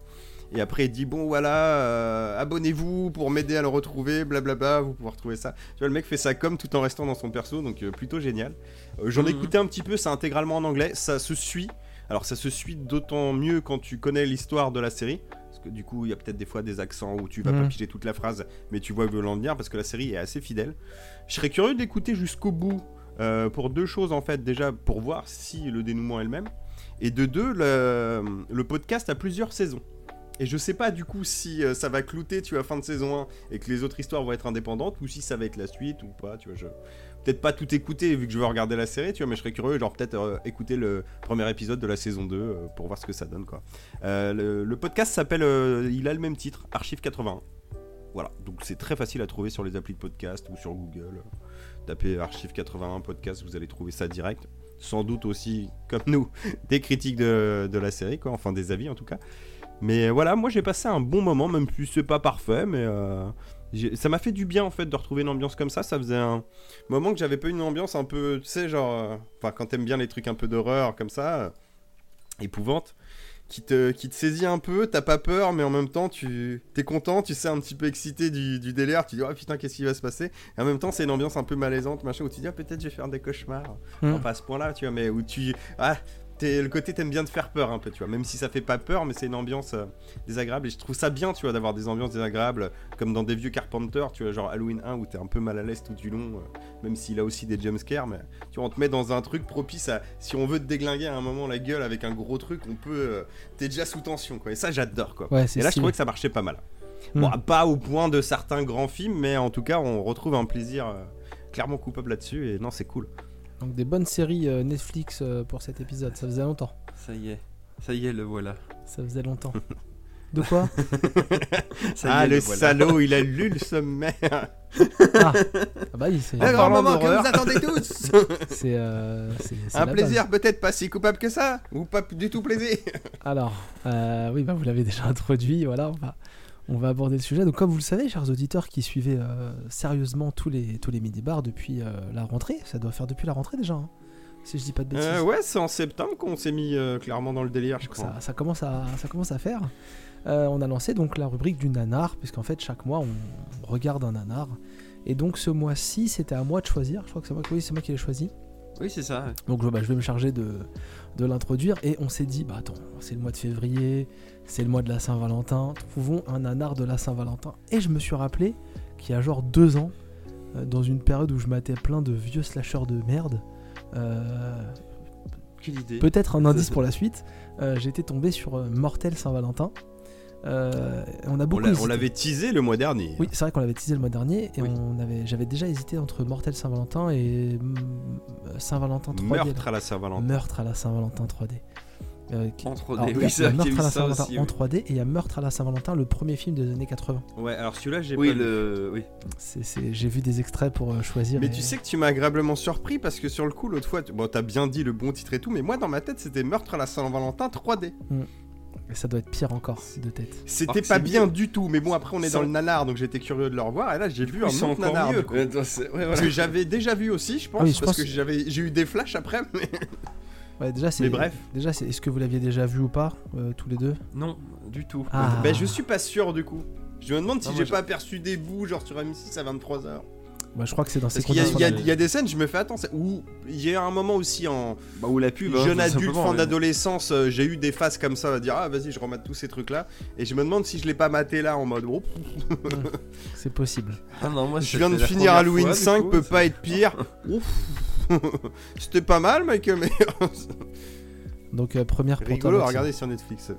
Et après, il dit Bon, voilà, abonnez-vous pour m'aider à le retrouver, blablabla, vous pouvez retrouver ça. Tu vois, le mec fait ça comme tout en restant dans son perso, donc plutôt génial. J'en ai
Mhm.
écouté un petit peu, c'est intégralement en anglais, ça se suit. Alors, ça se suit d'autant mieux quand tu connais l'histoire de la série. Que du coup, il y a peut-être des fois des accents où tu vas pas
Mhm.
piger toute la phrase, mais tu vois où veut l'en venir parce que la série est assez fidèle. Je serais curieux d'écouter jusqu'au bout euh, pour deux choses en fait. Déjà, pour voir si le dénouement est le même. Et de deux, le, le podcast a plusieurs saisons. Et je sais pas du coup si euh, ça va clouter, tu vois, fin de saison 1 et que les autres histoires vont être indépendantes ou si ça va être la suite ou pas, tu vois. Je... Peut-être pas tout écouter vu que je veux regarder la série, tu vois, mais je serais curieux, genre peut-être euh, écouter le premier épisode de la saison 2 euh, pour voir ce que ça donne, quoi. Euh, le, le podcast s'appelle, il a le même titre, Archive 81. Voilà, donc c'est très facile à trouver sur les applis de podcast ou sur Google. Tapez Archive 81 podcast, vous allez trouver ça direct. Sans doute aussi, comme nous, <laughs> des critiques de, de la série, quoi, enfin des avis en tout cas. Mais voilà, moi j'ai passé un bon moment, même si c'est pas parfait, mais ça m'a fait du bien en fait de retrouver une ambiance comme ça. Ça faisait un moment que j'avais pas une ambiance un peu, tu sais, genre, euh, enfin quand t'aimes bien les trucs un peu d'horreur comme ça, euh, épouvante, qui te, qui te saisit un peu, t'as pas peur, mais en même temps tu t'es content, tu sais, un petit peu excité du, du délire, tu dis, oh putain, qu'est-ce qui va se passer? Et en même temps, c'est une ambiance un peu malaisante, machin, où tu dis, ah, peut-être je vais faire des cauchemars. Non, pas à ce point-là, tu vois, mais où tu. Ah, le côté t'aimes bien te faire peur un peu, tu vois, même si ça fait pas peur, mais c'est une ambiance euh, désagréable. Et je trouve ça bien, tu vois, d'avoir des ambiances désagréables, comme dans des vieux Carpenter, tu vois, genre Halloween 1 où t'es un peu mal à l'aise tout du long, euh, même s'il a aussi des jumpscares, mais tu vois, on te met dans un truc propice à. Si on veut te déglinguer à un moment la gueule avec un gros truc, on peut. euh, t'es déjà sous tension, quoi. Et ça, j'adore, quoi.
Ouais, c'est
Et là, je trouvais que ça marchait pas mal.
Hmm.
Bon, pas au point de certains grands films, mais en tout cas, on retrouve un plaisir clairement coupable là-dessus. Et non, c'est cool.
Donc des bonnes séries euh, Netflix euh, pour cet épisode, ça faisait longtemps.
Ça y est, ça y est, le voilà.
Ça faisait longtemps. <laughs> De quoi? <laughs>
Ça y
ah,
est,
le
voilà.
salaud, il a lu le sommaire.
ah. ah bah oui, c'est
grand
parlant
moment que vous attendez tous. <laughs>
c'est euh, c'est-
un
la
plaisir peut-être pas si coupable que ça, ou pas du tout plaisir.
Alors, euh, oui, bah vous l'avez déjà introduit, voilà, on va, on va aborder le sujet. Donc comme vous le savez, chers auditeurs qui suivez euh, sérieusement tous les, tous les midi-bars depuis euh, la rentrée, ça doit faire depuis la rentrée déjà, hein, si je dis pas de bêtises.
Euh, ouais, c'est en septembre qu'on s'est mis euh, clairement dans le délire, je crois.
ça, ça commence à, ça commence à faire. On a lancé donc la rubrique du nanar, puisqu'en fait chaque mois on, regarde un nanar. Et donc ce mois-ci c'était à moi de choisir, je crois que c'est moi, oui, c'est moi qui l'ai choisi.
Oui, c'est ça. ouais.
Donc je, bah, je vais me charger de, de l'introduire. Et on s'est dit, bah attends, c'est le mois de février, c'est le mois de la Saint-Valentin, trouvons un nanar de la Saint-Valentin. Et je me suis rappelé qu'il y a genre deux ans, euh, dans une période où je matais plein de vieux slashers de merde, euh,
Quelle idée.
peut-être un indice <laughs> pour la suite, euh, j'étais tombé sur euh, Mortel Saint-Valentin. Euh, on a beaucoup
on l'avait teasé le mois dernier.
Oui, c'est vrai qu'on l'avait teasé le mois dernier et
Oui.
on avait, j'avais déjà hésité entre Mortel Saint-Valentin et mm, Saint-Valentin 3D.
Meurtre à la Saint-Valentin.
Meurtre à la Saint-Valentin 3D. Euh, qui-
En 3D,
Alors, il y a-
oui,
il y a
c'est vrai qu'il y a
Meurtre
eu
à la
ça
Saint-Valentin
aussi.
en
oui.
3D et il y a Meurtre à la des le premier film des années 80.
Ouais, alors celui-là, j'ai
Oui,
pas vu.
le. Oui.
C'est- c'est- J'ai vu des extraits pour euh, choisir.
Mais
et-
tu sais que tu m'as agréablement surpris parce que sur le coup, l'autre fois, tu- bon, t'as bien dit le bon titre et tout, mais moi dans ma tête, c'était Meurtre à la Saint-Valentin 3D.
et ça doit être pire encore de tête.
C'était
Alors
pas bien
mieux.
du tout, mais bon, après on est
Ça-
dans le nanar, donc j'étais curieux de le revoir, et là j'ai vu un autre nanar.
mieux. Ouais, voilà.
Que j'avais déjà vu aussi, je pense,
Ah oui, je
parce
pense-
que j'avais, j'ai eu des flashs après, mais...
Ouais, déjà, c'est.
Mais bref.
Déjà, c'est- est-ce que vous l'aviez déjà vu ou pas, euh, tous les deux?
Non, du tout.
Ah.
Ben je suis pas sûr du coup. Je me demande si
Non,
j'ai pas aperçu des bouts, genre sur M6 à 23h.
Bah, je crois que c'est dans ces
Parce qu'il y, a- il y a- y des scènes, je me fais attends, c'est- où il y a un moment aussi en
Bah, ou la pub. hein,
jeune adulte, fin d'adolescence, euh, j'ai eu des phases comme ça, à dire ah vas-y, je remate tous ces trucs là, et je me demande si je l'ai pas maté là en mode oh,
C'est possible.
Ah non, moi,
je viens de finir Halloween
fois, du
5,
coup,
peut
c'est-
pas être pire. <laughs> Ouf. <laughs> C'était pas mal, Michael Myers. <laughs>
Donc euh, première
Rigolo à regarder sur Netflix.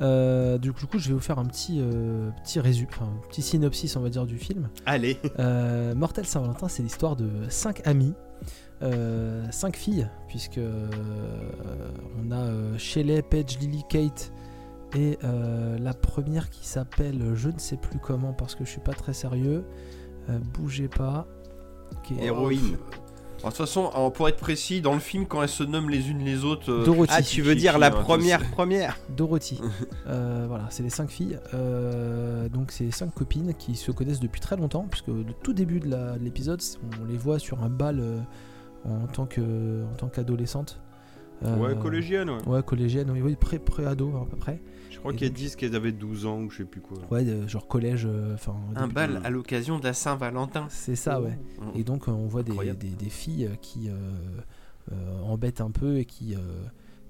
Euh, du, coup, du coup, je vais vous faire un petit, euh, petit résumé, enfin, un petit synopsis, on va dire, du film.
Allez.
Euh, Mortel Saint-Valentin, c'est l'histoire de cinq amis, cinq filles, puisque on a Shelley, Paige, Lily, Kate et la première qui s'appelle je ne sais plus comment parce que je suis pas très sérieux. bougez pas.
Héroïne.
De toute façon, euh, pour être précis, dans le film, quand elles se nomment les unes les autres. euh,
Dorothy.
Ah, tu veux dire la
hein,
première première <laughs>
Dorothy. <laughs> Euh, voilà, c'est les cinq filles. Euh, donc c'est cinq copines qui se connaissent depuis très longtemps, puisque le tout début de la- de l'épisode, on les voit sur un bal euh, en tant qu'adolescente. Euh,
Ouais, collégienne, ouais.
Ouais, collégienne, oui, oui, pré- pré-ado à peu près.
Je crois
Et
qu'elles
donc-
disent qu'elles avaient 12 ans ou je sais plus quoi.
Ouais, genre collège, euh, enfin.
Un bal à l'occasion de la Saint-Valentin.
C'est ça, ouais. Et donc euh, on voit des,
Incroyable.
des- des filles euh, qui euh, euh, embêtent un peu et qui, euh,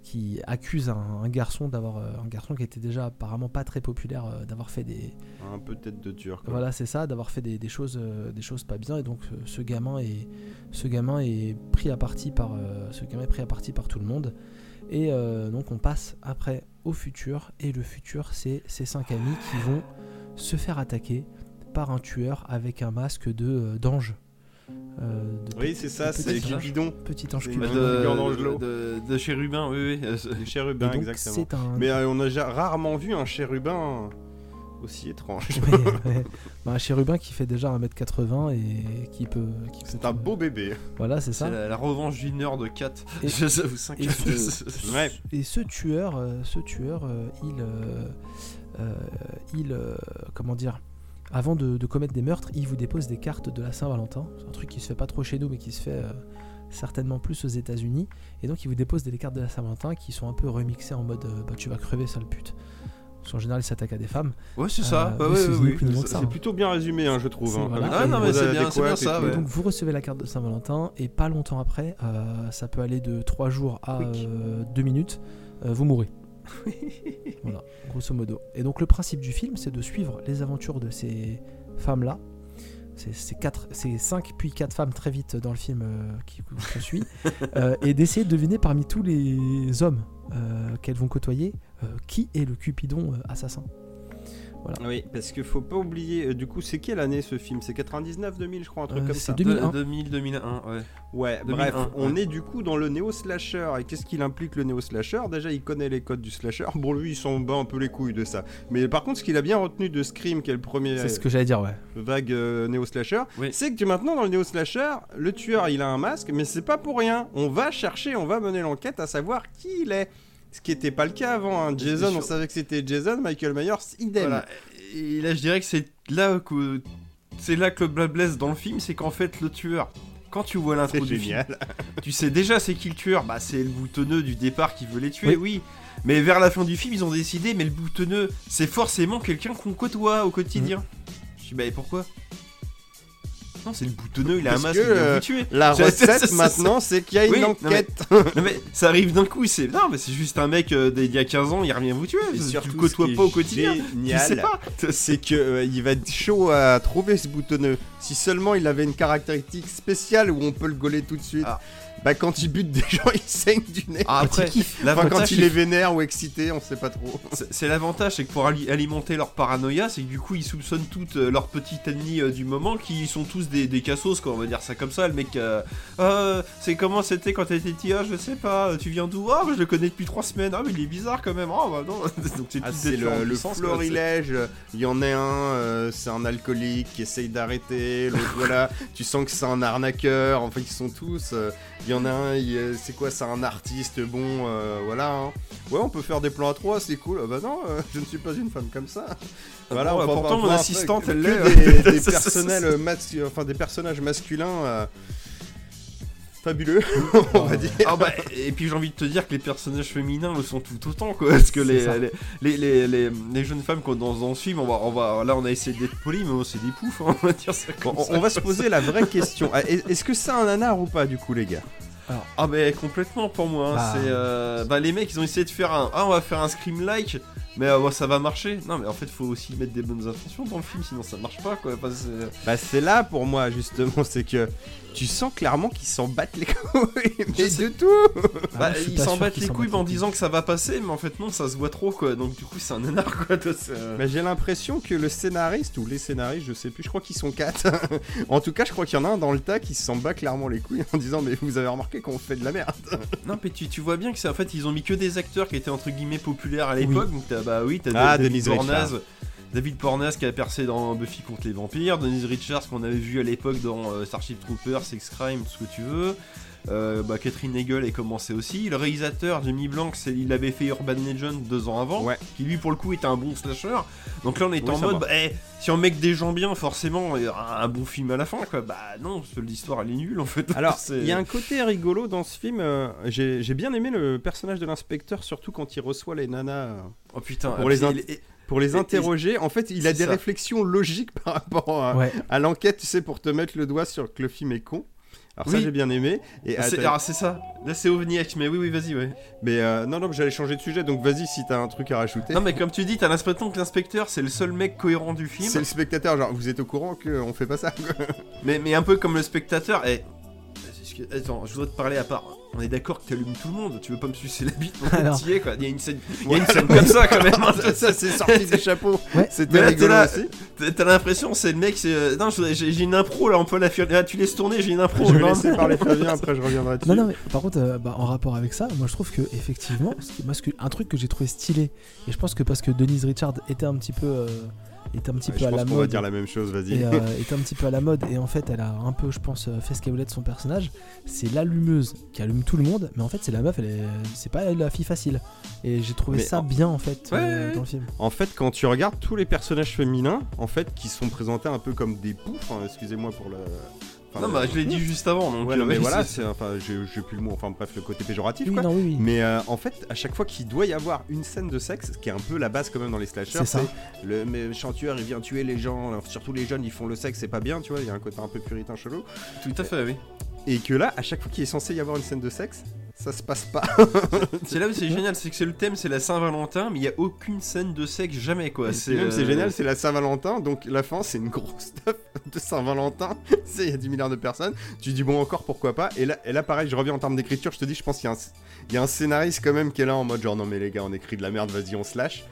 qui accusent un, un garçon d'avoir euh, un garçon qui était déjà apparemment pas très populaire euh, d'avoir fait des
Un peu tête de tueur. Quoi.
voilà c'est ça d'avoir fait des, des choses euh, des choses pas bien et donc ce gamin est ce gamin est pris à partie par euh, ce gamin est pris à partie par tout le monde et euh, donc on passe après au futur et le futur c'est ces cinq amis qui vont se faire attaquer par un tueur avec un masque de euh, d'ange Euh,
Oui, c'est ça, c'est. Cupidon.
petit ange Cupidon.
de, chérubin, oui, oui. euh,
donc,
exactement.
un
Mais euh, on a rarement vu un chérubin aussi étrange.
Ouais, ouais. Bah, un chérubin qui fait déjà 1m80 et qui peut. qui peut
C'est un
te-
beau bébé.
Voilà, c'est ça.
la, la revanche d'une heure de 4.
Et- <laughs>
Je cinq-
et ce- <laughs>
Ouais.
Et ce tueur, euh, ce tueur, euh, il, euh, il, comment dire, avant de, de commettre des meurtres, il vous dépose des cartes de la Saint-Valentin. C'est un truc qui se fait pas trop chez nous, mais qui se fait euh, certainement plus aux États-Unis. Et donc, il vous dépose des cartes de la Saint-Valentin qui sont un peu remixées en mode, bah, tu vas crever, sale pute. Parce qu'en général, il s'attaque à des femmes.
Ouais, c'est ça.
Euh, oui,
ouais,
c'est
oui, oui.
C'est plutôt bien résumé, hein, je trouve. Hein,
voilà. Ah, non,
mais c'est bien, ça, ouais.
Donc vous recevez la carte de Saint-Valentin et pas longtemps après, euh, ça peut aller de 3 jours à
Quick.
2 minutes, euh, vous mourrez. <laughs> voilà, grosso modo. Et donc le principe du film, c'est de suivre les aventures de ces femmes-là. C'est c'est quatre, c'est 5 puis 4 femmes très vite dans le film euh, qui qu'on suit. <laughs> euh, et d'essayer de deviner parmi tous les hommes euh, qu'elles vont côtoyer qui est le Cupidon euh, assassin?
Oui, parce qu'il faut pas oublier. euh, du coup, c'est quelle année ce film? C'est 99, 2000, je crois, un truc
Euh,
comme ça.
deux- 2001.
2000, 2001, ouais.
Ouais,
2001,
bref, on
ouais.
est du coup dans le néo-slasher. Et qu'est-ce qu'il implique le néo-slasher? Déjà, il connaît les codes du slasher. Bon, lui, il s'en bat un peu les couilles de ça. Mais par contre, ce qu'il a bien retenu de Scream, qui est le premier
C'est ce que j'allais dire, ouais.
vague euh, néo-slasher,
Oui.
c'est que maintenant, dans le néo-slasher, le tueur, il a un masque, mais c'est pas pour rien. On va chercher, on va mener l'enquête à savoir qui il est. Ce qui n'était pas le cas avant. hein. Jason, on savait que c'était Jason, Michael Myers, idem.
Voilà. Et là, je dirais que c'est là que c'est là que le blablaise dans le film, c'est qu'en fait, le tueur, quand tu vois l'intro du film, tu sais déjà c'est qui le tueur. Bah, c'est le boutonneux du départ qui veut les tuer, oui. Mais vers la fin du film, ils ont décidé, mais le boutonneux, c'est forcément quelqu'un qu'on côtoie au quotidien. Je dis, bah, et pourquoi? C'est le boutonneux, il a un masque,
que,
il vient vous tuer.
La recette <laughs> maintenant, c'est qu'il y a une enquête. <laughs>
Mais ça arrive d'un coup, c'est non mais c'est juste un mec euh, d'il y a 15 ans, il revient vous tuer. Tu côtoies pas au quotidien. Tu
génial,
sais pas. <laughs>
c'est que euh, il va être chaud à trouver ce boutonneux. Si seulement il avait une caractéristique spéciale où on peut le gauler tout de suite.
Ah.
Bah quand il bute des <laughs> gens, il saigne du nez.
Ah, après,
enfin,
l'avantage,
quand il est vénère ou excité, on sait pas trop.
c'est l'avantage, c'est que pour ali- alimenter leur paranoïa, c'est que du coup ils soupçonnent toutes euh, leurs petites ennemies euh, du moment, qui sont tous des, des cassos, quoi, on va dire ça comme ça. Le mec, euh, Ah, c'est comment c'était quand t'étais petit? Ah, je sais pas. Tu viens d'où? Ah, bah, je le connais depuis 3 semaines. Ah, mais il est bizarre quand même. Ah, bah non. <laughs> Donc c'est
Ah, le, florilège. Il y en a un, euh, c'est un alcoolique qui essaye d'arrêter. L'autre, voilà, <laughs> tu sens que c'est un arnaqueur. Enfin, ils sont tous. Euh, Il y en a un, euh, c'est quoi C'est un artiste. Bon, euh, voilà. hein. Ouais, on peut faire des plans à trois, c'est cool. Ah bah non, euh, <laughs> je ne suis pas une femme comme ça. Voilà,
bon,
on
pourtant, mon assistante, elle
des,
l'est.
des <laughs> personnels mascu- enfin des personnages masculins. Fabuleux, <laughs> on va dire.
Ah bah, et puis j'ai envie de te dire que les personnages féminins le sont tout autant quoi. Parce que les, les, les, les, jeunes femmes qu'on dans, dans ce film on va, on va là on a essayé d'être poli mais c'est des poufs hein, on va dire ça comme
on,
ça,
on va se poser la vraie question. Ah, est- Est-ce que c'est un nanar ou pas, du coup, les gars?
Ah bah complètement pour moi hein,
Bah.
c'est euh, bah les mecs ils ont essayé de faire un ah on va faire un scream like mais euh, ça va marcher. Non mais en fait faut aussi mettre des bonnes intentions dans le film sinon ça marche pas quoi. Enfin,
Bah, c'est là pour moi, justement, c'est que tu sens clairement qu'ils s'en battent les <laughs> couilles, mais de tout
Ah,
Bah,
suis
ils s'en battent les couilles en disant que ça va passer mais en fait non ça se voit trop quoi donc du coup c'est un nanar quoi euh,
Bah, J'ai l'impression que le scénariste ou les scénaristes, je sais plus, je crois qu'ils sont quatre. <laughs> en tout cas, je crois qu'il y en a un dans le tas qui s'en bat clairement les couilles en disant Mais vous avez remarqué qu'on fait de la merde <laughs>
Non, mais tu, tu vois bien que c'est en fait, ils ont mis que des acteurs qui étaient entre guillemets populaires à l'époque. Donc, t'as, bah oui, t'as
Ah. Richards.
David Pornaz qui a percé dans Buffy contre les vampires. Denise Richards qu'on avait vu à l'époque dans euh, Starship Troopers, Sex Crime, tout ce que tu veux. Euh, bah, Catherine Hegel est commencé aussi. Le réalisateur, Jamie Blanc, c'est- il avait fait Urban Legend deux ans avant.
Ouais.
Qui lui, pour le coup, était un bon slasher. Donc là, on est
Oui,
en mode, bah, si on met que des gens bien, forcément, il y aura un bon film à la fin, quoi. Bah non, l'histoire, elle est nulle en fait.
Alors, <laughs> il y a un côté rigolo dans ce film. euh, J'ai bien aimé le personnage de l'inspecteur, surtout quand il reçoit les nanas euh,
Oh putain,
Pour les pour les interroger. En fait, il a
c'est
des
ça.
réflexions logiques <laughs> par rapport à,
Ouais.
à l'enquête, tu sais, pour te mettre le doigt sur que le film est con. Alors ça j'ai bien aimé. Et
C'est,
attends,
alors c'est ça. Là c'est OVNIac, mais oui oui vas-y ouais.
mais euh, non non, j'allais changer de sujet. Donc vas-y si t'as un truc à rajouter.
Non mais comme tu dis, t'as l'impression que l'inspecteur c'est le seul mec cohérent du film.
C'est le spectateur, genre vous êtes au courant qu'on fait pas ça.
Mais, mais un peu comme le spectateur. Et... Attends, je voudrais te parler à part. On est d'accord que t'allumes tout le monde. Tu veux pas me sucer la bite pour
Alors.
Il y a une scène, il y a une scène comme ça quand même. <laughs>
ça, ça, c'est sorti du chapeau.
Ouais.
C'était
là,
rigolo.
T'as- l'impression c'est le mec. C'est euh, non, j'ai j'ai une impro là. On peut la faire. Là, tu laisses tourner. J'ai une impro.
Je vais
Non,
laisser
non.
parler Fabien, <laughs> après je reviendrai dessus.
Non, non, mais par contre, euh, bah, en rapport avec ça, moi je trouve que effectivement, moi, un truc que j'ai trouvé stylé, et je pense que parce que Denise Richard était un petit peu, euh, était un petit
Ouais,
peu à la
qu'on va
mode,
dire la même chose, vas-y.
et euh, <laughs> était un petit peu à la mode, et en fait, elle a un peu, je pense, euh, fait ce qu'elle voulait de son personnage. C'est l'allumeuse qui allume tout le monde, mais en fait, c'est la meuf, elle est, c'est pas la fille facile. Et j'ai trouvé
Mais
ça
en-
bien en fait
Ouais,
euh, dans le film.
En fait, quand tu regardes tous les personnages féminins, en fait, qui sont présentés un peu comme des poufs, hein, excusez-moi pour le. Enfin,
Non, bah je l'ai dit juste avant. Donc
Ouais,
euh,
non, mais voilà,
c'est-
enfin, j'ai j'ai plus le mot, enfin bref, le côté péjoratif
Oui,
quoi.
non, oui, oui.
Mais euh, en fait, à chaque fois qu'il doit y avoir une scène de sexe, ce qui est un peu la base quand même dans les slashers,
C'est ça.
le méchant tueur il vient tuer les gens, alors, surtout les jeunes ils font le sexe, c'est pas bien, tu vois, il y a un côté un peu puritain chelou.
Tout à fait, oui.
Et que là, à chaque fois qu'il est censé y avoir une scène de sexe, ça se passe pas. <laughs>
C'est là où c'est génial, c'est que c'est le thème, c'est la Saint-Valentin, mais il y a aucune scène de sexe jamais quoi.
C'est
euh,
génial, c'est la Saint-Valentin, donc la fin c'est une grosse stuff de Saint-Valentin. <laughs> il y a 10 milliards de personnes. Tu dis bon encore pourquoi pas? Et là, et là pareil, je reviens en termes d'écriture, je te dis, je pense qu'il y, a un- il y a un scénariste quand même qui est là en mode genre non mais les gars, on écrit de la merde, vas-y on se lâche.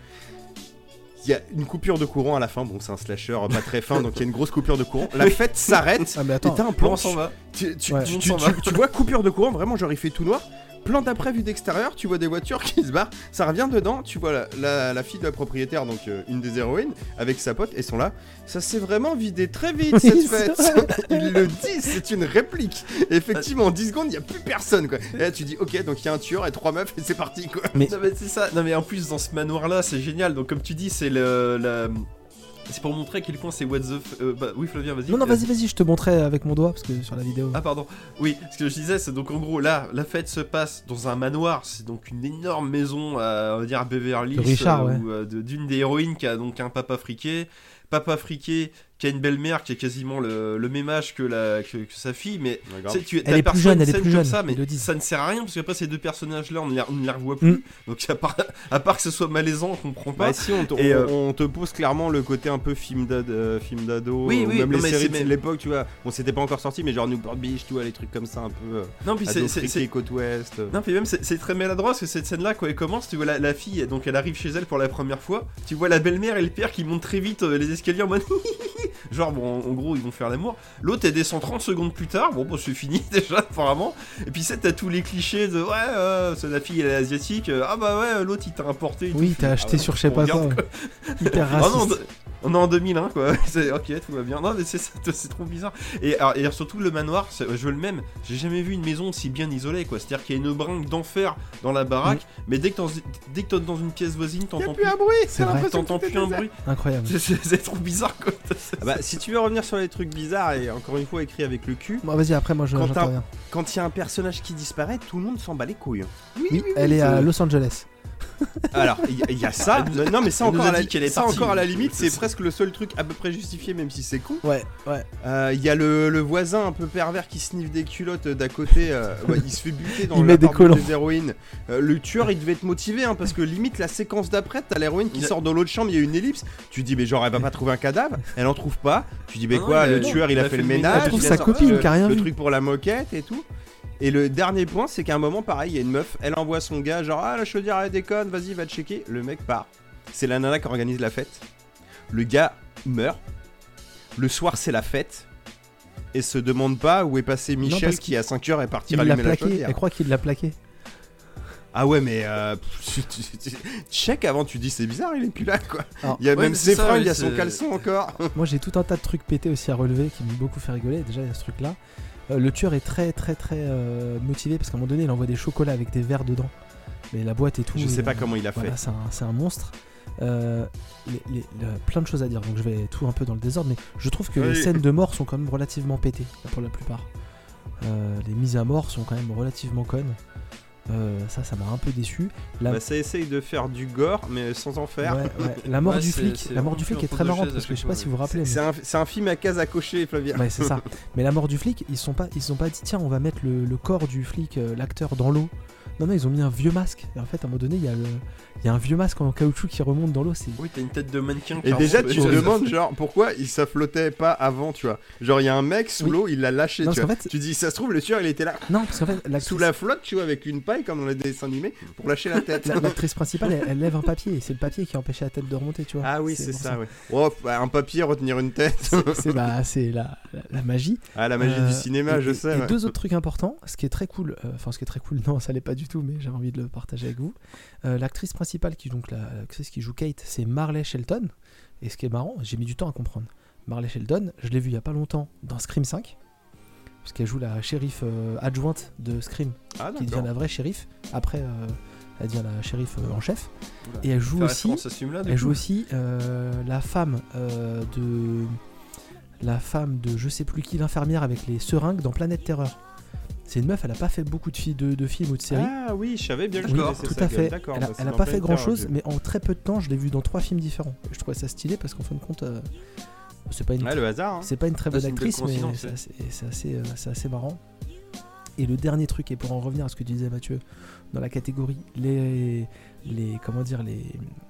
Il y a une coupure de courant à la fin, bon c'est un slasher pas très fin, donc il y a une grosse coupure de courant. La fête s'arrête.
Ah, mais
Et
attends,
t'as un plan,
on s'en va.
tu, tu-
Ouais.
tu-
On
tu-
s'en
tu-
va.
tu vois coupure de courant, vraiment genre il fait tout noir. Plan d'après vue d'extérieur, tu vois des voitures qui se barrent, ça revient dedans, tu vois la, la- la fille de la propriétaire, donc euh, une des héroïnes, avec sa pote, et sont là. Ça s'est vraiment vidé très vite cette <laughs> fête. <laughs> Il le dit, c'est une réplique. Et effectivement, en 10 secondes, il n'y a plus personne quoi. Et là tu dis, ok, donc il y a un tueur et trois meufs, et c'est parti quoi.
Mais-
Non mais c'est ça. Non mais en plus dans ce manoir là, c'est génial. Donc comme tu dis, c'est le la... c'est pour montrer à quel point c'est what the f... euh, bah, oui Flavien, vas-y.
non, non,
Euh,
vas-y, vas-y, je te montrais avec mon doigt parce que sur la vidéo.
Ah pardon. Oui, ce que je disais, c'est donc en gros là, la fête se passe dans un manoir. C'est donc une énorme maison, à, on va dire à Beverly
De Richard, ouais.
ou euh, d'une des héroïnes qui a donc un papa friqué, papa friqué qui a une belle-mère qui a quasiment le, le même âge que la que, que sa fille, mais tu
Elle est plus jeune,
une
elle est
scène
plus
comme
jeune,
ça, mais ça ne sert à rien parce qu'après ces deux personnages-là, on ne les, on ne les revoit plus.
Mm.
Donc à part, à part que ce soit malaisant, on comprend pas.
Bah si, on on-
euh,
on te pose clairement le côté un peu film d'ad- euh, film d'ado,
Oui,
ou
oui,
même
non,
les
mais
séries de l'époque, tu vois. Bon, c'était pas encore sorti, mais genre Newport Beach, tu vois, les trucs comme ça un peu. euh,
non, puis c'est-
côte ouest. euh.
Non, puis même c'est c'est très maladroit parce que cette scène-là, quand elle commence, tu vois la, la fille, donc elle arrive chez elle pour la première fois. Tu vois la belle-mère et le père qui montent très vite euh, les escaliers en mode <laughs> genre bon, en, gros ils vont faire l'amour. L'autre elle descend 30 secondes plus tard. Bon, bon c'est fini <laughs> déjà apparemment. Et puis c'est t'as tous les clichés de ouais, euh, c'est la fille elle est asiatique. ah bah ouais, l'autre il t'a importé.
Oui, t'as
Ah
acheté
ouais,
sur je sais pas quoi.
regarde,
Hyper
Ah non,
raciste.
On est en 2001 quoi, <laughs> c'est ok tout va bien. Non mais c'est ça, <laughs> c'est trop bizarre. Et, alors, et surtout le manoir, c'est- je veux le même. J'ai jamais vu une maison aussi bien isolée quoi. C'est-à-dire qu'il y a une bringue d'enfer dans la baraque, mais dès que t'es dès que t'es dans une pièce voisine, t'entends
plus
plus,
un bruit,
C'est vrai.
t'entends plus un bruit.
Incroyable.
C'est- C'est c'est trop bizarre quoi. <laughs>
Ah bah, si tu veux revenir sur les trucs bizarres et encore une fois écrit avec le cul,
Bon, vas-y, après, moi, je-
Quand il y a un personnage qui disparaît, tout le monde s'en bat les couilles. hein.
Oui, elle est à Los Angeles. <laughs>
Alors, il y, a- il y a ça. Non, mais ça encore, à la,
dit qu'elle est
ça
partie,
encore à la limite, c'est presque le seul truc à peu près justifié, même si c'est con.
Ouais, ouais.
Euh, Il y a le, le voisin un peu pervers qui sniffe des culottes d'à côté. euh, ouais, il se fait buter <laughs> dans
Il
le
met des
héroïnes. Euh, le tueur, il devait être motivé hein, parce que limite la séquence d'après, t'as l'héroïne qui
Il
sort dans l'autre chambre, il y a une ellipse. Tu dis, mais genre, elle va pas trouver un cadavre. Elle en trouve pas. Tu dis, mais
Ah non,
quoi, le tueur, il a fait le ménage.
Elle trouve
il a
sa copine
le-
qui a rien
Le
vu.
truc pour la moquette et tout. Et le dernier point, c'est qu'à un moment, pareil, il y a une meuf, elle envoie son gars, genre, ah, la chaudière, elle déconne, vas-y, va te checker. Le mec part. C'est la nana qui organise la fête. Le gars meurt. Le soir, c'est la fête. Et se demande pas où est passé Michel qui, à 5h, est parti rallumer la chaudière.
Elle croit qu'il l'a plaqué.
Ah ouais, mais euh, check avant, tu dis c'est bizarre, il est plus là quoi.
Alors,
il y a
ouais,
même ses fringues, il y a son caleçon encore.
Moi j'ai tout un tas de trucs pétés aussi à relever qui m'ont beaucoup fait rigoler. Déjà il y a ce truc là. Le tueur est très très très euh, motivé parce qu'à un moment donné il envoie des chocolats avec des verres dedans. Mais la boîte et tout.
Je sais
euh,
pas comment il a fait.
C'est un, monstre. Euh, les- les- le- plein de choses à dire, donc je vais tout un peu dans le désordre, mais je trouve que les scènes de mort sont quand même relativement pétées pour la plupart. Euh, les mises à mort sont quand même relativement connes. Euh, ça, ça m'a un peu déçu. La,
Bah, ça essaye de faire du gore, mais sans en faire.
ouais, ouais, <laughs> la mort
Ouais,
du flic, la mort du flic est très marrante parce que je sais pas si vous vous rappelez.
C'est
mais-
un, film à case à cocher, Flavien.
Ouais, c'est ça. <laughs> Mais la mort du flic, ils sont pas, ils sont pas dit tiens, on va mettre le, le corps du flic, euh, l'acteur, dans l'eau. Non, non, ils ont mis un vieux masque. Et en fait, à un moment donné, il y a le, il y a un vieux masque en caoutchouc qui remonte dans l'eau.
Oui, t'as une tête de mannequin.
Et déjà, tu te demandes, genre, pourquoi il ça flottait pas avant, tu vois. Genre, il y a un mec sous
Oui.
l'eau, il l'a lâché,
Non,
tu vois.
qu'en fait-
Tu dis, ça se trouve, le tueur, il était là,
non, parce qu'en fait,
sous
l'actrice,
la flotte, tu vois, avec une paille, comme dans les dessins animés, pour lâcher la tête.
la- l'actrice principale, elle, elle lève un papier. Et c'est le papier qui a empêché la tête de remonter, tu vois.
Ah oui, c'est ça, ouais. Oh, bah, un papier, retenir une tête.
C'est- bah, la, la, la magie.
Ah, la magie
Euh,
du cinéma,
et-
je sais.
Et
ouais.
deux autres trucs importants, ce qui est très cool, euh, enfin ce qui est très cool, non, ça l'est pas du tout, mais j'ai envie de le partager avec vous. Euh, L'actrice principale qui donc la- l'actrice qui joue Kate, c'est Marley Shelton. Et ce qui est marrant, j'ai mis du temps à comprendre. Marley Shelton, je l'ai vue il y a pas longtemps dans Scream 5, parce qu'elle joue la shérif euh, adjointe de Scream,
Ah,
qui devient la vraie shérif. Après, euh, elle devient la shérif euh, en chef.
Oula.
Et elle joue aussi. Elle joue aussi la femme de la femme de je sais plus qui l'infirmière avec les seringues dans Planète Terreur. C'est une meuf, elle a pas fait beaucoup de, de, de films ou de séries.
Ah oui, je savais bien que je
Oui, tout à fait. Elle a,
bah,
elle a pas fait grand chose, mais en très peu de temps, je l'ai vue dans trois films différents. Je trouvais ça stylé parce qu'en fin de compte, c'est pas une
Ouais, le hasard. hein.
c'est pas une très bonne actrice, mais c'est assez, euh, assez marrant. Et le dernier truc, et pour en revenir à ce que disait Mathieu, dans la catégorie, les, les, comment dire, les,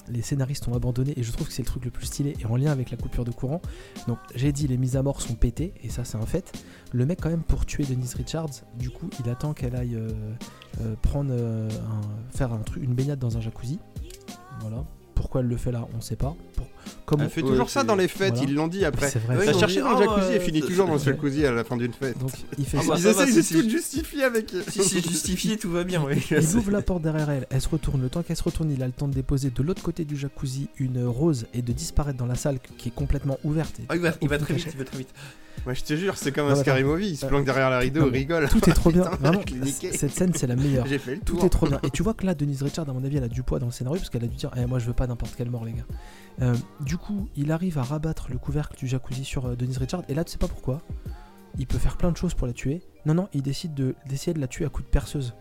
les scénaristes ont abandonné, et je trouve que c'est le truc le plus stylé, et en lien avec la coupure de courant. Donc j'ai dit, les mises à mort sont pétées, et ça c'est un fait. Le mec, quand même, pour tuer Denise Richards, du coup, il attend qu'elle aille euh, euh, prendre, un- faire un truc, une baignade dans un jacuzzi. Voilà. Pourquoi elle le fait là, on sait pas. Pour, comme
Elle
on-
fait
Ouais,
toujours ça
c'est-
dans les fêtes,
voilà.
ils l'ont dit après.
C'est vrai.
Ouais,
T'as
ils
cherché
dit,
dans le
ah,
jacuzzi et finit toujours dans le jacuzzi à la fin d'une fête.
Donc il fait
Ah
ça.
bah,
Ils
ça
essayent de tout justifier avec.
Si c'est justifié, tout va bien, oui.
Il ouvre la porte derrière elle, elle se retourne. Le temps qu'elle se retourne, il a le temps de déposer de l'autre côté du jacuzzi une rose et de disparaître dans la salle qui est complètement ouverte. Et
Ah, il va, il va très vite, il va très vite.
Ouais, je te jure, c'est comme
Non,
un
mais
Scary
attends.
Movie, il se
Euh,
planque derrière la rideau, il rigole.
Tout est trop bien. <laughs> Vraiment, cette scène, c'est la meilleure.
J'ai fait le
Tout
tour.
est trop bien. Et tu vois que là, Denise Richard, à mon avis, elle a du poids dans le scénario parce qu'elle a dû dire Eh, Moi, je veux pas n'importe quelle mort, les gars. Du coup, il arrive à rabattre le couvercle du jacuzzi sur euh, Denise Richard. Et là, tu sais pas pourquoi. Il peut faire plein de choses pour la tuer. Non, non, il décide de- d'essayer de, la tuer à coups de perceuse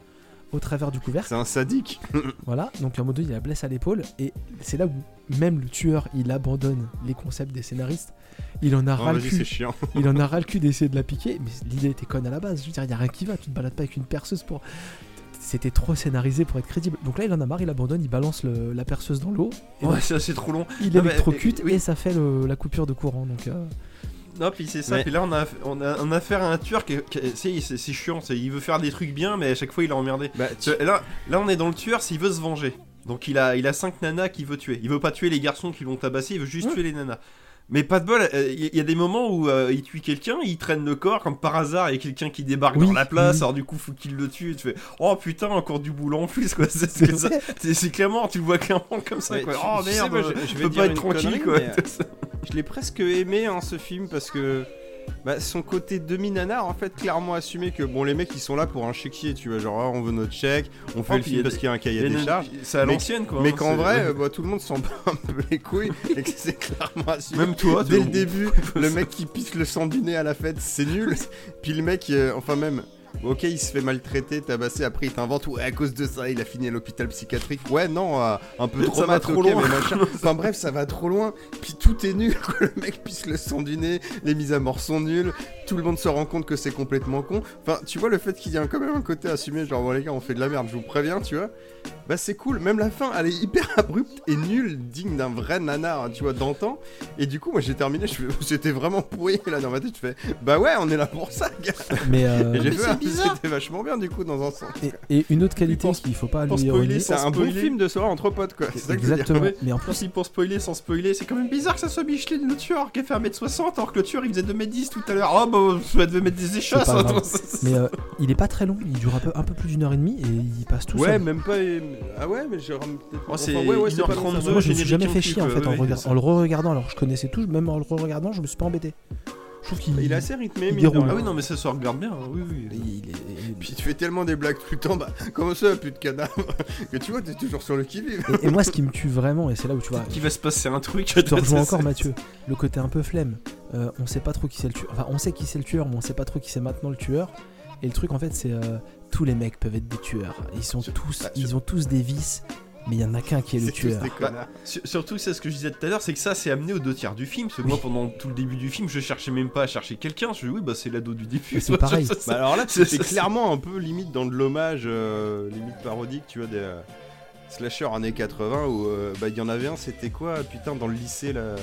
au travers du couvercle.
C'est un sadique. <laughs>
Voilà, donc à un moment donné, il la blesse à l'épaule, et c'est là où même le tueur, il abandonne les concepts des scénaristes. Il en a
Oh,
ras le cul,
chiant.
il en a <laughs> ras le cul d'essayer de la piquer, mais l'idée était conne à la base. Je veux dire, il y a rien qui va, tu te balades pas avec une perceuse pour. C'était trop scénarisé pour être crédible. Donc là, il en a marre, il abandonne, il balance le- la perceuse dans l'eau,
Ouais, ça, c'est trop long.
il électrocute,
oui.
et ça fait le- la coupure de courant. Donc, euh,
Non, puis c'est ça.
Mais-
Puis là, on a, on a, on a affaire à un tueur qui, qui est- c'est, c'est, c'est chiant. c'est- il veut faire des trucs bien, mais à chaque fois, il est emmerdé.
Bah, tu-
Là, là, on est dans le tueur s'il veut se venger. Donc, il a, il a cinq nanas qu'il veut tuer. Il veut pas tuer les garçons qui l'ont tabassé, il veut juste
Ouais.
tuer les nanas. Mais pas de bol, euh, il y, y a des moments où euh, il tue quelqu'un, il traîne le corps, comme par hasard, il y a quelqu'un qui débarque
Oui,
dans la place,
oui.
alors du coup, faut qu'il le tue. Et tu fais, oh putain, encore du boulot en plus, quoi. <laughs> C'est,
c'est
c'est ça.
vrai.
C'est- c'est clairement, tu le vois clairement comme ça,
Ouais,
quoi.
tu-
oh
sais,
merde,
moi, je- je
je
vais
peux
dire
pas être tranquille,
connerie,
quoi.
mais, <laughs> je l'ai presque aimé hein, ce film parce que bah, son côté demi-nanar en fait clairement assumé que bon les mecs ils sont là pour un chéquier tu vois genre ah, on veut notre chèque, on fait
Oh,
le film parce qu'il y a un cahier des charges.
C'est à l'ancienne quoi.
Mais
hein,
qu'en vrai, bah, tout le monde s'en bat un peu les couilles et que c'est clairement assumé.
Même toi,
Dès le début, <laughs> le mec qui pisse le sang du nez à la fête, c'est nul. Puis le mec, euh, enfin même, ok, il se fait maltraiter, tabasser, après il t'invente, ouais, à cause de ça, il a fini à l'hôpital psychiatrique. Ouais, non, euh, un peu trop
Ça va trop loin.
mais machin. <laughs> Enfin bref, ça va trop loin. Puis tout est nul, quoi. Le mec pisse le sang du nez, les mises à mort sont nulles, tout le monde se rend compte que c'est complètement con. Enfin, tu vois, le fait qu'il y a quand même un côté assumé, genre, bon les gars, on fait de la merde, je vous préviens, tu vois. Bah c'est cool, même la fin, elle est hyper <laughs> abrupte et nulle, digne d'un vrai nanar, hein, tu vois, d'antan. Et du coup, moi j'ai terminé, c'était <laughs> vraiment pourri là dans ma tête. Je fais, bah ouais, on est là pour ça, gars.
Mais, euh,
j'ai
mais
fait,
c'est
ah,
bizarre.
c'était vachement bien du coup dans un sens.
et, et une autre qualité
Pour-
qu'il faut pas
pour
lui
spoiler.
C'est un bon film de soirée entre potes, quoi. C'est que.
Exactement. Mais en plus,
plus, pour spoiler sans spoiler, c'est quand même bizarre que ça soit Micheline le tueur qui a fait 1m60 alors que le tueur il faisait 2m10 tout à l'heure. Oh bah, ça devait mettre des échasses. hein,
mais euh, il est pas très long. Il dure un peu, un peu plus d'une heure et demie et il passe tout
Ouais,
seul.
même pas. Ah ouais, mais j'ai peut-être.
Oh, c'est
ouais, ouais, c'est pas long, ça
1h32,
va.
Moi, je me suis jamais
en
fait chier en
quoi.
fait en le re-regardant. Alors je connaissais tout, même en le re-regardant, je me suis pas embêté. Je trouve qu'il
Il est assez rythmé,
Il déroule.
rien.
Ah oui, non, mais ça se regarde bien. hein, Oui, oui.
il est-
Puis tu fais tellement des blagues tout le temps, bah, comment ça, plus de cadavre <laughs> Que tu vois, t'es toujours sur le qui-vive.
Et, et moi, ce qui me tue vraiment, et c'est là où tu vois,
Qu'il va se passer un truc.
je te <laughs> rejoins encore, Mathieu. Le côté un peu flemme. Euh, on sait pas trop qui c'est le tueur. Enfin, on sait qui c'est le tueur, mais on sait pas trop qui c'est maintenant le tueur. Et le truc, en fait, c'est euh, tous les mecs peuvent être des tueurs. Ils sont
Sur-
tous,
bah,
ils ont tous des vices, mais il y en a qu'un qui est le tueur.
des connards.
Sur- Surtout, c'est ce que je disais tout à l'heure, c'est que ça, c'est amené aux deux tiers du film. Parce que moi, pendant tout le début du film, je cherchais même pas à chercher quelqu'un. Je dis, oui, bah, c'est l'ado du début.
Mais c'est pareil. <laughs>
Ça,
Bah alors là,
c'est-
clairement un peu limite dans de l'hommage, euh, limite parodique, tu vois, des euh, slashers années 80 où euh, bah il y en avait un, c'était quoi, putain, dans le lycée, là,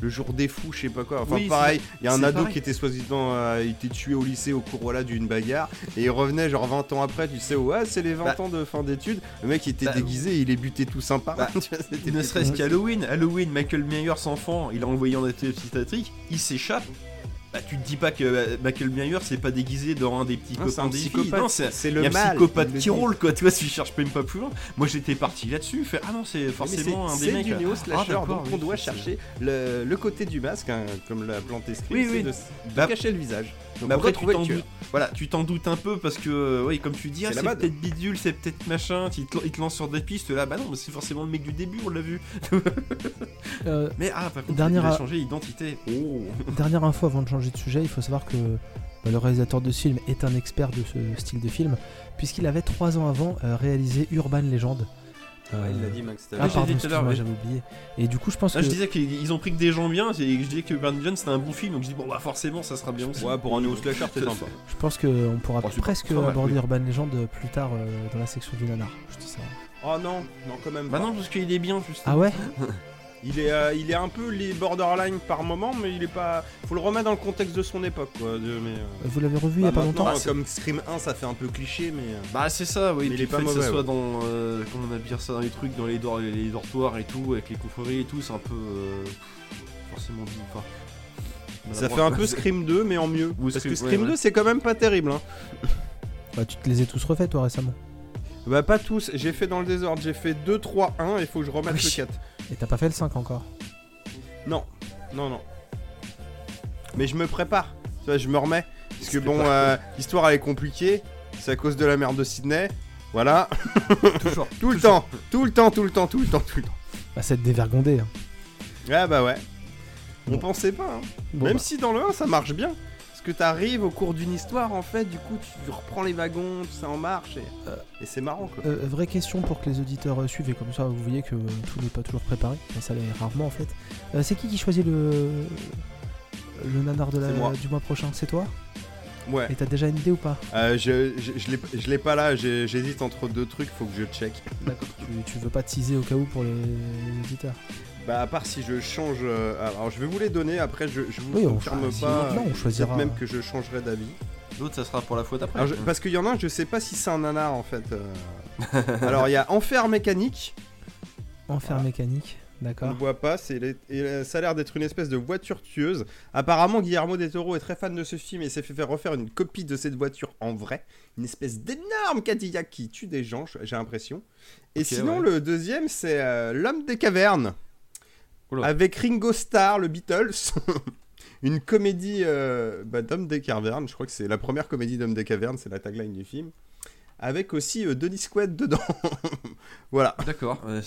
le jour des fous, je sais pas quoi. Enfin,
Oui,
pareil, il y a un ado
pareil.
qui était soi-disant euh, été tué au lycée au cours voilà, d'une bagarre et il revenait genre 20 ans après, tu sais, ouais, c'est les 20
Bah.
ans de fin d'études. Le mec il était
Bah,
déguisé, il est buté tout sympa.
Bah, <laughs> Ne serait-ce qu'Halloween, Halloween, Michael Myers enfant, il a envoyé en atelier psychiatrique, il s'échappe. Bah, tu te dis pas que euh, Michael Myers c'est pas déguisé dans un des petits
Non, c'est
copains des
psychopathe,
Non, c'est
c'est le
y a un
mal.
psychopathe qui roule quoi, tu vois, tu cherches même pas plus loin. Moi j'étais parti là-dessus, fait ah non, c'est forcément un
c'est-
des
c'est
mecs.
du
euh,
néo-slasher,
ah, d'accord,
donc on
oui,
doit
c'est-
chercher le, le côté du masque, hein, comme l'a planté Scream,
Oui,
c'est
oui.
de, de
Bah,
cacher le visage. Donc
Mais
on
après,
doit
tu t'en doutes. Voilà, tu t'en doutes un peu parce que, euh, oui, comme tu dis, ah,
C'est mode.
peut-être bidule, c'est peut-être machin. Il te, il te lance sur des pistes là, bah non, mais c'est forcément le mec du début, on l'a vu. <laughs>
Euh,
Mais ah, par contre,
Dernière
il a
a-
changé d'identité. Oh. <laughs>
Dernière info avant de changer de sujet, il faut savoir que bah, le réalisateur de ce film est un expert de ce style de film, puisqu'il avait trois ans avant euh, réalisé Urban Legend. Euh,
Ouais, il l'a dit, Max. t'as
Ah, pardon,
dit tout à ouais.
j'avais oublié. Et du coup, je pense
Ah,
que.
je disais qu'ils ont pris que des gens bien, et je disais que Urban John c'était un bon film, donc je dis bon bah forcément ça sera bien aussi.
Ouais, pour un néo-slasher, c'est
Ça-
sympa.
Je pense qu'on pourra
Oh, c'est
presque
mal,
aborder
oui.
Urban Legend plus tard euh, dans la section du nanar. Je dis ça.
Oh non, non, quand même
Bah
pas.
non, parce qu'il est bien juste.
Ah ouais? <laughs>
Il est, euh, il est un peu les borderline par moment, mais il est pas. Faut le remettre dans le contexte de son époque, quoi. De, mais, euh,
Vous l'avez revu il y a
bah,
pas longtemps
euh, comme Scream 1, ça fait un peu cliché, mais. euh,
Bah c'est ça, oui.
Mais il est pas
le fait que ça soit
ouais.
dans, euh, comment on appelle ça, dans les trucs, dans les, dor- les dortoirs et tout, avec les confréries et tout, c'est un peu euh, forcément dit. Enfin,
Ça fait un peu Scream 2, mais en mieux.
Ou
Parce que
Scream-
Scream
ouais,
2,
ouais.
c'est quand même pas terrible. Hein.
Bah, tu te les as tous refaits toi récemment.
Bah, pas tous. J'ai fait dans le désordre. J'ai fait 2, 3, 1, il faut que je remette
Oui.
le 4.
Et t'as pas fait le 5 encore.
Non, non, non. Mais je me prépare. Tu vois, je me remets. Parce que bon, euh, l'histoire elle est compliquée. C'est à cause de la merde de Sydney. Voilà. <laughs>
toujours.
Tout le temps. Tout le temps, tout le temps, tout le temps, tout le temps.
Bah, c'est dévergondé. hein.
Ah bah ouais. On
Bon.
pensait pas. hein.
Bon,
Même
bah,
si dans le 1 ça marche bien. Que t'arrives au cours d'une histoire en fait, du coup tu reprends les wagons, tout ça en marche et,
Euh,
et c'est marrant quoi.
euh, vraie question pour que les auditeurs euh, suivent et comme ça vous voyez que euh, tout n'est pas toujours préparé. Enfin, ça l'est rarement en fait. Euh, c'est qui qui choisit le le nanar de la,
moi.
du mois prochain? C'est toi?
Ouais.
Et t'as déjà une idée ou pas?
Euh, je je, je l'ai- pas là, j'hésite entre deux trucs, faut que je check.
D'accord. Tu, tu veux pas teaser au cas où pour les auditeurs?
Bah à part si je change... euh, alors je vais vous les donner, après je, je vous
Oui, on
confirme pas.
on
peut-être
choisira.
même que je changerai d'avis.
L'autre ça sera pour la fois d'après.
Alors, je- Parce qu'il y en a un, je sais pas si c'est un nanar en fait. euh. alors il y a Enfer mécanique,
Enfer
Voilà.
mécanique,
on ne
d'accord.
voit pas, c'est les- et, euh, ça a l'air d'être une espèce de voiture tueuse. Apparemment Guillermo del Toro est très fan de ce film et s'est fait faire refaire une copie de cette voiture en vrai. Une espèce d'énorme Cadillac qui tue des gens, j'ai l'impression. Et sinon
ouais.
le deuxième c'est euh, L'homme des cavernes.
Oula.
avec Ringo Starr, le Beatles. <laughs> Une comédie euh, bah, d'Homme des Cavernes. Je crois que c'est la première comédie d'Homme des Cavernes, c'est la tagline du film. Avec aussi euh, Denis Quaid dedans. <laughs> voilà.
D'accord. Ouais,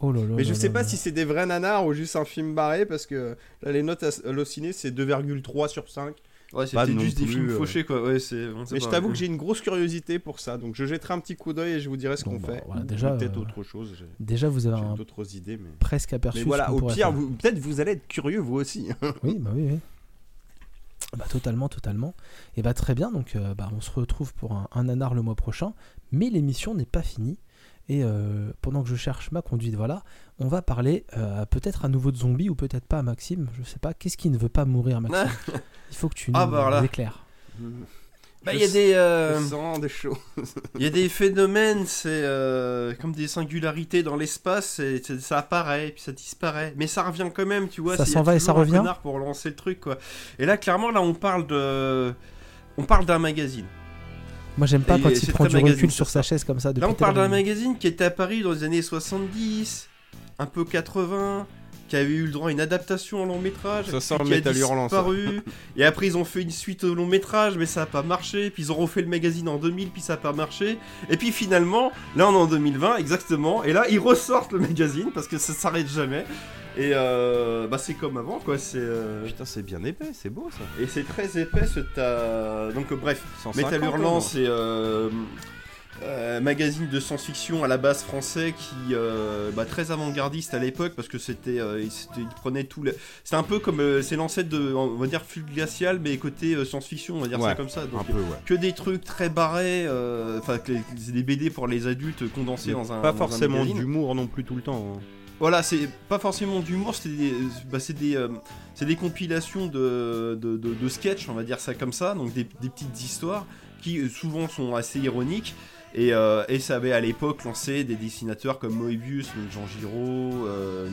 Oh là là.
Mais je
là
sais
là
pas
là.
si c'est des vrais nanars ou juste un film barré parce que là les notes à- hallucinées c'est 2,3 sur 5.
Ouais,
non
juste des films
euh,
fauchés quoi. Ouais,
Mais je
pas.
t'avoue que j'ai une grosse curiosité pour ça donc je jetterai un petit coup d'œil et je vous dirai ce
Bon,
qu'on
bah,
fait.
voilà, déjà,
peut-être
euh,
autre chose. J'ai
Déjà, vous avez un
d'autres idées mais.
presque aperçu.
Mais voilà, au pire, vous- peut-être vous allez être curieux vous aussi. <laughs>
Oui, bah oui, oui. Bah, totalement, totalement. Et bah très bien, donc euh, bah, on se retrouve pour un, un nanar le mois prochain, mais l'émission n'est pas finie. Et euh, pendant que je cherche ma conduite, voilà, on va parler euh, peut-être à nouveau de zombies ou peut-être pas, Maxime. Je sais pas. Qu'est-ce qui ne veut pas mourir, Maxime <laughs> Il faut que tu nous
Ah, bah,
éclaires.
Bah, il y a des. euh,
des choses.
Il y a des phénomènes, c'est euh, comme des singularités dans l'espace, et ça apparaît, puis ça disparaît, mais ça revient quand même, tu vois.
Ça s'en
a
va et ça
un
revient
pour lancer le truc, quoi. Et là, clairement, là, on parle de, on parle d'un magazine.
Moi, j'aime pas
Et
quand il prend du
magazine,
recul sur sa chaise comme ça.
Là, on
à
parle d'un magazine qui était apparu dans les années 70, un peu 80, qui avait eu le droit à une adaptation en long métrage,
Ça le
qui a disparu. et après, ils ont fait une suite au long métrage, mais ça a pas marché. Puis ils ont refait le magazine en 2000, puis ça a pas marché. Et puis finalement, là, on est en 2020, exactement. Et là, ils ressortent le magazine parce que ça s'arrête jamais. Et euh, bah, c'est comme avant, quoi. C'est euh,
Putain, c'est bien épais, c'est beau ça.
et c'est très épais. ce t'as- Donc euh, bref.
150,
Metal Hurlant,
hein.
c'est euh, magazine de science-fiction à la base français qui euh, bah, très avant-gardiste à l'époque parce que c'était euh, il, prenait tout le... c'était un peu comme euh, c'est l'ancêtre de on va dire Full glacial mais côté euh, science-fiction on va dire ça
Ouais,
comme ça donc
Un peu, ouais.
que des trucs très barrés enfin c'est des BD pour les adultes condensés
Mais
dans un
pas
dans
forcément d'humour non plus tout le temps. hein.
Voilà, c'est pas forcément d'humour, c'est des, bah, c'est des, euh, c'est des compilations de, de, de, de sketchs, on va dire ça comme ça, donc des, des petites histoires qui souvent sont assez ironiques. Et, euh, et ça avait à l'époque lancé des dessinateurs comme Moebius, donc Jean Giraud, euh,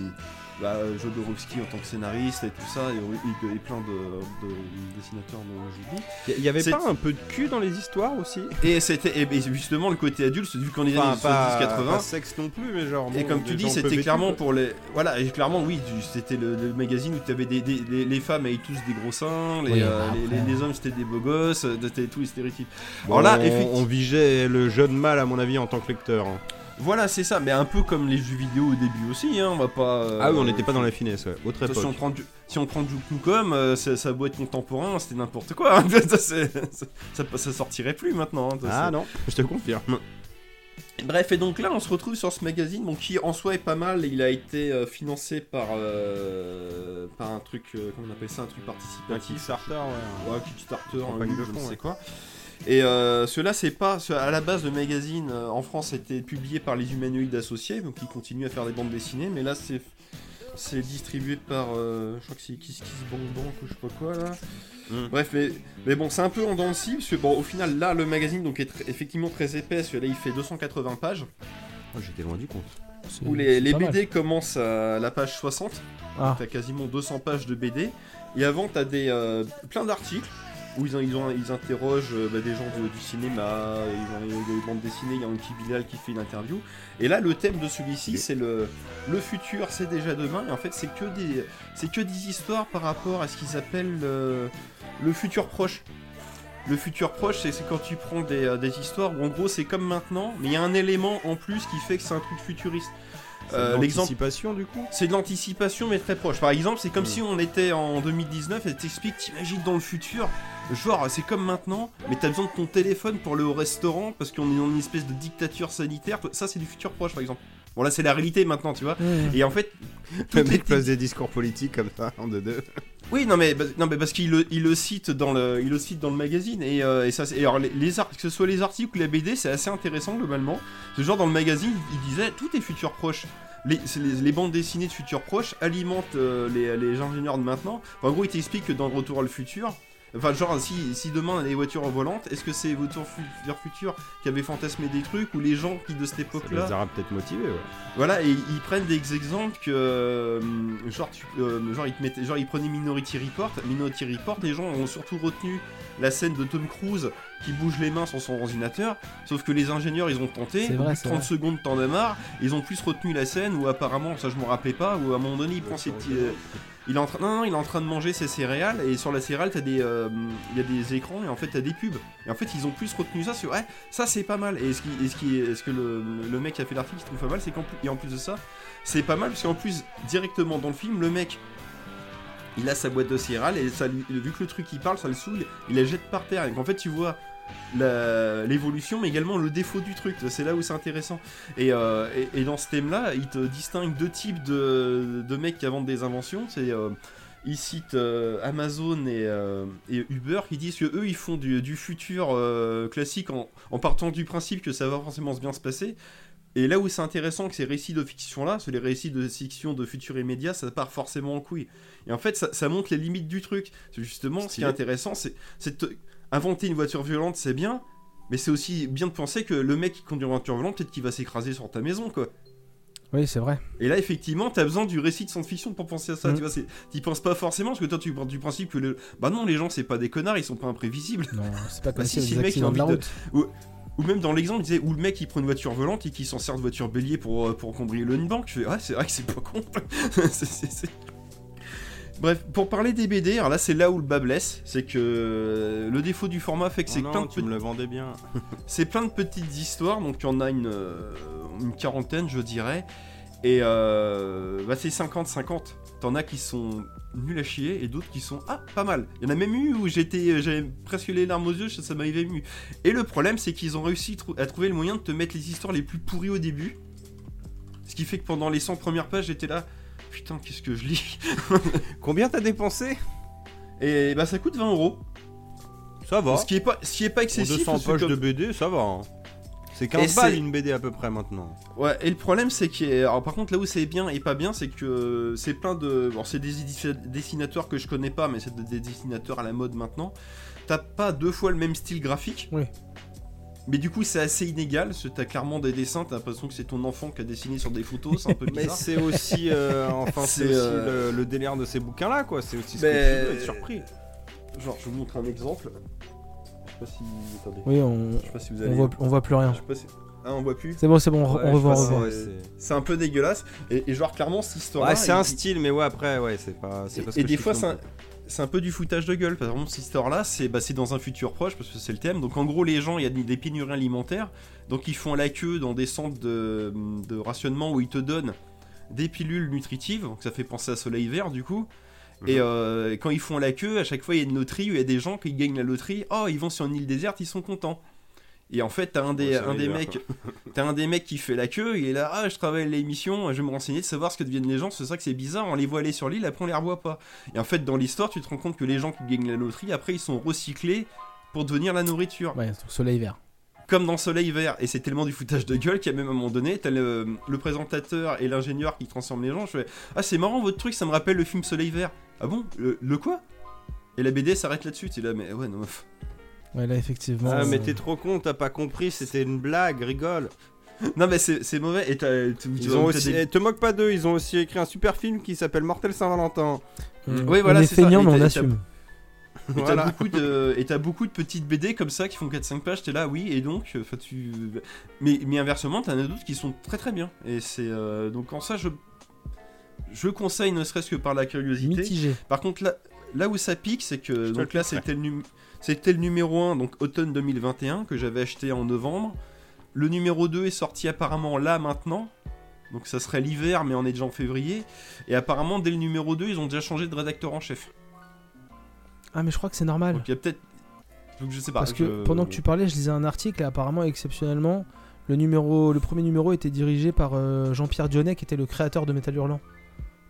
bah, Jodorowsky en tant que scénariste et tout ça, et, et- et plein de, de dessinateurs dont j'oublie.
Il y avait pas un peu de cul dans les histoires aussi?
Et c'était et justement le côté adulte, vu qu'on est dans
Enfin,
les
pas,
70-80.
pas sexe non plus, mais genre.
Et comme tu dis, c'était clairement pour les. Voilà, et clairement, oui, c'était le, le magazine où tu avais des, des- les, les femmes avaient tous des gros seins, les,
Oui,
euh,
bah,
les- les- les hommes c'était des beaux gosses, euh, c'était tous les stéréotypes.
Bon,
Alors là,
on,
effectivement-
on vigeait le jeune mâle, à mon avis, en tant que lecteur. hein.
Voilà, c'est ça, mais un peu comme les jeux vidéo au début aussi, hein, on va pas. euh,
ah oui, on n'était pas dans la finesse, ouais. Autre
ça, si, on prend du, si on prend du Nukem, euh, ça, ça beau être contemporain, c'était n'importe quoi. hein. <laughs> ça, ça, ça- ça sortirait plus maintenant. hein, ça,
Ah non, je te confirme.
Bref, et donc là, on se retrouve sur ce magazine, qui en soi est pas mal. Il a été euh, financé par euh, par un truc, euh, comment on appelle ça, un truc
Un
participatif.
Kickstarter, ouais.
Ouais, Kickstarter, un je ne sais quoi. Et euh, cela, c'est pas. À la base, le magazine euh, en France était publié par les Humanoïdes Associés, donc ils continuent à faire des bandes dessinées, mais là, c'est. C'est distribué par. euh, je crois que c'est Kiss Kiss Bank Bank ou je sais pas quoi là.
Mm.
Bref, mais, mais bon, c'est un peu en dents de scie, parce que bon, au final, là, le magazine donc, est tr- effectivement très épais, parce que là, il fait 280 pages,
Oh, J'étais loin du compte.
Où les,
mal.
BD commencent à la page 60.
Ah,
T'as quasiment 200 pages de BD. Et avant, t'as des euh, plein d'articles où ils, ils, ont- ils interrogent euh, bah, des gens de- du cinéma, ils ont des bandes dessinées, il y a Anki Bilal qui fait une interview. Et là, le thème de celui-ci, c'est le, le futur, c'est déjà demain. Et en fait, c'est que des, c'est que des histoires par rapport à ce qu'ils appellent euh, le futur proche. Le futur proche, c'est c'est quand tu prends des, euh, des histoires où en gros c'est comme maintenant, mais il y a un élément en plus qui fait que c'est un truc futuriste. Euh, L'exemple
L'exemple du coup?
C'est de l'anticipation mais très proche. Par exemple, c'est comme
Mm.
si on était en 2019 et t'expliques, t'imagines dans le futur, genre c'est comme maintenant, mais t'as besoin de ton téléphone pour aller au restaurant parce qu'on est dans une espèce de dictature sanitaire. Ça c'est du futur proche par exemple. Bon là c'est la réalité maintenant, tu vois.
mmh.
Et en fait, <laughs>
Le mec place des discours politiques comme ça, en deux deux.
oui non mais non mais parce qu'il le, il le cite dans le il le cite dans le magazine et, euh, et ça et alors les, que ce soit les articles ou la BD c'est assez intéressant globalement. Ce genre dans le magazine il disait tout est futur proche. Les, c'est les, les bandes dessinées de futur proche alimentent euh, les, les ingénieurs de maintenant. Enfin, en gros il t'explique que dans retour à le futur Enfin, genre, si, si demain les voitures volantes, est-ce que c'est fu- vers futur qui avaient fantasmé des trucs ou les gens qui de cette
Ça
époque-là
les aura peut-être motivés, ouais.
voilà, et ils prennent des exemples que. euh, genre, tu- euh, genre, ils te mettaient- genre, ils prenaient Minority Report. Minority Report, les gens ont surtout retenu la scène de Tom Cruise qui bouge les mains sur son ordinateur. Sauf que les ingénieurs, ils ont tenté.
C'est
au
vrai,
bout de
c'est
30
vrai.
secondes, t'en as marre. Ils ont plus retenu la scène où apparemment, ça je me rappelais pas, où à un moment donné, il prend ses petits. euh, il est en train, non, non, il est en train de manger ses céréales et sur la céréale, t'as des, euh, il y a des écrans et en fait t'as des pubs. Et en fait, ils ont plus retenu ça sur, ouais, ça c'est pas mal. Et ce qui, et ce qui, est- ce que le, le mec qui a fait l'article trouve pas mal, c'est qu'en plus, et en plus de ça, c'est pas mal parce qu'en plus directement dans le film, le mec, il a sa boîte de céréales et ça, lui- vu que le truc il parle, ça le saoule, il la jette par terre. Et qu'en fait, tu vois l'évolution, mais également le défaut du truc. C'est là où c'est intéressant. Et, euh, et- et dans ce thème-là, il te distingue deux types de, de mecs qui inventent des inventions. C'est euh, ils citent euh, Amazon et, euh, et Uber qui disent que eux ils font du, du futur classique en, en partant du principe que ça va forcément bien se passer. Et là où c'est intéressant que ces récits de fiction là, c'est les récits de fiction de futur immédiat, ça part forcément en couille. Et en fait, ça, ça montre les limites du truc. C'est justement ce qui est intéressant, c'est inventer une voiture violente, c'est bien, mais c'est aussi bien de penser que le mec qui conduit une voiture violente, peut-être qu'il va s'écraser sur ta maison, quoi.
Oui, c'est vrai.
Et là, effectivement, t'as besoin du récit de science-fiction pour penser à ça.
Mm.
Tu vois, t'y penses pas forcément parce que toi, tu pars du principe que le... bah non, les gens, c'est pas des connards, ils sont pas imprévisibles.
Non, c'est pas <laughs> comme
Bah
si
le mec, il a
accidents de la
envie de-
route.
Ou même dans l'exemple, disait où le mec il prend une voiture volante et qui s'en sert de voiture bélier pour, euh, pour cambrioler une banque. Je fais, ouais, c'est vrai que c'est pas con. <laughs> C'est- Bref, pour parler des BD, alors là c'est là où le bas blesse, c'est que euh, le défaut du format fait que
Oh
c'est plein, de
tu me le vendais bien. <laughs>
c'est plein de petites histoires, donc il y en a une, euh, une quarantaine je dirais, et euh, bah, c'est 50-50. T'en as qui sont nuls à chier et d'autres qui sont ah pas mal. Il y en a même eu où j'étais j'avais presque les larmes aux yeux, ça, m'avait ému. Et le problème c'est qu'ils ont réussi à trouver le moyen de te mettre les histoires les plus pourries au début. Ce qui fait que pendant les 100 premières pages j'étais là putain qu'est-ce que je lis <laughs>
Combien t'as dépensé?
Et bah ça coûte 20 euros.
Ça va.
Ce qui est pas ce qui est pas
Pour
excessif.
200
parce que
pages
comme-
de BD, ça va. hein. C'est
Et
15 balles une BD à peu près maintenant.
Ouais, et le problème c'est que. Alors par contre, là où c'est bien et pas bien, c'est que c'est plein de. Bon, c'est des dessinateurs que je connais pas, mais c'est des dessinateurs à la mode maintenant. T'as pas deux fois le même style graphique?
Oui.
Mais du coup, c'est assez inégal. parce que T'as clairement des dessins, t'as l'impression que c'est ton enfant qui a dessiné sur des photos, c'est un peu <laughs>
Mais
bizarre.
c'est aussi, euh, enfin, <laughs> c'est
euh,
le, le délire de ces bouquins-là, quoi. C'est aussi ce
Mais-
que tu veux être surpris.
Genre, je vous montre un exemple. Je sais pas si. Attendez.
Oui, on,
Je sais pas si vous
on,
allez.
voit, on voit plus rien.
Je sais pas si. Ah, on voit plus.
C'est bon, c'est bon, on,
Ouais,
revoit,
C'est- un peu dégueulasse. Et, et genre, clairement, cette histoire-là.
Ouais, c'est un
il-
style, mais ouais, après, ouais, c'est pas. c'est pas ce
Et, et
que
des
je
fois, c'est un. C'est un peu du foutage de gueule. Par exemple, cette histoire-là, c'est bah, dans un futur proche, parce que c'est le thème. Donc, en gros, les gens, il y a des pénuries alimentaires. Donc, ils font la queue dans des centres de, de rationnement où ils te donnent des pilules nutritives. Donc, ça fait penser à Soleil Vert, du coup. Et
Mhm.
euh, quand ils font la queue, à chaque fois, il y a une loterie où il y a des gens qui gagnent la loterie. Oh, ils vont sur une île déserte, ils sont contents. Et en fait, t'as un des,
Ouais,
un des mecs, <laughs> t'as un des mecs qui fait la queue, il est là, ah, je travaille à l'émission, je vais me renseigner de savoir ce que deviennent les gens, c'est ça que c'est bizarre, on les voit aller sur l'île, après on les revoit pas. Et en fait, dans l'histoire, tu te rends compte que les gens qui gagnent la loterie, après, ils sont recyclés pour devenir la nourriture.
Ouais, soleil vert.
Comme dans Soleil Vert. Et c'est tellement du foutage de gueule qu'à même un moment donné, t'as le, le présentateur et l'ingénieur qui transforment les gens. Je fais, ah, c'est marrant votre truc, ça me rappelle le film Soleil Vert. Ah bon? Le, le quoi? Et la BD s'arrête là-dessus, t'es là, mais ouais, non.
Ouais, là, effectivement.
Ah, mais t'es trop con, t'as pas compris, c'était une blague, rigole.
Non, mais c'est c'est mauvais. Et
Ils ont aussi,
des-
te moque pas d'eux, ils ont aussi écrit un super film qui s'appelle Mortel Saint-Valentin.
on-
Oui, voilà, c'est ça.
mais on assume.
Et t'as
Voilà.
beaucoup de et t'as beaucoup de petites BD comme ça qui font 4-5 pages, t'es là oui et donc enfin tu mais mais inversement t'en as d'autres qui sont très très bien et c'est euh, donc en ça je je conseille ne serait-ce que par la curiosité.
Mitigé.
Par contre là là où ça pique c'est que donc là c'était le num- c'était le numéro 1 donc automne 2021 que j'avais acheté en novembre. Le numéro 2 est sorti apparemment là maintenant. Donc ça serait l'hiver mais on est déjà en février et apparemment dès le numéro 2 ils ont déjà changé de rédacteur en chef.
Ah, mais je crois que c'est normal.
Donc il y a peut-être. Donc je sais pas.
Parce que
je-
pendant que tu parlais, je lisais un article et apparemment, exceptionnellement, le, numéro, le premier numéro était dirigé par euh, Jean-Pierre Dionnet, qui était le créateur de Metal Hurlant.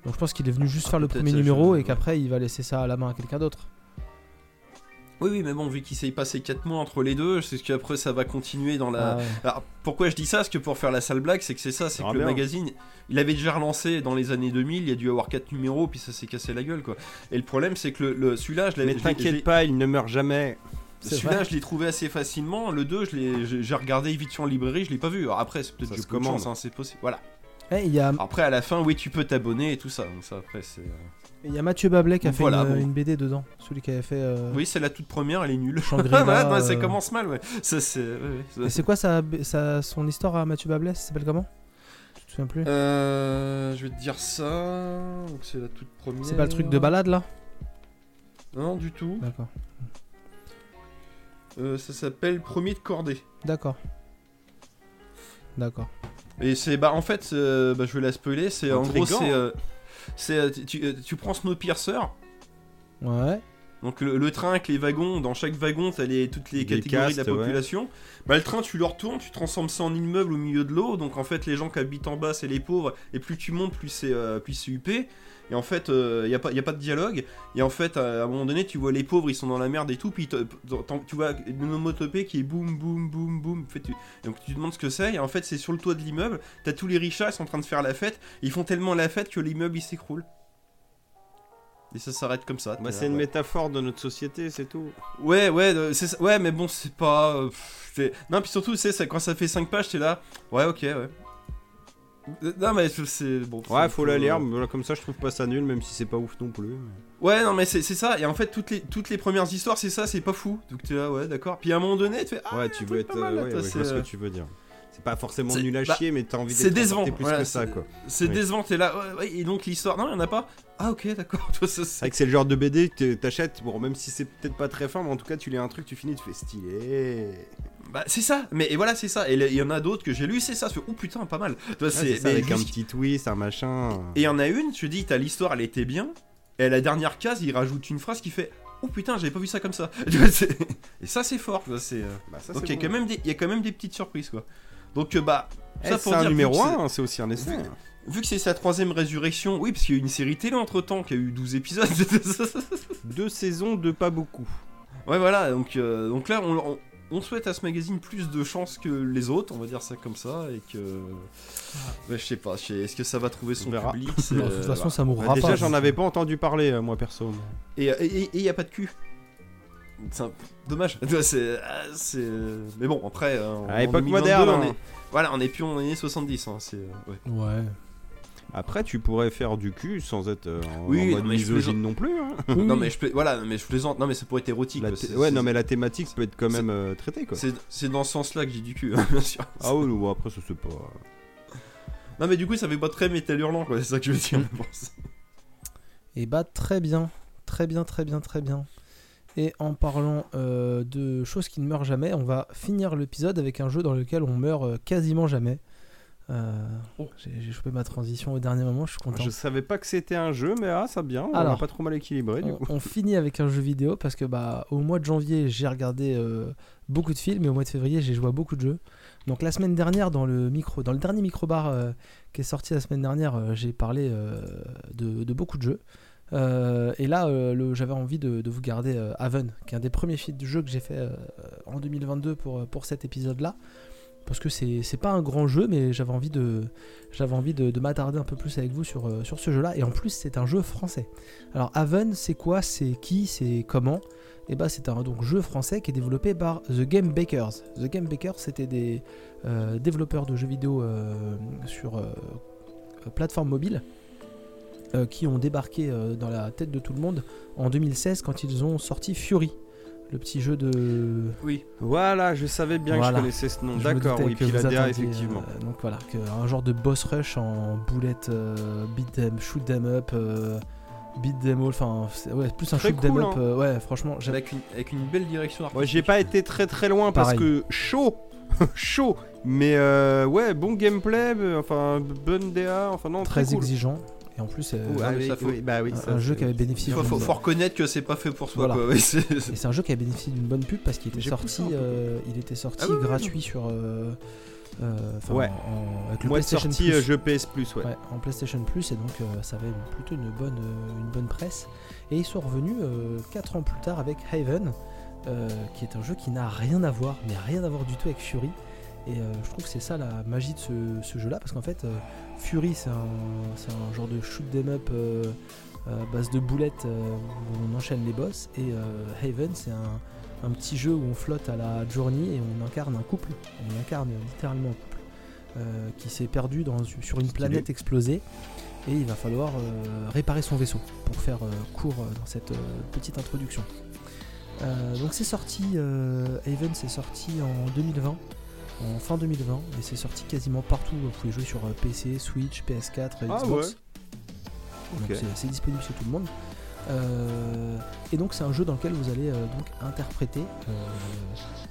Donc je pense qu'il est venu juste
Ah,
faire le premier numéro et qu'après il va laisser ça à la main à quelqu'un d'autre.
Oui, oui, mais bon, vu qu'il s'est passé 4 mois entre les deux, c'est ce qu'après ça va continuer dans la.
Ah ouais.
Alors pourquoi je dis ça? Parce que pour faire la sale blague, c'est que c'est ça, c'est
Ah,
que le magazine, il avait déjà relancé dans les années 2000, il y a dû avoir 4 numéros, puis ça s'est cassé la gueule quoi. Et le problème, c'est que le, le- celui-là, je l'avais.
Mais t'inquiète pas, il ne meurt jamais.
Celui-là, je l'ai trouvé assez facilement. Le 2, je l'ai- j'ai regardé vite fait en librairie, je l'ai pas vu. Alors après, c'est peut-être j'ai peu de chance, hein, c'est possible. Voilà.
Eh, Il y, a,
Après, à la fin, oui, tu peux t'abonner et tout ça. Donc ça, après, c'est.
Il y a Mathieu Bablet qui a fait
voilà,
une,
bon.
une BD dedans. Celui qui avait fait euh,
Oui, c'est la toute première, elle est nulle.
Shangri-La.
Ouais, <laughs> non, ça
euh,
commence mal, ouais. Ça, c'est. ouais, ouais,
Et
ça-
c'est quoi sa, sa- son histoire à Mathieu Bablet Ça s'appelle comment? Tu te souviens plus?
Euh, je vais te dire ça. Donc c'est la toute première.
C'est pas le truc de balade là?
Non, du tout.
D'accord.
Euh, ça s'appelle Premier de cordée.
D'accord. D'accord.
Et c'est bah en fait, euh, bah, je vais la spoiler. C'est en gros c'est euh, c'est euh, tu, tu, euh, tu prends Snowpiercer.
Ouais.
Donc le, le train avec les wagons, dans chaque wagon t'as les, toutes les catégories de la
ouais.
population. Bah le train tu le retournes, tu transformes ça en immeuble au milieu de l'eau. Donc en fait les gens qui habitent en bas c'est les pauvres et plus tu montes plus c'est euh, plus c'est huppé. Et en fait il y a pas y a pas de dialogue. Et en fait à un moment donné tu vois les pauvres ils sont dans la merde et tout puis tu vois une homotopée qui est boum boum boum boum. En fait, tu- donc tu te demandes ce que c'est et en fait c'est sur le toit de l'immeuble. T'as tous les richards ils sont en train de faire la fête. Ils font tellement la fête que l'immeuble il s'écroule. Et ça s'arrête comme ça.
Bah, c'est une
ouais.
métaphore de notre société, c'est tout.
Ouais, ouais, euh, c'est ouais, mais bon, c'est pas. euh, c'est- non, puis surtout, tu sais, ça- quand ça fait 5 pages, t'es là. Ouais, ok, ouais. Euh, Non, mais c'est bon.
Ouais, faut la lire, mais voilà, comme ça je trouve pas ça nul, même si c'est pas ouf non plus.
Ouais, non, mais c'est ça. Et en fait, toutes les, toutes les premières histoires, c'est ça, c'est pas fou. Donc t'es là, ouais, d'accord. Puis à un moment donné, tu fais. Ah,
ouais, tu veux être.
mal,
euh, ouais, ouais, je
c'est,
vois ce que
euh,
tu veux dire. C'est pas forcément nul à
bah,
chier, mais t'as envie
c'est
d'être
décevant,
plus
voilà,
que ça,
c'est-
quoi.
C'est
Oui.
décevant, t'es là. Ouais, et donc l'histoire. Non, il y en a pas. Ah, ok, d'accord. <laughs>
C'est
c'est.
vrai que c'est le genre de BD que t'achètes, bon, même si c'est peut-être pas très fin, mais en tout cas, tu lis un truc, tu finis, tu fais stylé.
Bah, c'est ça. Mais et voilà, c'est ça. Et il y en a d'autres que j'ai lu, c'est ça. Je fais, oh putain, pas mal. Toi,
Ouais,
c'est.
c'est ça, avec un petit twist, un machin.
Et il y en a une, te dis, t'as l'histoire, elle était bien. Et à la dernière case, il rajoute une phrase qui fait Oh putain, j'avais pas vu ça comme ça. <laughs> Tu c'est- et ça, c'est fort. c'est, euh,
Bah,
Donc
c'est
il y, a quand même des- y a quand même des petites surprises, quoi. Donc, euh, bah.
Eh,
ça
c'est
pour
un
dire, vu
numéro
que c'est-
1, c'est aussi un essai.
Vu- Vu que c'est sa troisième résurrection, oui, parce qu'il y a eu une série télé entre temps qui a eu 12 épisodes. <laughs>
Deux saisons de pas beaucoup.
ouais, voilà, donc, euh, donc là, on, on- on souhaite à ce magazine plus de chance que les autres, on va dire ça comme ça, et que. Ouais, je sais pas, est-ce que ça va trouver son
On verra.
public
Non, de
euh,
toute façon, ça
Bah,
mourra
déjà,
pas.
j'en avais pas entendu parler, euh, moi perso.
Et il y a pas de cul. <laughs> C'est un- dommage. Tu vois, c'est, Mais bon, après. euh,
À l'époque
2022,
moderne.
On
hein.
est... Voilà, on est plus en année 70. hein, c'est... ouais.
Ouais.
Après, tu pourrais faire du cul sans être euh, en,
Oui,
en mode
non, mais je
misogyne non plus. hein. <laughs>
Oui,
Non, mais je voilà, mais je plaisante. Non, mais ça pourrait être érotique.
Ouais, non, mais la thématique peut être quand même euh, traitée, quoi.
C'est, dans ce sens-là que j'ai du cul, hein, bien sûr.
Ah oui, ou après, ça c'est pas.
Non, mais du coup, ça fait pas très métal hurlant, quoi. C'est ça que je veux dire, je pense.
Et bah très bien, très bien, très bien, très bien. Et en parlant euh, de choses qui ne meurent jamais, on va finir l'épisode avec un jeu dans lequel on meurt quasiment jamais. Euh, J'ai j'ai chopé ma transition au dernier moment, je suis content.
Je savais pas que c'était un jeu, mais ah, ça bien. on
Alors.
pas trop mal équilibré, du
On,
coup.
on finit avec un jeu vidéo parce que bah au mois de janvier j'ai regardé euh, beaucoup de films et au mois de février j'ai joué à beaucoup de jeux. Donc la semaine dernière dans le micro, dans le dernier micro bar qui est sorti la semaine dernière, euh, j'ai parlé euh, de, de beaucoup de jeux. Euh, et là euh, j'avais envie de, de vous garder euh, Haven, qui est un des premiers films de jeu que j'ai fait euh, en 2022 pour, pour cet épisode là. Parce que c'est pas un grand jeu, mais j'avais envie de, m'attarder un peu plus avec vous sur, euh, sur ce jeu-là. Et en plus, c'est un jeu français. Alors, Haven, c'est quoi? C'est qui? C'est comment? Et bah, c'est un donc, jeu français qui est développé par The Game Bakers. The Game Bakers, c'était des euh, développeurs de jeux vidéo euh, sur plateforme mobile qui ont débarqué dans la tête de tout le monde en 2016 quand ils ont sorti Fury, le petit jeu de
Oui.
Voilà, je savais bien que je connaissais ce nom. D'accord, oui,
que
puis la DA, effectivement.
euh, donc voilà, que un genre de boss rush en boulette, euh, beat them, shoot them up, euh, beat them all, enfin c'est- ouais, plus un
Très
shoot them
cool,
up.
hein.
euh, ouais, franchement, j'avais
Avec une, avec une belle direction
Moi,
artistique.
j'ai pas été très très loin parce
Pareil.
que chaud, <laughs> chaud. Mais euh, ouais, bon gameplay, enfin bonne DA, enfin non,
très
très, cool.
exigeant et en plus
Ouais, mais
oui,
ça, faut-
oui, bah oui,
un,
ça,
jeu qui avait bénéficié.
Il faut,
d'une-
faut- faut reconnaître que c'est pas fait pour soi,
Voilà.
quoi. Oui, c'est-
Et c'est un jeu qui a bénéficié d'une bonne pub parce qu'il était sorti, euh, il était sorti
Ah oui, oui,
gratuit sur, euh, euh, enfin,
Ouais.
en- avec le
sortie
Plus.
euh, jeu PS Plus, ouais.
Ouais, en PlayStation Plus et donc euh, ça avait plutôt une bonne, euh, une bonne presse. Et ils sont revenus 4 ans plus tard avec Haven, euh, qui est un jeu qui n'a rien à voir, mais rien à voir du tout avec Fury. Et euh, je trouve que c'est ça la magie de ce, ce jeu-là, parce qu'en fait, euh, Fury c'est un, genre de shoot 'em up euh, à base de boulettes euh, où on enchaîne les boss. Et euh, Haven c'est un, un petit jeu où on flotte à la Journey et on incarne un couple. On incarne littéralement un couple. qui s'est perdu dans, sur une planète explosée et il va falloir réparer son vaisseau pour faire court dans cette petite introduction. Donc c'est sorti, euh, Haven c'est sorti en 2020, en fin 2020, et c'est sorti quasiment partout. Vous pouvez jouer sur euh, PC, Switch, PS4,
Ah
Xbox.
ouais.
C'est- disponible chez tout le monde. Euh, et donc c'est un jeu dans lequel vous allez euh, donc interpréter euh,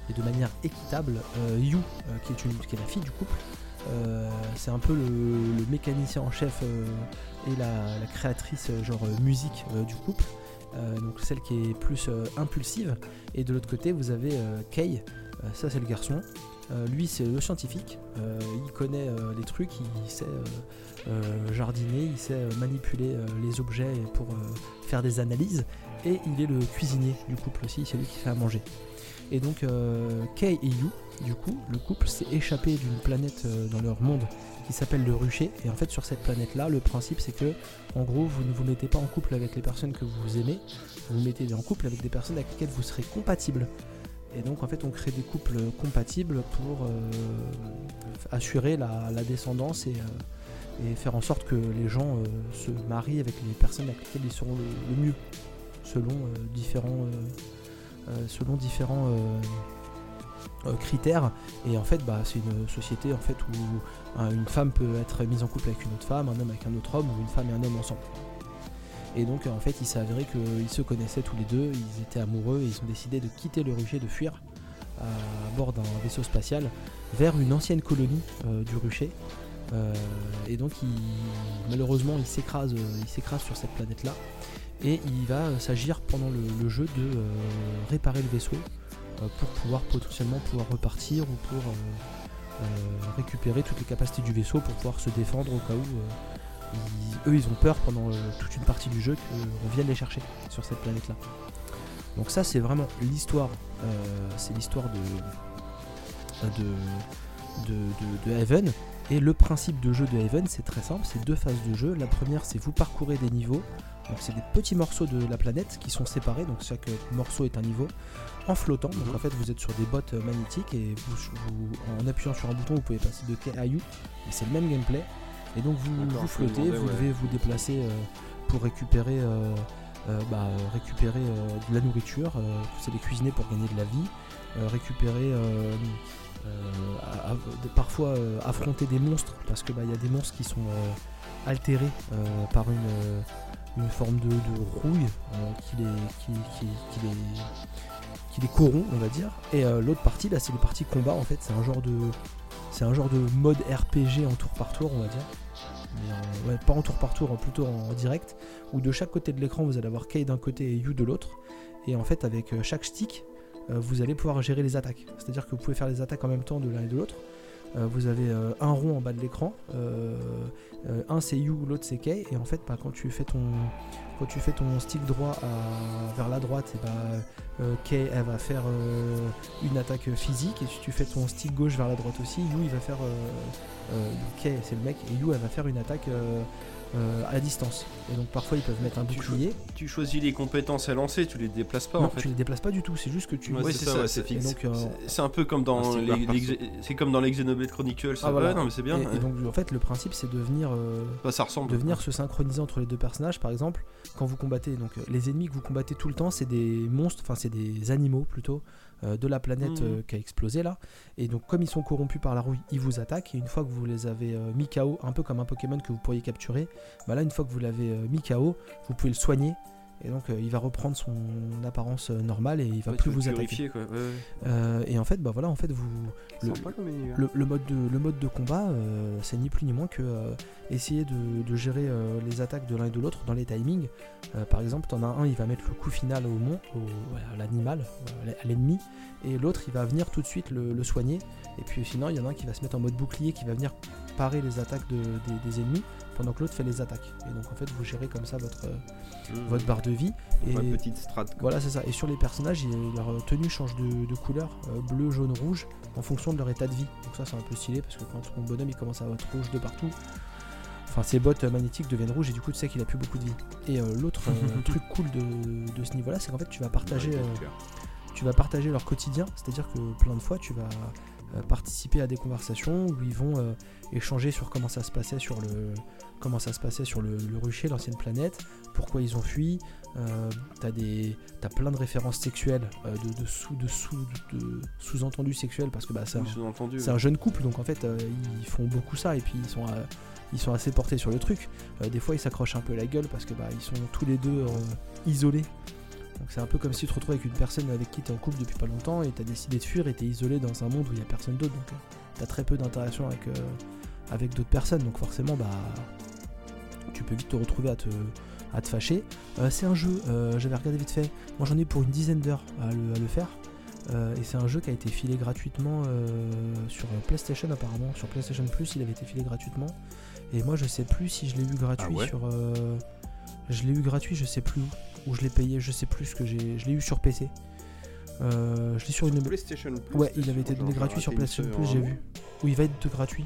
et de manière équitable Yu, euh, qui, est une, qui est la fille du couple. C'est un peu le, le mécanicien en chef et la, la créatrice genre musique du couple. Donc celle qui est plus impulsive. Et de l'autre côté vous avez Kei, Euh, ça c'est le garçon. Euh, lui c'est le scientifique. Euh, il connaît euh, les trucs, il sait jardiner, il sait manipuler les objets pour faire des analyses, et il est le cuisinier du couple aussi, c'est lui qui fait à manger. Et donc Kei et Yu, du coup, le couple s'est échappé d'une planète dans leur monde qui s'appelle le rucher, et en fait sur cette planète-là, le principe c'est que, en gros, vous ne vous mettez pas en couple avec les personnes que vous aimez, vous vous mettez en couple avec des personnes avec lesquelles vous serez compatible. Et donc en fait on crée des couples compatibles pour euh, assurer la, descendance et, euh, et faire en sorte que les gens euh, se marient avec les personnes avec lesquelles ils seront le, mieux, selon différents, selon différents critères. Et en fait, bah, c'est une société en fait où une femme peut être mise en couple avec une autre femme, un homme avec un autre homme, ou une femme et un homme ensemble. Et donc en fait, il s'est avéré qu'ils se connaissaient tous les deux, ils étaient amoureux et ils ont décidé de quitter le rucher, de fuir à bord d'un vaisseau spatial vers une ancienne colonie euh, du rucher. Euh, et donc malheureusement il s'écrase, euh, il s'écrase sur cette planète là et il va euh, s'agir pendant le, jeu de euh, réparer le vaisseau euh, pour pouvoir potentiellement pouvoir repartir ou pour euh, euh, récupérer toutes les capacités du vaisseau pour pouvoir se défendre au cas où euh, ils- eux ils ont peur pendant euh, toute une partie du jeu qu'on vienne les chercher sur cette planète là. Donc ça c'est vraiment l'histoire, euh, c'est l'histoire de, de, de, Heaven. Et le principe de jeu de Heaven c'est très simple, c'est deux phases de jeu. La première c'est vous parcourez des niveaux, donc c'est des petits morceaux de la planète qui sont séparés, donc chaque morceau est un niveau en flottant. Donc
Mhm.
en fait vous êtes sur des bottes euh, magnétiques et vous, vous- en appuyant sur un bouton vous pouvez passer de K à U, et c'est le même gameplay. Et donc vous, vous flottez, vous
ouais.
devez vous déplacer euh, pour récupérer, euh, euh, bah, récupérer de la nourriture, vous allez cuisiner pour gagner de la vie, récupérer, à- à- de- parfois affronter des monstres, parce que bah, il y a des monstres qui sont altérés par une, une forme de, de rouille qui, les, qui, qui- qui les, qui les corrompt, on va dire. Et euh, l'autre partie, là, c'est les parties combat, en fait, c'est un genre de... C'est un genre de mode RPG en tour par tour, on va dire. Pas en tour par tour, plutôt en direct, où de chaque côté de l'écran, vous allez avoir Kay d'un côté et You de l'autre. Et en fait, avec euh, chaque stick, euh, vous allez pouvoir gérer les attaques. C'est-à-dire que vous pouvez faire les attaques en même temps de l'un et de l'autre. Euh, vous avez un rond en bas de l'écran, un c'est You, l'autre c'est Kay, et en fait, bah, quand tu fais ton stick droit vers la droite, et bah, euh, Kay elle va faire euh, une attaque physique, et si tu fais ton stick gauche vers la droite aussi, You il va faire euh, Kay c'est le mec, et You elle va faire une attaque à distance. Et donc parfois ils peuvent mettre un bouclier.
Tu choisis les compétences à lancer, tu les déplaces pas
non,
en fait.
tu les déplaces pas du tout, c'est juste que tu.
Ouais,
Ouais,
c'est ça,
ça,
ouais,
c'est
fixe.
C'est- un peu comme dans les, c'est comme dans les Xenoblade Chronicles.
Ah, voilà.
non mais c'est bien.
et, donc en fait le principe c'est de venir
Bah, ça ressemble.
de venir se synchroniser entre les deux personnages. Par exemple, quand vous combattez, donc euh, les ennemis que vous combattez tout le temps, c'est des monstres, enfin c'est des animaux plutôt euh, de la planète
Mhm.
euh, qui a explosé là. Et donc comme ils sont corrompus par la rouille, ils vous attaquent. Et une fois que vous les avez euh, mis KO, un peu comme un Pokémon que vous pourriez capturer, bah là une fois que vous l'avez mis KO, vous pouvez le soigner. Et donc euh, il va reprendre son apparence euh, normale et il va
Ouais,
plus vous attaquer.
purifier, quoi. Ouais, ouais.
Euh, et en fait, bah voilà, en fait vous le-
Sympa comme univers.
le, le mode de, le mode de combat, euh, c'est ni plus ni moins que euh, essayer de, de gérer euh, les attaques de l'un et de l'autre dans les timings. Euh, par exemple, t'en as un, il va mettre le coup final au mon, au- à l'animal, à l'ennemi, et l'autre, il va venir tout de suite le, le soigner. Et puis sinon, il y en a un qui va se mettre en mode bouclier, qui va venir parer les attaques de- des, des ennemis, pendant que l'autre fait les attaques. Et donc en fait, vous gérez comme ça votre, euh,
Mmh.
votre barre de vie. Et
Ouais, petite strat.
voilà, c'est ça. Et sur les personnages, leur tenue change de, de couleur, euh, bleu, jaune, rouge, en fonction de leur état de vie. Donc ça, c'est un peu stylé parce que quand ton bonhomme il commence à être rouge de partout, enfin ses bottes euh, magnétiques deviennent rouges et du coup tu sais qu'il a plus beaucoup de vie. Et euh, l'autre euh, <laughs> truc cool de, de ce niveau-là, c'est qu'en fait tu vas partager,
Ouais,
euh, tu vas partager leur quotidien. C'est-à-dire que plein de fois tu vas euh, participer à des conversations où ils vont euh, échanger sur comment ça se passait sur le comment ça se passait sur le, le rucher, l'ancienne planète, pourquoi ils ont fui. Euh, t'as des t'as plein de références sexuelles, euh, de, de sous de sous de, sous-entendus sexuels parce que bah c'est un,
Oui,
jeune couple donc en fait euh, ils font beaucoup ça et puis ils sont euh, ils sont assez portés sur le truc. Euh, des fois ils s'accrochent un peu la gueule parce que bah ils sont tous les deux euh, isolés. Donc c'est un peu comme si tu te retrouves avec une personne avec qui tu es en couple depuis pas longtemps et tu as décidé de fuir et tu es isolé dans un monde où il n'y a personne d'autre. Donc tu as très peu d'interaction avec, euh, avec d'autres personnes. Donc forcément bah tu peux vite te retrouver à te, à te fâcher. Euh, c'est un jeu, euh, j'avais regardé vite fait. Moi j'en ai pour une dizaine d'heures à le, à le faire. Euh, et c'est un jeu qui a été filé gratuitement euh, sur PlayStation apparemment. Sur PlayStation Plus il avait été filé gratuitement. Et moi je sais plus si je l'ai eu gratuit
Ah ouais
sur... euh, je l'ai eu gratuit je sais plus où. Ou je l'ai payé, je sais plus ce que j'ai. Je l'ai eu sur PC. Euh, je l'ai sur une.
PlayStation Plus.
Ouais, il avait été donné gratuit sur PlayStation Plus,
hein.
j'ai vu. Ou il va être de gratuit.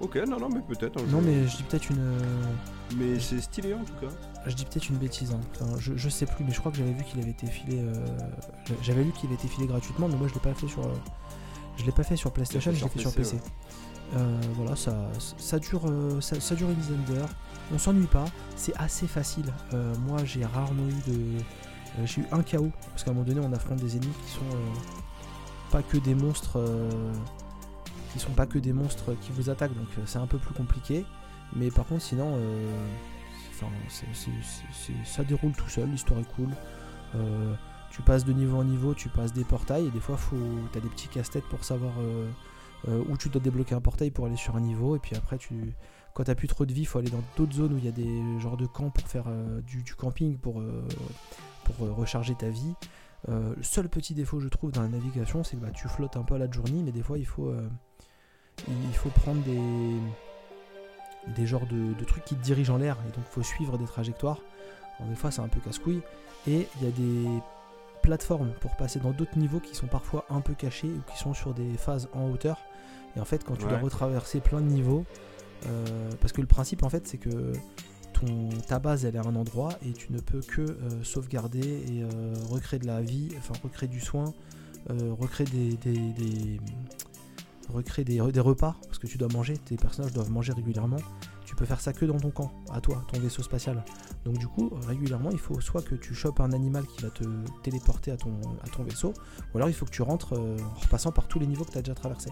Ok, non, non, mais peut-être. un
Non mais je dis peut-être une.
Mais c'est stylé en tout cas.
Je dis peut-être une bêtise, hein. Enfin, je, je sais plus, mais je crois que j'avais vu qu'il avait été filé. euh, J'avais lu qu'il avait été filé gratuitement, mais moi je l'ai pas fait sur. euh, Je l'ai pas fait sur PlayStation, je l'ai fait sur
PC.
Euh, voilà, ça, ça dure, euh, ça, ça dure une dizaine d'heures. On s'ennuie pas, c'est assez facile. Euh, moi j'ai rarement eu de. euh, j'ai eu un KO, parce qu'à un moment donné on affronte des ennemis qui sont euh, pas que des monstres. qui sont pas que des monstres qui vous attaquent, donc c'est un peu plus compliqué. Mais par contre, sinon, ça déroule tout seul, l'histoire est cool. Tu passes de niveau en niveau, tu passes des portails, et des fois, faut, t'as des petits casse-têtes pour savoir où tu dois débloquer un portail pour aller sur un niveau, et puis après, tu, quand t'as plus trop de vie, faut aller dans d'autres zones où il y a des genres de camps pour faire euh, du, du camping, pour, euh, pour euh, recharger ta vie. Le seul petit défaut, je trouve, dans la navigation, c'est que bah, tu flottes un peu à la journée, mais des fois, il faut, il faut prendre des, des genres de, de trucs qui te dirigent en l'air, et donc il faut suivre des trajectoires. Alors, des fois, c'est un peu casse-couille. Et il y a des plateformes pour passer dans d'autres niveaux qui sont parfois un peu cachés ou qui sont sur des phases en hauteur. Et en fait, quand tu dois retraverser plein de niveaux, euh, parce que le principe, en fait, c'est que ta base, elle est à un endroit et tu ne peux que euh, sauvegarder et euh, recréer de la vie, enfin recréer du soin, recréer des, recréer des, repas parce que tu dois manger, tes personnages doivent manger régulièrement. Tu peux faire ça que dans ton camp, à toi, ton vaisseau spatial. Donc du coup, régulièrement, il faut soit que tu chopes un animal qui va te téléporter à ton, à ton vaisseau, ou alors il faut que tu rentres en repassant par tous les niveaux que tu as déjà traversés.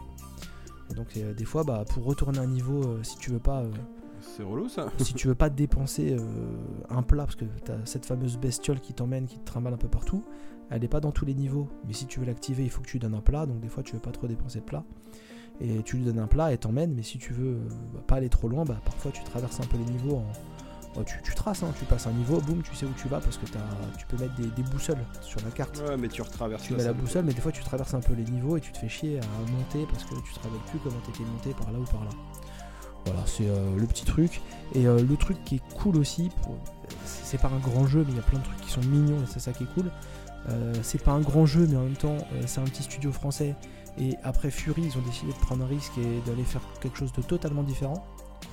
Et donc euh, des fois, bah, pour retourner un niveau, euh, si tu veux pas, euh,
C'est relou ça. <laughs>
si tu veux pas dépenser un plat, parce que tu as cette fameuse bestiole qui t'emmène, qui te trimballe un peu partout, elle n'est pas dans tous les niveaux, mais si tu veux l'activer, il faut que tu lui donnes un plat, donc des fois tu veux pas trop dépenser de plat. Et tu lui donnes un plat et t'emmènes, mais si tu veux bah, pas aller trop loin, bah, parfois tu traverses un peu les niveaux en. Bah, tu, tu traces, hein, tu passes un niveau, boum, tu sais où tu vas parce que tu peux mettre des, des boussoles sur la carte.
Ouais, mais tu retraverses
Tu mets la boussole, mais des fois tu traverses un peu les niveaux et tu te fais chier à monter parce que tu te rappelles plus comment t'étais monté par là ou par là. Voilà, c'est euh, le petit truc. Et euh, le truc qui est cool aussi, c'est pas un grand jeu, mais il y a plein de trucs qui sont mignons et c'est ça qui est cool. Euh, c'est pas un grand jeu, mais en même temps, c'est un petit studio français. Et après Fury, ils ont décidé de prendre un risque et d'aller faire quelque chose de totalement différent.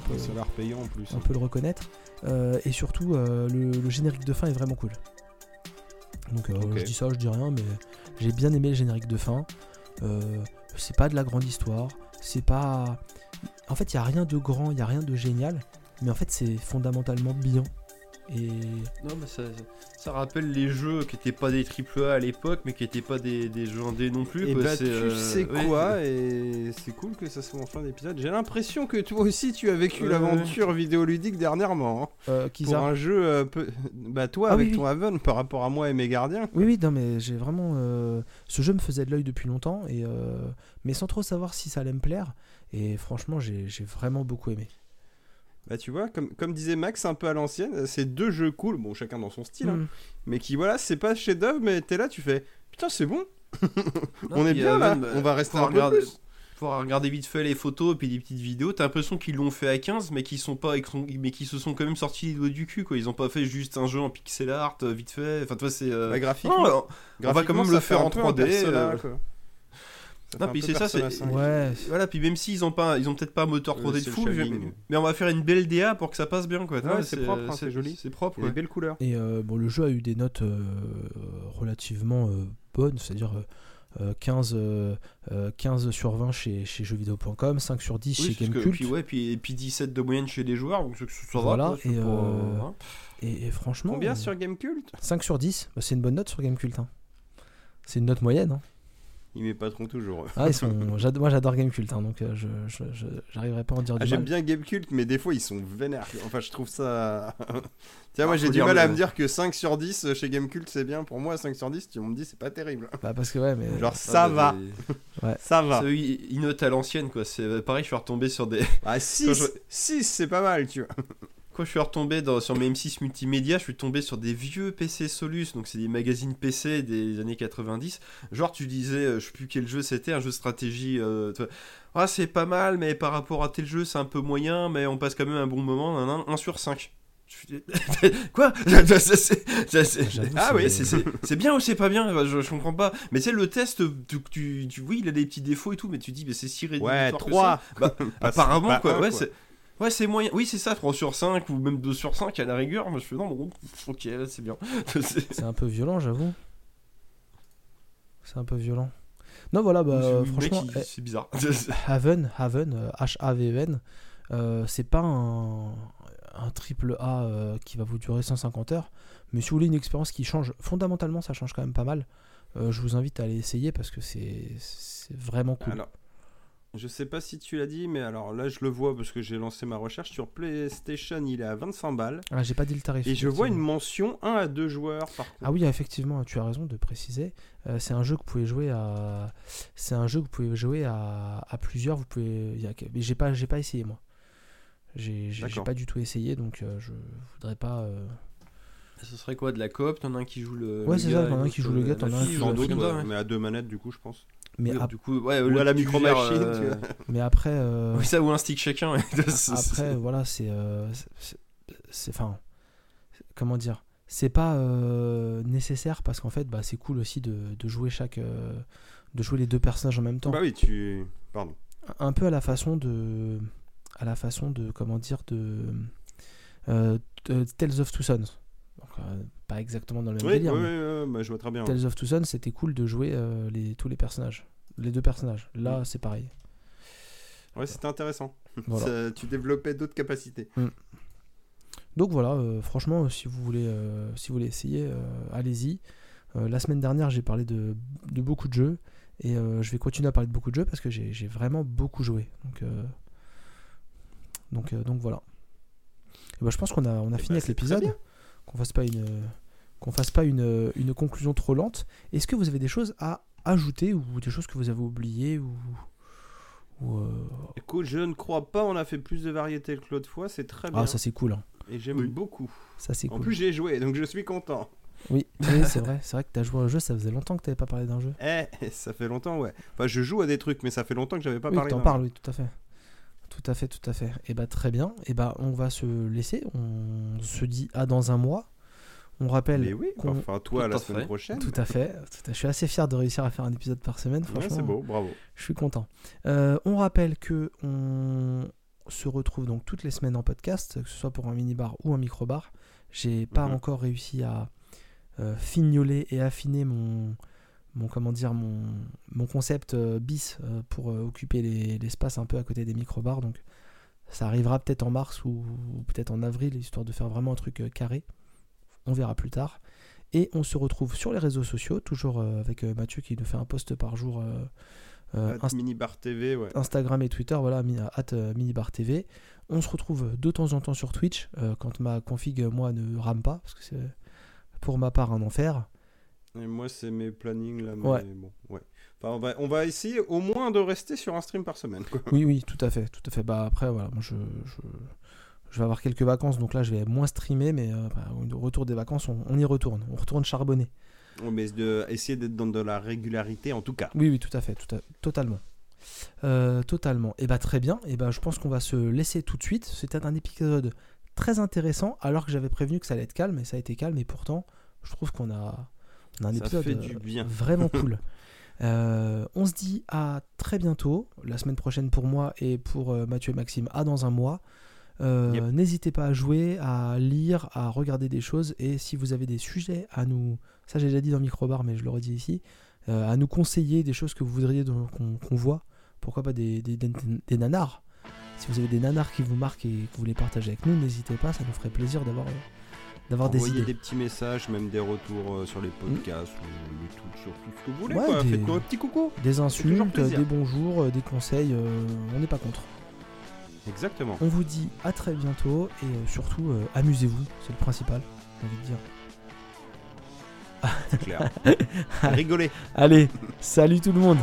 Peut-
Ça a l'air payant en plus.
on
hein.
peut le reconnaître. Euh, et surtout, euh, le, le générique de fin est vraiment cool. Donc euh, je dis ça, je dis rien, mais j'ai bien aimé le générique de fin. C'est pas de la grande histoire, c'est pas... En fait, il y a rien de grand, il y a rien de génial, mais en fait, c'est fondamentalement bien. Et
Non, mais ça, ça rappelle les jeux qui étaient pas des AAA à l'époque, mais qui étaient pas des, des jeux indés non plus.
Et
quoi.
bah
C'est,
tu
euh,
sais
ouais.
quoi, et c'est cool que ça soit en fin d'épisode. J'ai l'impression que toi aussi tu as vécu
Ouais.
l'aventure vidéoludique dernièrement. hein.
euh, qui
Pour un jeu, euh, peu- bah toi
Ah
avec
oui, oui.
ton Haven par rapport à moi et mes gardiens.
Oui, oui, non, mais j'ai vraiment. euh, Ce jeu me faisait de l'œil depuis longtemps, et, euh, mais sans trop savoir si ça allait me plaire. Et franchement, j'ai j'ai vraiment beaucoup aimé.
Bah tu vois, comme, comme disait Max, un peu à l'ancienne, c'est deux jeux cool, bon chacun dans son style, hein,
Mm.
mais qui voilà, c'est pas chef d'œuvre, mais t'es là, tu fais putain c'est bon, <laughs>
Non,
on est bien
euh,
là,
même,
on va rester un peu
regarder-
plus.
Faut regarder vite fait les photos et puis des petites vidéos. T'as l'impression qu'ils l'ont fait à 15, mais qui sont pas, qui sont- mais qui se sont quand même sortis les doigts du cul. Quoi. Ils ont pas fait juste un jeu en pixel art euh, vite fait. Enfin, toi, c'est. euh,
Bah, graphiquement,
non, on va quand même le faire en
peu
3D,
un Persona,
euh.
quoi.
Non, puis c'est ça, c'est-
5.
Ouais,
Voilà, puis même s'ils ont pas, ils ont peut-être pas un moteur
Euh,
3D de
c'est le
fou, mais, mais on va faire une belle DA pour que ça passe bien, quoi.
Ouais, c'est propre, hein, c'est joli.
C'est propre,
Il y a
ouais.
des belles couleurs.
Et euh, bon, le jeu a eu des notes euh, relativement euh, bonnes, c'est-à-dire euh, euh, 15, euh, euh, 15 sur 20 chez, chez jeuxvideo.com, 5 sur 10
Oui,
chez Gamecult.
puis, ouais, puis, et puis 17 de moyenne chez les joueurs, donc ça ça va.
Voilà, et,
pas-
euh,
hein.
Et, et franchement,
Combien
euh,
sur Gamecult?
5 sur 10, bah, c'est une bonne note sur Gamecult. hein. C'est une note moyenne. hein.
Ils m'épateront toujours.
Ah, ils sont... <laughs> Moi j'adore Gamecult, hein, donc euh, je, j'arriverai pas à en dire
Ah,
du
J'aime bien Gamecult, mais des fois ils sont vénères. Enfin, je trouve ça. <laughs> Tiens, moi
Ah,
j'ai du mal à me dire que 5 sur 10 chez Gamecult c'est bien. Pour moi, 5 sur 10, tu on me dit c'est pas terrible.
Bah, parce que ouais, mais...
Genre,
Ah,
ça va,
des- <laughs>
ça va.
Ils ils notent à l'ancienne, quoi. C'est pareil, je suis retombé sur des.
Ah, 6,
je-
6 c'est pas mal, tu vois.
Quand je suis retombé dans, sur mes M6 multimédia, je suis tombé sur des vieux PC Solus, donc c'est des magazines PC des années 90. Genre, tu disais, euh, je sais plus quel jeu c'était, un jeu de stratégie. euh, ah, c'est pas mal, mais par rapport à tel jeu, c'est un peu moyen, mais on passe quand même un bon moment. 1 sur 5. <laughs> <laughs> Quoi? <laughs> C'est- c'est- Ah
c'est-
oui, c'est- c'est c'est bien ou c'est pas bien? Je, je comprends pas. Mais tu sais, le test, tu, tu, tu- oui, il a des petits défauts et tout, mais tu dis, mais c'est si rédhibitoire
Ouais,
que
3.
ça. Bah, Apparemment, quoi. ouais, c'est. Ouais, c'est moyen. Oui, c'est ça, 3 sur 5 ou même 2 sur 5 à la rigueur. Moi, je fais non, bon, ok, là, c'est bien. <laughs> C'est-
un peu violent, j'avoue. C'est un peu violent. Non, voilà, bah, franchement, eh,
c'est bizarre. <laughs>
Haven, Haven, euh, H-A-V-E-N, euh, c'est pas un, un triple A euh, qui va vous durer 150 heures, mais si vous voulez une expérience qui change, fondamentalement, ça change quand même pas mal. euh, je vous invite à aller essayer parce que c'est c'est vraiment cool.
Alors, je sais pas si tu l'as dit, mais alors là je le vois parce que j'ai lancé ma recherche sur PlayStation, il est à 25 balles.
Ah, j'ai pas dit le tarif.
Et je vois une mention 1 à 2 joueurs par contre.
Ah oui, effectivement, tu as raison de préciser. Euh, c'est un jeu que vous pouvez jouer à. C'est un jeu que vous pouvez jouer à, à plusieurs. Vous pouvez. Mais j'ai pas, j'ai pas essayé moi. J'ai, pas du tout essayé, donc euh, je voudrais pas. euh,
Ce serait quoi de la coop T'en as un qui joue le.
Ouais,
le
c'est ça, t'en as un qui joue le
euh,
gars, t'en
la
as un qui
ou
joue
ouais. mais à deux manettes du coup, je pense.
Mais,
Oui,
ap-
du coup, ouais,
Ou
le
à la micro machine,
euh,
tu vois. <laughs>
mais après, euh,
Oui, ça ou un stick chacun. <laughs>
après, voilà, c'est, euh, c'est, enfin, comment dire, c'est pas euh, nécessaire parce qu'en fait, bah, c'est cool aussi de, de jouer chaque, euh, de jouer les deux personnages en même temps.
Bah oui, tu. Pardon.
un peu à la façon de à la façon de comment dire de, euh, de Tales of Two Sons euh, pas exactement dans le même
Oui, oui,
délire
oui,
mais
oui, bah, je vois très bien. ouais.
Tales of Two Sons c'était cool de jouer euh, les, tous les personnages les deux personnages là
Mm.
c'est pareil
Ouais, c'était intéressant. <laughs>
voilà
Ça- tu développais d'autres capacités.
donc voilà euh, franchement si vous voulez euh, si vous voulez essayer euh, allez-y Euh, la semaine dernière j'ai parlé de, de beaucoup de jeux et euh, je vais continuer à parler de beaucoup de jeux parce que j'ai vraiment beaucoup joué donc euh, donc, euh, donc voilà Et ben, je pense qu'on a, on a fini
ben,
avec l'épisode. Qu'on fasse pas une qu'on fasse pas une, une conclusion trop lente est-ce que vous avez des choses à ajouter ou des choses que vous avez oubliées ou, ou, euh,
Écoute, je ne crois pas, on a fait plus de variété que l'autre fois, c'est très bien.
ah ça c'est cool hein.
Et j'aime
Oui.
beaucoup.
ça c'est
En plus, j'ai joué, donc je suis content.
oui, <laughs> oui c'est vrai c'est vrai que tu as joué à un jeu ça faisait longtemps que tu pas parlé d'un jeu
Eh, <laughs> ça fait longtemps, ouais. Enfin, je joue à des trucs, mais ça fait longtemps que j'avais pas
oui
parlé.
t'en
d'un-
parles oui tout à fait tout à fait tout à fait et bah très bien et bah on va se laisser on se dit à dans un mois on rappelle
Mais oui,
qu'on-
enfin, toi,
Tout
la
à
semaine
fait.
prochaine.
tout à fait, tout à. Je suis assez fier de réussir à faire un épisode par semaine.
Ouais,
Franchement,
c'est beau, bravo.
je suis content. Euh, on rappelle que on se retrouve donc toutes les semaines en podcast, que ce soit pour un mini bar ou un micro bar. J'ai pas
Mhm.
encore réussi à euh, fignoler et affiner mon, mon comment dire mon, mon concept euh, bis euh, pour euh, occuper les- l'espace un peu à côté des micro bars. Donc ça arrivera peut-être en mars ou, ou peut-être en avril, histoire de faire vraiment un truc carré. On verra plus tard. Et on se retrouve sur les réseaux sociaux, toujours avec Mathieu qui nous fait un post par jour. euh,
At Minibar TV, ouais.
Instagram et Twitter, voilà, at euh, Minibar TV. On se retrouve de temps en temps sur Twitch, euh, quand ma config, moi, ne rame pas, parce que c'est pour ma part un enfer.
Et moi, c'est mes plannings là, mais
Ouais.
bon, ouais. Enfin, on va, on va essayer au moins de rester sur un stream par semaine. Quoi.
Oui, oui, tout à fait, tout à fait. Bah après, voilà, moi je, je, je vais avoir quelques vacances, donc là je vais moins streamer, mais euh, bah, au retour des vacances, on, on y retourne, on retourne charbonner.
Ouais, mais de, essayer d'être dans de la régularité en tout cas.
Oui, oui, tout à fait, tout à- totalement. Euh, totalement. Et bah très bien, et bah je pense qu'on va se laisser tout de suite. C'était un épisode très intéressant, alors que j'avais prévenu que ça allait être calme, et ça a été calme, et pourtant, je trouve qu'on a, on a un
Ça
épisode
fait
euh,
du bien. <laughs>
vraiment cool. Euh, on se dit à très bientôt, la semaine prochaine pour moi et pour euh, Mathieu et Maxime, à dans un mois. Euh,
Yep.
N'hésitez pas à jouer, à lire, à regarder des choses et si vous avez des sujets à nous, ça j'ai déjà dit dans Microbar mais je le redis ici, à nous conseiller des choses que vous voudriez qu'on voit. Pourquoi pas des, des, des- des nanars. Si vous avez des nanars qui vous marquent et que vous voulez partager avec nous, n'hésitez pas, ça nous ferait plaisir d'avoir d'avoir des idées.
des petits messages, même des retours euh, sur les podcasts ou YouTube, sur tout ce que vous voulez.
Ouais,
quoi.
des-
Faites-nous un petit coucou.
Des insultes, des bonjours, euh, des conseils, euh, on n'est pas contre.
Exactement.
On vous dit à très bientôt et euh, surtout amusez-vous, c'est le principal, j'ai envie de dire.
C'est clair. <laughs> Rigolez.
Allez, salut tout le monde